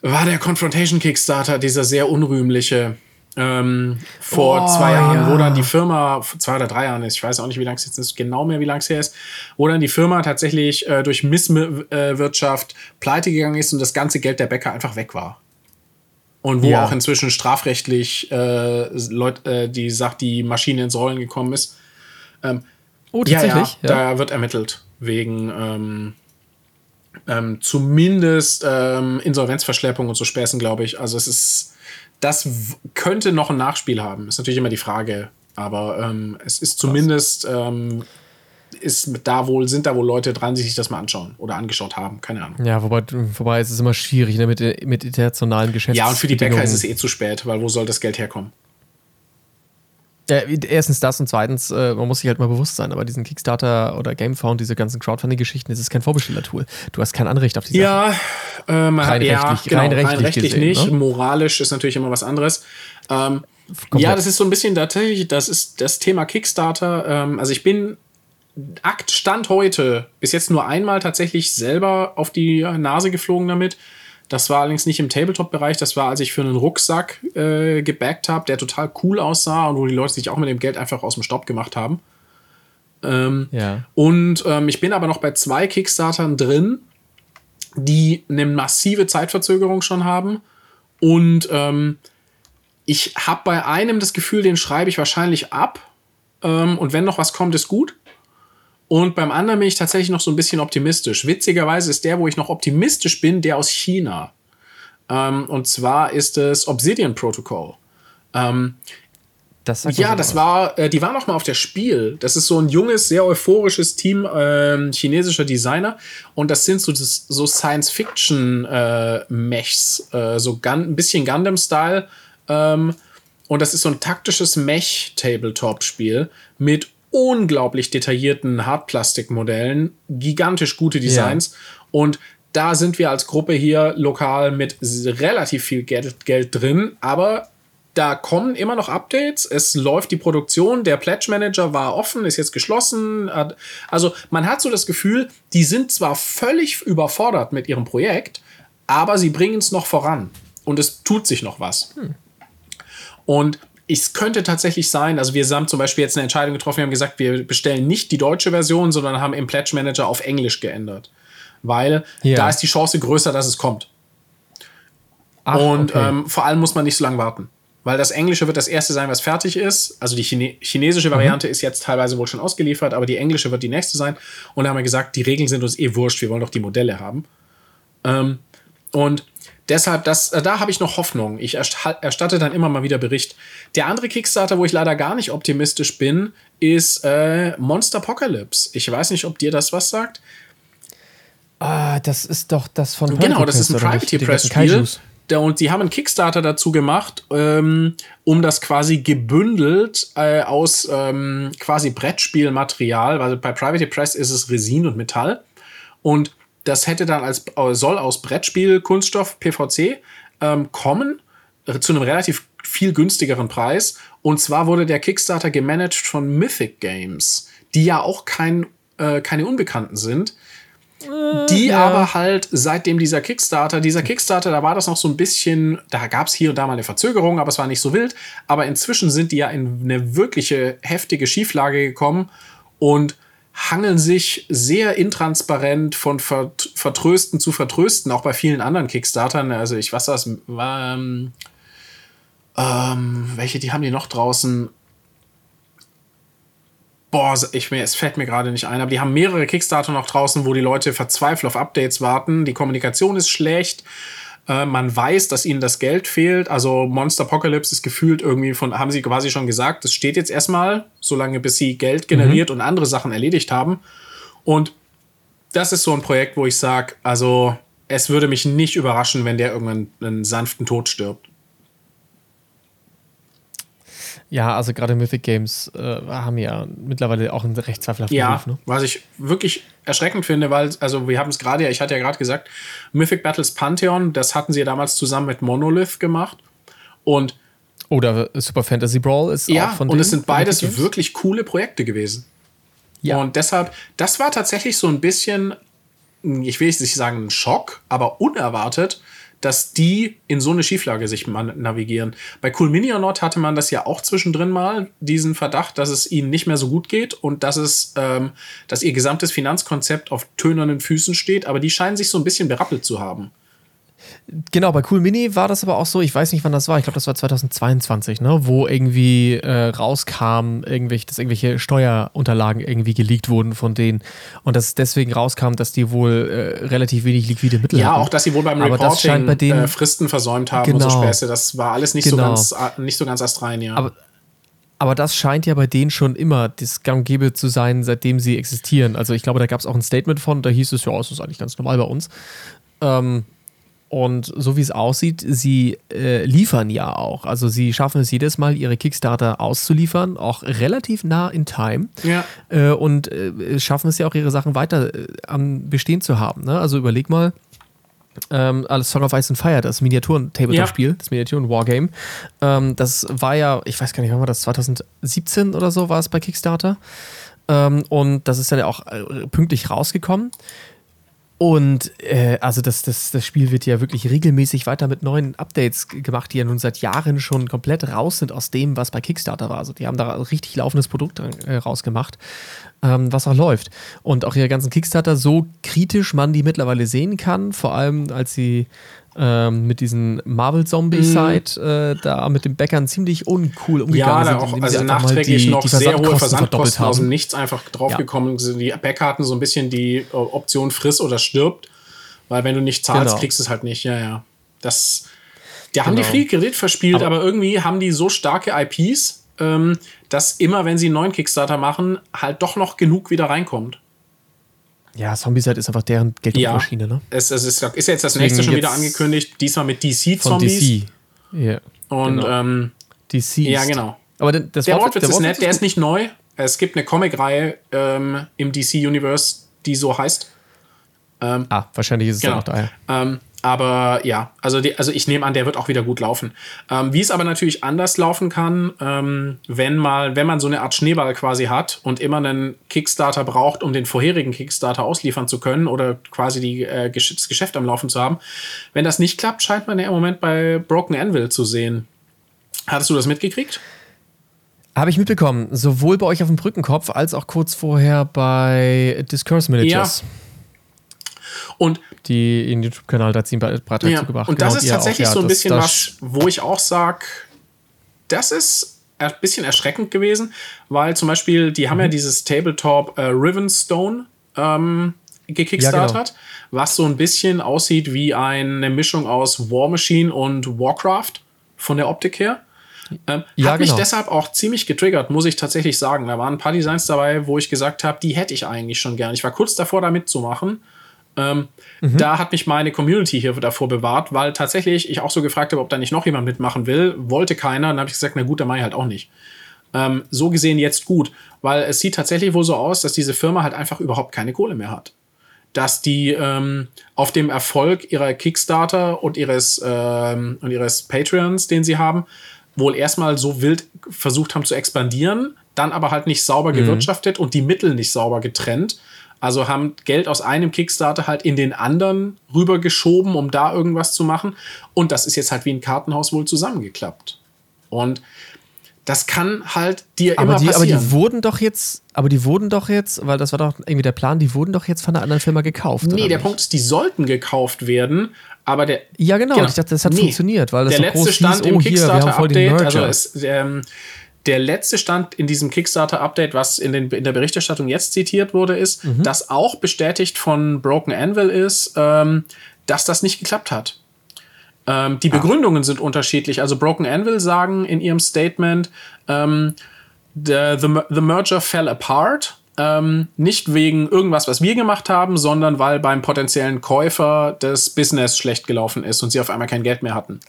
Speaker 2: war der Confrontation Kickstarter, dieser sehr unrühmliche, ähm, vor
Speaker 1: Oh,
Speaker 2: zwei Jahren,
Speaker 1: ja.
Speaker 2: wo dann die Firma, vor zwei oder drei Jahren ist, ich weiß auch nicht, wie lange es jetzt ist, genau mehr, wie lange es her ist, wo dann die Firma tatsächlich äh, durch Misswirtschaft pleite gegangen ist und das ganze Geld der Bäcker einfach weg war. Und wo
Speaker 1: Ja.
Speaker 2: auch inzwischen strafrechtlich äh, Leut, äh, die sagt, die Maschine ins Rollen gekommen ist.
Speaker 1: Oh,
Speaker 2: Ja, ja,
Speaker 1: tatsächlich?
Speaker 2: da wird ermittelt wegen ähm, ähm, zumindest ähm, Insolvenzverschleppung und so Späßen, glaube ich. Also es ist, das könnte noch ein Nachspiel haben. Ist natürlich immer die Frage, aber ähm, es ist zumindest ähm, ist da wohl sind da wohl Leute dran, die sich das mal anschauen oder angeschaut haben, keine Ahnung.
Speaker 1: Ja, wobei, wobei es ist immer schwierig ne, mit, mit internationalen Geschäften.
Speaker 2: Ja, und für die Bäcker ist es eh zu spät, weil wo soll das Geld herkommen?
Speaker 1: Ja, erstens das und zweitens, äh, man muss sich halt mal bewusst sein, aber diesen Kickstarter oder Gamefound, diese ganzen Crowdfunding-Geschichten, das ist kein Vorbestellertool. Du hast kein Anrecht auf die Sache.
Speaker 2: Ja, ähm,
Speaker 1: Rein
Speaker 2: ja,
Speaker 1: rechtlich-
Speaker 2: genau,
Speaker 1: rein
Speaker 2: rein
Speaker 1: rechtlich
Speaker 2: rechtlich,
Speaker 1: gesehen,
Speaker 2: nicht.
Speaker 1: ne?
Speaker 2: Moralisch ist natürlich immer was anderes. Ähm, ja, das ist so ein bisschen tatsächlich, das ist das Thema Kickstarter. Ähm, also ich bin Akt Stand heute bis jetzt nur einmal tatsächlich selber auf die Nase geflogen damit. Das war allerdings nicht im Tabletop-Bereich, das war, als ich für einen Rucksack äh, gebackt habe, der total cool aussah und wo die Leute sich auch mit dem Geld einfach aus dem Staub gemacht haben.
Speaker 1: Ja.
Speaker 2: Und ähm, ich bin aber noch bei zwei Kickstartern drin, die eine massive Zeitverzögerung schon haben. Und ähm, ich habe bei einem das Gefühl, den schreibe ich wahrscheinlich ab. Ähm, und wenn noch was kommt, ist gut. Und beim anderen bin ich tatsächlich noch so ein bisschen optimistisch. Witzigerweise ist der, wo ich noch optimistisch bin, der aus China. Ähm, und zwar ist es Obsidian Protocol.
Speaker 1: Das sagt mir
Speaker 2: Ja, das
Speaker 1: was.
Speaker 2: war, äh, die waren noch mal auf der Spiel. Das ist so ein junges, sehr euphorisches Team ähm, chinesischer Designer. Und das sind so, das, so Science-Fiction-Mechs, äh, so Gun, ein bisschen Gundam-Style. Ähm, und das ist so ein taktisches Mech-Tabletop-Spiel mit unglaublich detaillierten Hartplastikmodellen, gigantisch gute Designs. Und da sind wir als Gruppe hier lokal mit relativ viel Geld, Geld drin, aber da kommen immer noch Updates. Es läuft die Produktion. Der Pledge Manager war offen, ist jetzt geschlossen. Also man hat so das Gefühl, die sind zwar völlig überfordert mit ihrem Projekt, aber sie bringen es noch voran. Und es tut sich noch was. Und es könnte tatsächlich sein, also wir haben zum Beispiel jetzt eine Entscheidung getroffen, wir haben gesagt, wir bestellen nicht die deutsche Version, sondern haben im Pledge Manager auf Englisch geändert. Weil
Speaker 1: Ja.
Speaker 2: da ist die Chance größer, dass es kommt.
Speaker 1: Ach,
Speaker 2: Und
Speaker 1: okay.
Speaker 2: ähm, vor allem muss man nicht so lange warten. Weil das Englische wird das erste sein, was fertig ist. Also die Chine chinesische
Speaker 1: Mhm.
Speaker 2: Variante ist jetzt teilweise wohl schon ausgeliefert, aber die englische wird die nächste sein. Und da haben wir gesagt, die Regeln sind uns eh wurscht, wir wollen doch die Modelle haben. Ähm, und deshalb, das, äh, da habe ich noch Hoffnung. Ich ersta- erstatte dann immer mal wieder Bericht. Der andere Kickstarter, wo ich leider gar nicht optimistisch bin, ist äh, Monster Apocalypse. Ich weiß nicht, ob dir das was sagt.
Speaker 1: ah, das ist doch das von
Speaker 2: Genau, das
Speaker 1: Press,
Speaker 2: ist ein
Speaker 1: ganzen
Speaker 2: Privateer-Press-Spiel.
Speaker 1: Kaijus.
Speaker 2: und die haben einen Kickstarter dazu gemacht, ähm, um das quasi gebündelt äh, aus ähm, quasi Brettspielmaterial, also bei Private Press ist es Resin und Metall. Und das hätte dann als soll aus Brettspielkunststoff PVC ähm, kommen äh, zu einem relativ viel günstigeren Preis. Und zwar wurde der Kickstarter gemanagt von Mythic Games, die ja auch kein, äh, keine Unbekannten sind. Die ja. aber halt, seitdem dieser Kickstarter, dieser Kickstarter, da war das noch so ein bisschen, da gab es hier und da mal eine Verzögerung, aber es war nicht so wild. Aber inzwischen sind die ja in eine wirkliche heftige Schieflage gekommen und hangeln sich sehr intransparent von Vertrösten zu Vertrösten, auch bei vielen anderen Kickstartern. Also ich weiß das, ähm, ähm, welche, die haben die noch draußen? Boah, ich, es fällt mir gerade nicht ein, aber die haben mehrere Kickstarter noch draußen, wo die Leute verzweifelt auf Updates warten. Die Kommunikation ist schlecht. Äh, man weiß, dass ihnen das Geld fehlt. Also Monster Apocalypse ist gefühlt irgendwie von, haben sie quasi schon gesagt, das steht jetzt erstmal, solange bis sie Geld generiert mhm. und andere Sachen erledigt haben. Und das ist so ein Projekt, wo ich sage, also es würde mich nicht überraschen, wenn der irgendwann einen sanften Tod stirbt.
Speaker 1: Ja, also gerade Mythic Games äh, haben ja mittlerweile auch einen recht zweifelhaften
Speaker 2: ja, Ruf. Ne? Was ich wirklich erschreckend finde, weil, also wir haben es gerade ja, ich hatte ja gerade gesagt, Mythic Battles Pantheon, das hatten sie ja damals zusammen mit Monolith gemacht. Und
Speaker 1: oder Super Fantasy Brawl ist
Speaker 2: ja, auch von und es sind beides wirklich coole Projekte gewesen. Ja. Und deshalb, das war tatsächlich so ein bisschen, ich will nicht sagen Schock, aber unerwartet, dass die in so eine Schieflage sich navigieren. Bei Cool Minionaut hatte man das ja auch zwischendrin mal, diesen Verdacht, dass es ihnen nicht mehr so gut geht und dass es, ähm, dass ihr gesamtes Finanzkonzept auf tönernen Füßen steht, aber die scheinen sich so ein bisschen berappelt zu haben.
Speaker 1: Genau, bei Cool Mini war das aber auch so, ich weiß nicht, wann das war, ich glaube, das war 2022, ne, wo irgendwie äh, rauskam, irgendwelche, dass irgendwelche Steuerunterlagen irgendwie geleakt wurden von denen und dass deswegen rauskam, dass die wohl äh, relativ wenig liquide Mittel
Speaker 2: ja,
Speaker 1: hatten.
Speaker 2: Ja, auch, dass sie wohl beim aber Reporting bei denen, äh, Fristen versäumt haben genau, und so genau. Späße, das war alles nicht, genau. so, ganz, nicht so ganz astrein, ja.
Speaker 1: Aber, aber das scheint ja bei denen schon immer das Gang zu sein, seitdem sie existieren. Also ich glaube, da gab es auch ein Statement von, da hieß es, ja, es ist eigentlich ganz normal bei uns. Ähm, und so wie es aussieht, sie äh, liefern ja auch. Also sie schaffen es jedes Mal, ihre Kickstarter auszuliefern, auch relativ nah in Time.
Speaker 2: Ja.
Speaker 1: Äh, und äh, schaffen es ja auch, ihre Sachen weiter äh, am Bestehen zu haben. Ne? Also überleg mal, ähm, alles Song of Ice and Fire, das Miniaturen-Tabletop-Spiel, ja. das Miniaturen-Wargame. Ähm, das war ja, ich weiß gar nicht, wann war das, 2017 oder so war es bei Kickstarter. Ähm, und das ist ja auch äh, pünktlich rausgekommen. Und äh, also das, das, das Spiel wird ja wirklich regelmäßig weiter mit neuen Updates gemacht, die ja nun seit Jahren schon komplett raus sind aus dem, was bei Kickstarter war. Also die haben da richtig laufendes Produkt äh, rausgemacht, ähm, was auch läuft. Und auch ihre ganzen Kickstarter, so kritisch man die mittlerweile sehen kann, vor allem als sie ähm, mit diesen Marvel-Zombie-Side mhm. äh, da mit den Bäckern ziemlich uncool umgegangen
Speaker 2: ja, sind. Ja, also nachträglich die, noch die sehr hohe Versandkosten aus dem Nichts einfach draufgekommen sind. Ja. Die Bäcker hatten so ein bisschen die äh, Option friss oder stirbt, weil wenn du nicht zahlst, genau. kriegst du es halt nicht. Ja, ja. Das, die genau. haben die genau. viel Kredit verspielt, aber, aber, irgendwie haben die so starke IPs, ähm, dass immer, wenn sie einen neuen Kickstarter machen, halt doch noch genug wieder reinkommt.
Speaker 1: Ja, Zombicide ist einfach deren
Speaker 2: Geldmaschine, ja. ne? Es, es ist, ist, jetzt das nächste schon wieder angekündigt, diesmal mit DC-Zombies. Von DC.
Speaker 1: Ja.
Speaker 2: Und genau. ähm,
Speaker 1: DC.
Speaker 2: Ja, genau.
Speaker 1: Aber das
Speaker 2: der Wortwitz, der ist nett, der ist nicht neu. Es gibt eine Comic-Reihe ähm, im DC-Universe, die so heißt.
Speaker 1: Ähm, ah, wahrscheinlich ist es genau. dann noch
Speaker 2: daher. Ähm, aber ja, also, die, also ich nehme an, der wird auch wieder gut laufen. Ähm, wie es aber natürlich anders laufen kann, ähm, wenn mal, wenn man so eine Art Schneeball quasi hat und immer einen Kickstarter braucht, um den vorherigen Kickstarter ausliefern zu können oder quasi die, äh, das Geschäft am Laufen zu haben. Wenn das nicht klappt, scheint man ja im Moment bei Broken Anvil zu sehen. Hattest du das mitgekriegt?
Speaker 1: Habe ich mitbekommen, sowohl bei euch auf dem Brückenkopf als auch kurz vorher bei Discourse Managers. Ja.
Speaker 2: Und
Speaker 1: die in den YouTube-Kanal da ziehen Beitrag
Speaker 2: ja, zugebracht. Und das genau, ist tatsächlich auch, ja, so ein bisschen was, wo ich auch sage, das ist ein bisschen erschreckend gewesen, weil zum Beispiel, die haben ja mhm. dieses Tabletop äh, Rivenstone ähm, gekickstartet, ja, genau. was so ein bisschen aussieht wie eine Mischung aus War Machine und Warcraft von der Optik her. Ähm, ja, hat mich genau. deshalb auch ziemlich getriggert, muss ich tatsächlich sagen. Da waren ein paar Designs dabei, wo ich gesagt habe, die hätte ich eigentlich schon gern. Ich war kurz davor, da mitzumachen. Ähm, mhm. Da hat mich meine Community hier davor bewahrt, weil tatsächlich ich auch so gefragt habe, ob da nicht noch jemand mitmachen will. Wollte keiner. Dann habe ich gesagt, na gut, dann mache ich halt auch nicht. Ähm, so gesehen jetzt gut, weil es sieht tatsächlich wohl so aus, dass diese Firma halt einfach überhaupt keine Kohle mehr hat. Dass die ähm, auf dem Erfolg ihrer Kickstarter und ihres, ähm, und ihres Patreons, den sie haben, wohl erstmal so wild versucht haben zu expandieren, dann aber halt nicht sauber mhm. gewirtschaftet und die Mittel nicht sauber getrennt. Also haben Geld aus einem Kickstarter halt in den anderen rübergeschoben, um da irgendwas zu machen. Und das ist jetzt halt wie ein Kartenhaus wohl zusammengeklappt. Und das kann halt dir
Speaker 1: aber
Speaker 2: immer
Speaker 1: die,
Speaker 2: passieren.
Speaker 1: Aber die wurden doch jetzt, aber die wurden doch jetzt, weil das war doch irgendwie der Plan, die wurden doch jetzt von einer anderen Firma gekauft.
Speaker 2: Nee, der nicht? Punkt ist, die sollten gekauft werden, aber der.
Speaker 1: Ja, genau, genau. ich dachte, das hat nee, funktioniert, weil das
Speaker 2: der
Speaker 1: so
Speaker 2: letzte Stand hieß, im oh, Kickstarter-Update, also es, ähm, der letzte Stand in diesem Kickstarter-Update, was in, den, in der Berichterstattung jetzt zitiert wurde, ist, mhm. dass auch bestätigt von Broken Anvil ist, ähm, dass das nicht geklappt hat. Ähm, die ah. Begründungen sind unterschiedlich. Also Broken Anvil sagen in ihrem Statement, ähm, the, the, the merger fell apart. Ähm, nicht wegen irgendwas, was wir gemacht haben, sondern weil beim potenziellen Käufer das Business schlecht gelaufen ist und sie auf einmal kein Geld mehr hatten.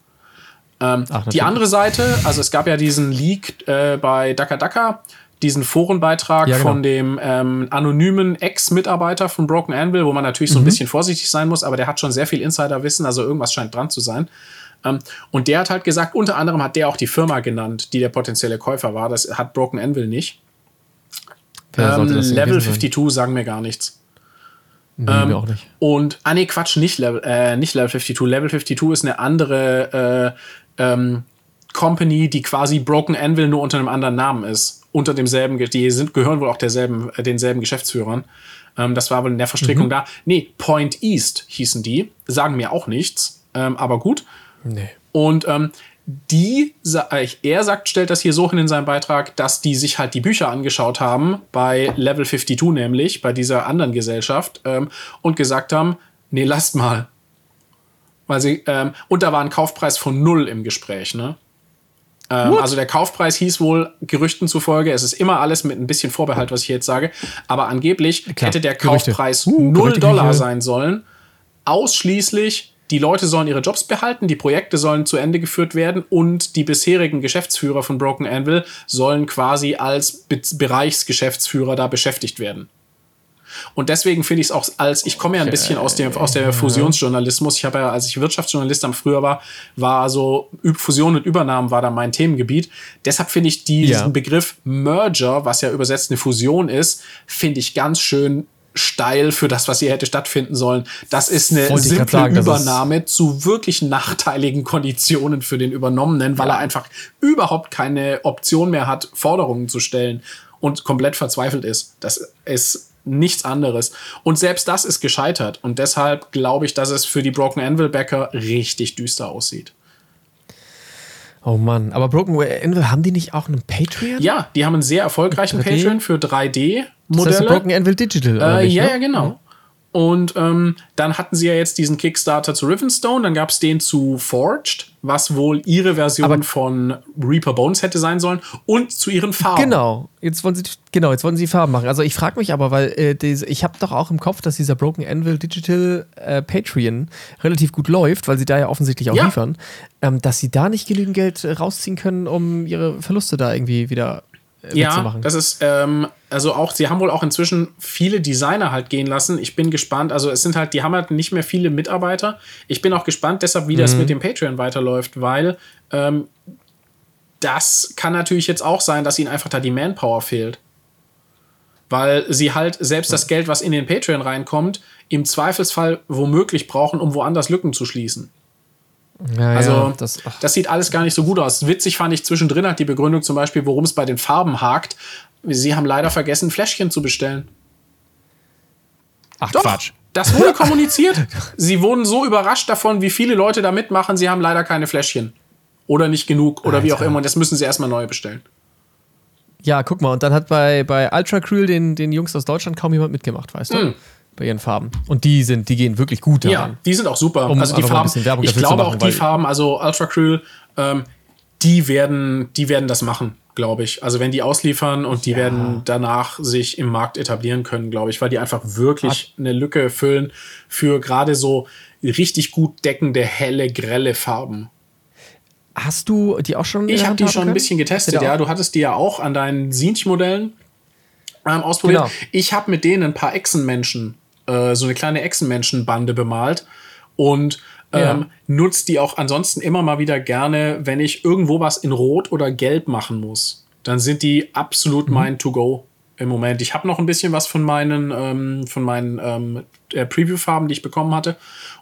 Speaker 2: Ähm, Ach, die andere Seite, also es gab ja diesen Leak äh, bei Daka Daka, diesen Forenbeitrag ja, genau. von dem ähm, anonymen Ex-Mitarbeiter von Broken Anvil, wo man natürlich so ein mhm. bisschen vorsichtig sein muss, aber der hat schon sehr viel Insiderwissen, also irgendwas scheint dran zu sein. Ähm, und der hat halt gesagt, unter anderem hat der auch die Firma genannt, die der potenzielle Käufer war. Das hat Broken Anvil nicht. Ähm, Level 52 sagen mir gar nichts.
Speaker 1: Nee, ähm, auch nicht.
Speaker 2: Und, ah nee, Quatsch, nicht Level, äh, nicht Level 52. Level 52 ist eine andere äh, ähm, Company, die quasi Broken Anvil nur unter einem anderen Namen ist unter demselben, die sind, gehören wohl auch derselben, äh, denselben Geschäftsführern. Ähm, das war wohl in der Verstrickung mhm. da. Nee, Point East hießen die, sagen mir auch nichts, ähm, aber gut.
Speaker 1: Nee.
Speaker 2: Und ähm, die, äh, er sagt, stellt das hier so hin in seinem Beitrag, dass die sich halt die Bücher angeschaut haben, bei Level 52 nämlich, bei dieser anderen Gesellschaft, ähm, und gesagt haben, nee, lasst mal. Weil sie, ähm, und da war ein Kaufpreis von null im Gespräch, ne? Ähm, also der Kaufpreis hieß wohl Gerüchten zufolge, es ist immer alles mit ein bisschen Vorbehalt, was ich jetzt sage, aber angeblich Klar, hätte der Kaufpreis uh, 0 Dollar sein sollen. Ausschließlich, die Leute sollen ihre Jobs behalten, die Projekte sollen zu Ende geführt werden und die bisherigen Geschäftsführer von Broken Anvil sollen quasi als Be Bereichsgeschäftsführer da beschäftigt werden. Und deswegen finde ich es auch als, ich komme ja ein bisschen aus dem, aus der Fusionsjournalismus. Ich habe ja, als ich Wirtschaftsjournalist am früher war, war so Fusion und Übernahmen war da mein Themengebiet. Deshalb finde ich diesen ja. Begriff Merger, was ja übersetzt eine Fusion ist, finde ich ganz schön steil für das, was hier hätte stattfinden sollen. Das ist eine Wollte simple sagen, Übernahme zu wirklich nachteiligen Konditionen für den Übernommenen, weil ja. er einfach überhaupt keine Option mehr hat, Forderungen zu stellen und komplett verzweifelt ist. Das ist nichts anderes. Und selbst das ist gescheitert. Und deshalb glaube ich, dass es für die Broken Anvil Backer richtig düster aussieht.
Speaker 1: Oh Mann, aber Broken Anvil, haben die nicht auch einen Patreon?
Speaker 2: Ja, die haben einen sehr erfolgreichen 3D? Patreon für 3D-Modelle. Das heißt
Speaker 1: Broken Anvil Digital,
Speaker 2: oder äh, nicht, Ja, ne? ja, genau. Und ähm, dann hatten sie ja jetzt diesen Kickstarter zu Rivenstone, dann gab es den zu Forged, was wohl ihre Version Aber von Reaper Bones hätte sein sollen, und zu ihren Farben.
Speaker 1: Genau, jetzt wollen sie, genau, jetzt wollen sie Farben machen. Also ich frage mich aber, weil äh, diese, ich habe doch auch im Kopf, dass dieser Broken Anvil Digital äh, Patreon relativ gut läuft, weil sie da ja offensichtlich auch ja. liefern, ähm, dass sie da nicht genügend Geld rausziehen können, um ihre Verluste da irgendwie wieder
Speaker 2: äh, ja, das ist, ähm, also auch, sie haben wohl auch inzwischen viele Designer halt gehen lassen. Ich bin gespannt. Also es sind halt, die haben halt nicht mehr viele Mitarbeiter. Ich bin auch gespannt deshalb, wie mhm. das mit dem Patreon weiterläuft, weil ähm, das kann natürlich jetzt auch sein, dass ihnen einfach da die Manpower fehlt. Weil sie halt selbst das Geld, was in den Patreon reinkommt, im Zweifelsfall womöglich brauchen, um woanders Lücken zu schließen. Ja, also, ja, das, das, sieht alles gar nicht so gut aus. Witzig fand ich zwischendrin hat die Begründung zum Beispiel, worum es bei den Farben hakt. Sie haben leider vergessen, Fläschchen zu bestellen.
Speaker 1: Ach, Doch, Quatsch.
Speaker 2: Das wurde kommuniziert. Sie wurden so überrascht davon, wie viele Leute da mitmachen. Sie haben leider keine Fläschchen. Oder nicht genug. Oder Alter. wie auch immer. Und das müssen sie erstmal neu bestellen.
Speaker 1: Ja, guck mal. Und dann hat bei, bei Ultra Cruel den, den Jungs aus Deutschland kaum jemand mitgemacht, weißt du? Mm bei ihren Farben. Und die sind, die gehen wirklich gut
Speaker 2: daran. Ja, die sind auch super. Um also die Farben, ich glaube machen, auch die Farben, also Ultra Cruel, ähm, die werden, die werden das machen, glaube ich. Also wenn die ausliefern und die ja. werden danach sich im Markt etablieren können, glaube ich, weil die einfach wirklich Hat eine Lücke füllen für gerade so richtig gut deckende, helle, grelle Farben.
Speaker 1: Hast du die auch schon?
Speaker 2: Ich habe die schon können? ein bisschen getestet, ja. Du hattest die ja auch an deinen Sinch-Modellen ähm, ausprobiert. Genau. Ich habe mit denen ein paar Echsenmenschen, äh, so eine kleine Echsenmenschenbande bemalt und ähm, ja. nutzt die auch ansonsten immer mal wieder gerne, wenn ich irgendwo was in Rot oder Gelb machen muss. Dann sind die absolut mhm. mein To-Go im Moment. Ich habe noch ein bisschen was von meinen, ähm, von meinen ähm, äh, Preview-Farben, die ich bekommen hatte.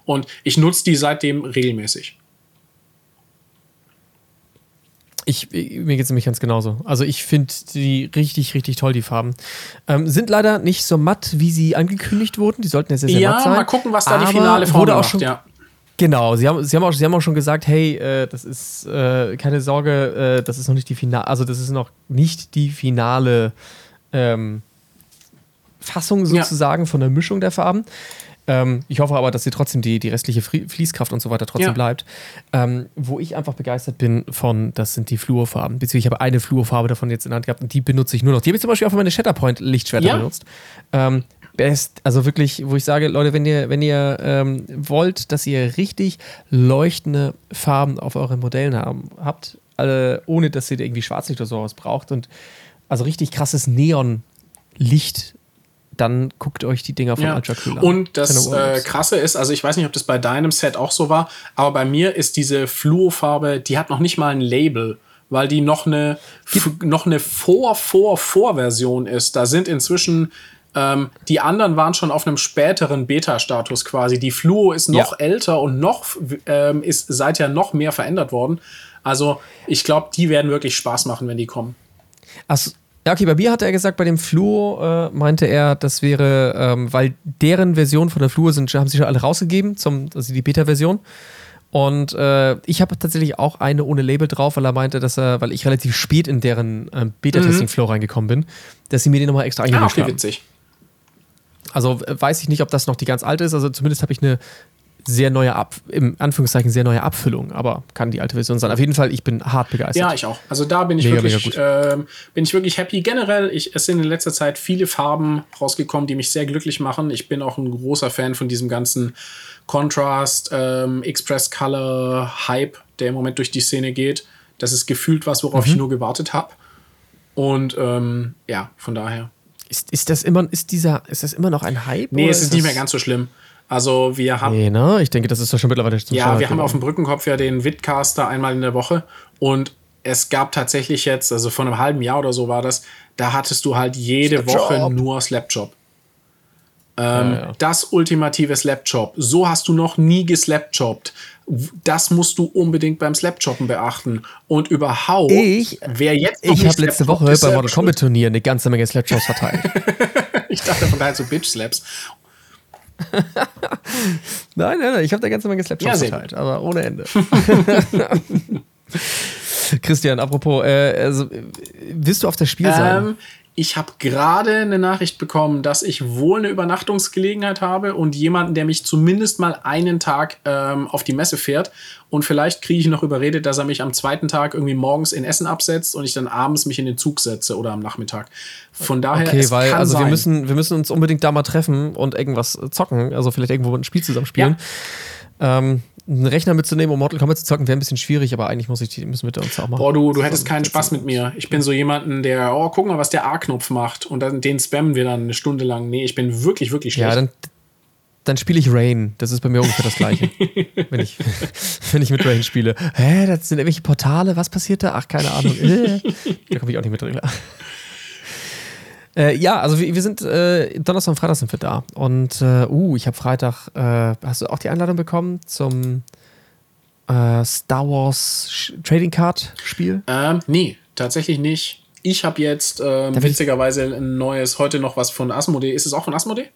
Speaker 2: Und ich nutze die seitdem regelmäßig.
Speaker 1: Ich, mir geht es nämlich ganz genauso. Also ich finde die richtig, richtig toll, die Farben. Ähm, sind leider nicht so matt, wie sie angekündigt wurden. Die sollten ja sehr, sehr
Speaker 2: ja,
Speaker 1: matt sein.
Speaker 2: Ja, mal gucken, was da die finale Form
Speaker 1: wurde auch macht, schon, ja. Genau, sie haben, sie, haben auch, sie haben auch schon gesagt, hey, äh, das ist äh, keine Sorge, äh, das ist noch nicht die finale, also das ist noch nicht die finale ähm, Fassung sozusagen ja. von der Mischung der Farben. Ähm, ich hoffe aber, dass sie trotzdem die, die restliche Fließkraft und so weiter trotzdem ja. bleibt. Ähm, wo ich einfach begeistert bin von, das sind die Fluorfarben. Beziehungsweise ich habe eine Fluorfarbe davon jetzt in der Hand gehabt und die benutze ich nur noch. Die habe ich zum Beispiel auch für meine Shatterpoint-Lichtschwerter ja. benutzt. Ähm, best, also wirklich, wo ich sage, Leute, wenn ihr, wenn ihr ähm, wollt, dass ihr richtig leuchtende Farben auf euren Modellen haben, habt, äh, ohne dass ihr irgendwie Schwarzlicht oder sowas braucht und also richtig krasses Neonlicht dann guckt euch die Dinger von ja. Ultra Cool
Speaker 2: an. Und das äh, Krasse ist, also ich weiß nicht, ob das bei deinem Set auch so war, aber bei mir ist diese Fluofarbe, die hat noch nicht mal ein Label, weil die noch eine, noch eine Vor-Vor-Vor-Version ist. Da sind inzwischen ähm, die anderen waren schon auf einem späteren Beta-Status quasi. Die Fluo ist noch ja. älter und noch ähm, ist seither noch mehr verändert worden. Also ich glaube, die werden wirklich Spaß machen, wenn die kommen.
Speaker 1: Also, ja, okay, bei mir hat er gesagt, bei dem Fluo äh, meinte er, das wäre, ähm, weil deren Version von der Fluo sind, haben sie schon alle rausgegeben, zum, also die Beta-Version. Und äh, ich habe tatsächlich auch eine ohne Label drauf, weil er meinte, dass er, weil ich relativ spät in deren äh, Beta-Testing-Flow mhm. reingekommen bin, dass sie mir den nochmal extra eingemischt ah, okay, haben. witzig. Also äh, weiß ich nicht, ob das noch die ganz alte ist. Also zumindest habe ich eine sehr neue Ab im Anführungszeichen sehr neue Abfüllung, aber kann die alte Version sein. Auf jeden Fall, ich bin hart begeistert.
Speaker 2: Ja, ich auch. Also da bin ich mega, wirklich, mega äh, bin ich wirklich happy. Generell, ich, es sind in letzter Zeit viele Farben rausgekommen, die mich sehr glücklich machen. Ich bin auch ein großer Fan von diesem ganzen Contrast, ähm, Express Color Hype, der im Moment durch die Szene geht. Das ist gefühlt was, worauf mhm. ich nur gewartet habe. Und ähm, ja, von daher.
Speaker 1: Ist, ist, das immer, ist, dieser, ist das immer noch ein Hype?
Speaker 2: Nee, es ist, ist nicht mehr ganz so schlimm. Also wir haben. Nee,
Speaker 1: ne? Ich denke, das ist doch schon mittlerweile
Speaker 2: zum Ja, wir haben auf dem Brückenkopf ja den Witcaster einmal in der Woche und es gab tatsächlich jetzt, also vor einem halben Jahr oder so war das, da hattest du halt jede Slapjob. Woche nur Slapjob. Ähm, ja, ja. Das ultimative Slapjob. So hast du noch nie geslapjobbt. Das musst du unbedingt beim Slapjoppen beachten. Und überhaupt,
Speaker 1: ich, wer jetzt Ich habe letzte Woche beim Mortal Kombat Turnier eine ganze Menge Slapjobs verteilt.
Speaker 2: ich dachte von daher so Bitch Slaps.
Speaker 1: nein, nein, nein, ich habe da ganze Menge Slapjobs ja, verteilt, aber ohne Ende. Christian, apropos, äh, also, willst du auf das Spiel ähm, sein?
Speaker 2: Ich habe gerade eine Nachricht bekommen, dass ich wohl eine Übernachtungsgelegenheit habe und jemanden, der mich zumindest mal einen Tag ähm, auf die Messe fährt. Und vielleicht kriege ich noch überredet, dass er mich am zweiten Tag irgendwie morgens in Essen absetzt und ich dann abends mich in den Zug setze oder am Nachmittag. Von daher.
Speaker 1: Okay, weil also wir müssen, wir müssen uns unbedingt da mal treffen und irgendwas zocken. Also vielleicht irgendwo ein Spiel zusammen spielen. Ja. Ähm, einen Rechner mitzunehmen, um Mortal Kombat zu zocken, wäre ein bisschen schwierig, aber eigentlich muss ich die, müssen wir uns auch machen.
Speaker 2: Boah, du, du hättest keinen Spaß mit mir. Ich bin so jemanden, der, oh, guck mal, was der A-Knopf macht. Und dann, den spammen wir dann eine Stunde lang. Nee, ich bin wirklich, wirklich schlecht.
Speaker 1: Ja, dann, dann spiele ich Rain. Das ist bei mir ungefähr das Gleiche. wenn, ich, wenn ich mit Rain spiele. Hä, das sind irgendwelche Portale, was passiert da? Ach, keine Ahnung. da komme ich auch nicht mit drin. Äh, ja, also wir, wir sind äh, Donnerstag und Freitag sind wir da. Und äh, uh, ich habe Freitag, äh, hast du auch die Einladung bekommen zum äh, Star Wars Trading Card Spiel?
Speaker 2: Ähm, nee, tatsächlich nicht. Ich habe jetzt ähm, witzigerweise ein neues, heute noch was von Asmodee. Ist es auch von Asmodee?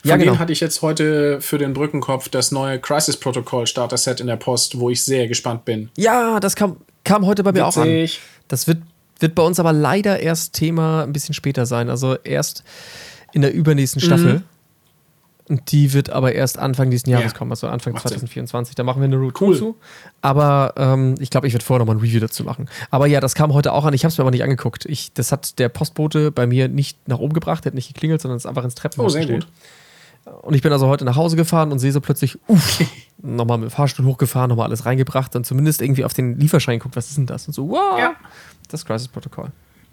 Speaker 2: Von ja, genau. denen hatte ich jetzt heute für den Brückenkopf das neue Crisis Protocol Starter Set in der Post, wo ich sehr gespannt bin.
Speaker 1: Ja, das kam, kam heute bei mir Witzig. auch an. Das wird wird bei uns aber leider erst Thema ein bisschen später sein. Also erst in der übernächsten Staffel. Mhm. Die wird aber erst Anfang dieses Jahres
Speaker 2: Ja.
Speaker 1: kommen, also Anfang
Speaker 2: Macht Sinn.
Speaker 1: 2024. Da machen wir eine Route
Speaker 2: Cool.
Speaker 1: zu. Aber ähm, ich glaube, ich werde vorher nochmal ein Review dazu machen. Aber ja, das kam heute auch an. Ich habe es mir aber nicht angeguckt. Ich, das hat der Postbote bei mir nicht nach oben gebracht, der hat nicht geklingelt, sondern ist einfach ins
Speaker 2: Oh,
Speaker 1: Treppenhaus
Speaker 2: sehr
Speaker 1: gestellt.
Speaker 2: gut.
Speaker 1: Und ich bin also heute nach Hause gefahren und sehe so plötzlich, uff, nochmal mit dem Fahrstuhl hochgefahren, nochmal alles reingebracht und zumindest irgendwie auf den Lieferschein geguckt, was ist denn das? Und so, wow,
Speaker 2: Ja.
Speaker 1: das Crisis-Protokoll.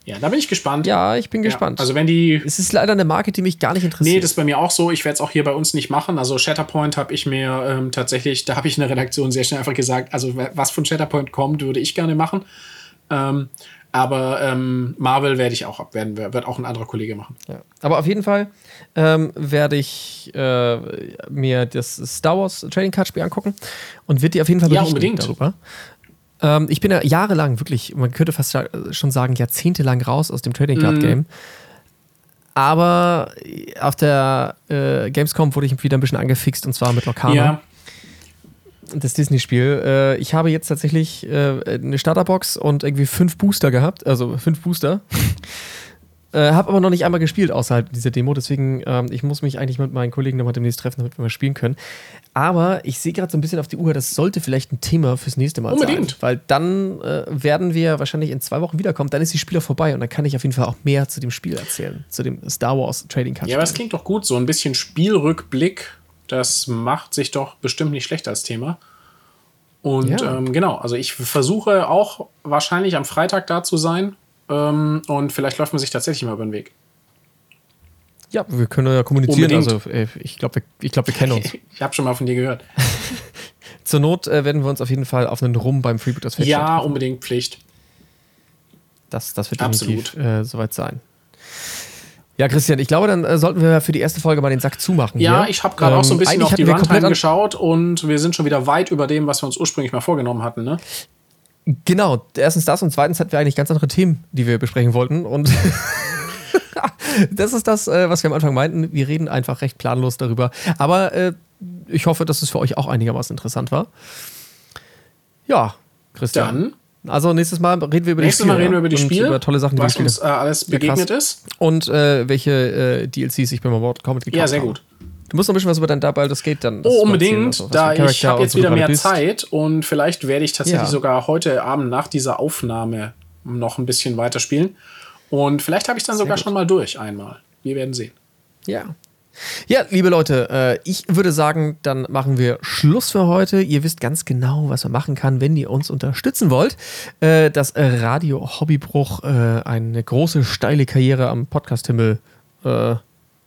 Speaker 2: Ja, da bin ich gespannt.
Speaker 1: Ja, ich bin
Speaker 2: Ja,
Speaker 1: gespannt.
Speaker 2: Also wenn die
Speaker 1: es ist leider eine Marke, die mich gar nicht interessiert.
Speaker 2: Nee, das ist bei mir auch so. Ich werde es auch hier bei uns nicht machen. Also Shatterpoint habe ich mir ähm, tatsächlich, da habe ich in der Redaktion sehr schnell einfach gesagt, also was von Shatterpoint kommt, würde ich gerne machen. Ähm, aber ähm, Marvel werde ich auch abwerden, wird auch ein anderer Kollege machen.
Speaker 1: Ja. Aber auf jeden Fall ähm, werde ich äh, mir das Star Wars Trading Card Spiel angucken und wird dir auf jeden Fall
Speaker 2: Ja,
Speaker 1: berichten
Speaker 2: unbedingt.
Speaker 1: darüber. Ähm, ich bin ja jahrelang, wirklich, man könnte fast schon sagen, jahrzehntelang raus aus dem Trading Card
Speaker 2: Mhm.
Speaker 1: Game. Aber auf der äh, Gamescom wurde ich wieder ein bisschen angefixt und zwar mit Locana.
Speaker 2: Ja,
Speaker 1: das Disney-Spiel. Äh, ich habe jetzt tatsächlich äh, eine Starterbox und irgendwie fünf Booster gehabt, also fünf Booster. äh, habe aber noch nicht einmal gespielt außerhalb dieser Demo, deswegen ähm, ich muss mich eigentlich mit meinen Kollegen nochmal demnächst treffen, damit wir mal spielen können. Aber ich sehe gerade so ein bisschen auf die Uhr, das sollte vielleicht ein Thema fürs nächste Mal
Speaker 2: Unbedingt.
Speaker 1: sein. Weil dann äh, werden wir wahrscheinlich in zwei Wochen wiederkommen, dann ist die Spiel auch vorbei und dann kann ich auf jeden Fall auch mehr zu dem Spiel erzählen, zu dem Star Wars Trading Card.
Speaker 2: ja, aber
Speaker 1: Spiel.
Speaker 2: klingt doch gut. So ein bisschen Spielrückblick, das macht sich doch bestimmt nicht schlecht als Thema. Und
Speaker 1: Ja.
Speaker 2: ähm, genau, also ich versuche auch wahrscheinlich am Freitag da zu sein. Ähm, und vielleicht läuft man sich tatsächlich mal über den Weg.
Speaker 1: Ja, wir können ja kommunizieren.
Speaker 2: Unbedingt.
Speaker 1: Also äh, ich glaube, wir, ich glaub, wir kennen uns.
Speaker 2: Ich habe schon mal von dir gehört.
Speaker 1: Zur Not äh, werden wir uns auf jeden Fall auf einen Rum beim Freebooters Fest
Speaker 2: Ja, unbedingt Pflicht.
Speaker 1: Das, das wird
Speaker 2: Absolut.
Speaker 1: definitiv äh, soweit sein. Ja, Christian, ich glaube, dann äh, sollten wir für die erste Folge mal den Sack zumachen.
Speaker 2: Ja,
Speaker 1: hier.
Speaker 2: ich habe gerade auch so ein
Speaker 1: Ähm,
Speaker 2: bisschen
Speaker 1: eigentlich
Speaker 2: auf die Runtime geschaut und wir sind schon wieder weit über dem, was wir uns ursprünglich mal vorgenommen hatten. Ne?
Speaker 1: Genau, erstens das und zweitens hatten wir eigentlich ganz andere Themen, die wir besprechen wollten. Und das ist das, äh, was wir am Anfang meinten. Wir reden einfach recht planlos darüber. Aber äh, ich hoffe, dass es für euch auch einigermaßen interessant war. Ja, Christian.
Speaker 2: Dann,
Speaker 1: Also nächstes Mal reden wir über
Speaker 2: nächstes
Speaker 1: die
Speaker 2: Mal
Speaker 1: Spiele,
Speaker 2: reden wir über die
Speaker 1: und
Speaker 2: Spiele,
Speaker 1: über tolle Sachen, die
Speaker 2: was uns äh, alles begegnet ist.
Speaker 1: Und äh, welche äh, DLCs ich beim Mortal Kombat gekauft
Speaker 2: Ja, sehr
Speaker 1: habe.
Speaker 2: gut.
Speaker 1: Du musst noch ein bisschen was über dein Double das geht dann.
Speaker 2: Oh, unbedingt. da ich habe jetzt
Speaker 1: so
Speaker 2: wieder mehr
Speaker 1: bist.
Speaker 2: Zeit und vielleicht werde ich tatsächlich
Speaker 1: Ja.
Speaker 2: sogar heute Abend nach dieser Aufnahme noch ein bisschen weiterspielen. Und vielleicht habe ich dann sogar
Speaker 1: gut.
Speaker 2: schon mal durch einmal. Wir werden sehen.
Speaker 1: Ja. Ja, liebe Leute, äh, ich würde sagen, dann machen wir Schluss für heute. Ihr wisst ganz genau, was man machen kann, wenn ihr uns unterstützen wollt. Äh, dass Radio Hobbybruch äh, eine große, steile Karriere am Podcast-Himmel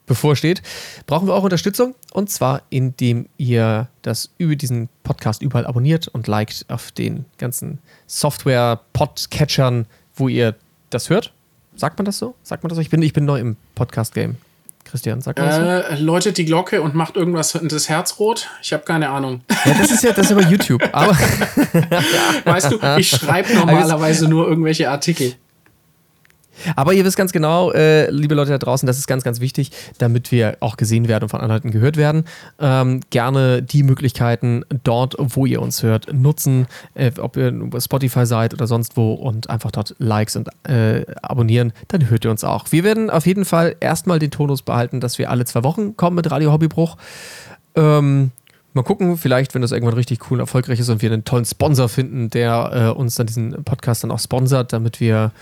Speaker 1: bevorsteht, brauchen wir auch Unterstützung. Und zwar, indem ihr das über diesen Podcast überall abonniert und liked auf den ganzen Software-Podcatchern, wo ihr das hört. Sagt man das so? Sagt man das so? Ich bin, ich bin neu im Podcast-Game. Christian, das so?
Speaker 2: Äh, läutet die Glocke und macht irgendwas in das Herz rot? Ich habe keine Ahnung.
Speaker 1: Ja, das ist ja das ist bei YouTube. Aber
Speaker 2: weißt du, ich schreibe normalerweise nur irgendwelche Artikel.
Speaker 1: Aber ihr wisst ganz genau, äh, liebe Leute da draußen, das ist ganz, ganz wichtig, damit wir auch gesehen werden und von anderen Leuten gehört werden. Ähm, gerne die Möglichkeiten dort, wo ihr uns hört, nutzen, äh, ob ihr Spotify seid oder sonst wo und einfach dort Likes und äh, abonnieren, dann hört ihr uns auch. Wir werden auf jeden Fall erstmal den Tonus behalten, dass wir alle zwei Wochen kommen mit Radio Hobbybruch. Ähm, Mal gucken, vielleicht, wenn das irgendwann richtig cool und erfolgreich ist und wir einen tollen Sponsor finden, der äh, uns dann diesen Podcast dann auch sponsert, damit wir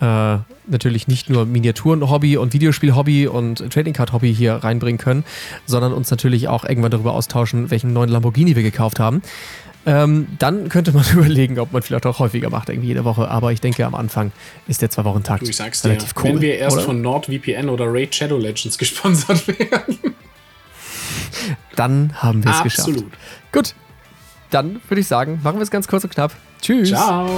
Speaker 1: äh, natürlich nicht nur Miniaturen-Hobby und Videospiel-Hobby und Trading Card-Hobby hier reinbringen können, sondern uns natürlich auch irgendwann darüber austauschen, welchen neuen Lamborghini wir gekauft haben. Ähm, dann könnte man überlegen, ob man vielleicht auch häufiger macht, irgendwie jede Woche. Aber ich denke, am Anfang ist der
Speaker 2: dir,
Speaker 1: relativ cool.
Speaker 2: wenn wir erst
Speaker 1: oder?
Speaker 2: von NordVPN oder Raid Shadow Legends gesponsert werden.
Speaker 1: dann haben wir es geschafft.
Speaker 2: Absolut.
Speaker 1: Gut, dann würde ich sagen, machen wir es ganz kurz und knapp. Tschüss.
Speaker 2: Ciao.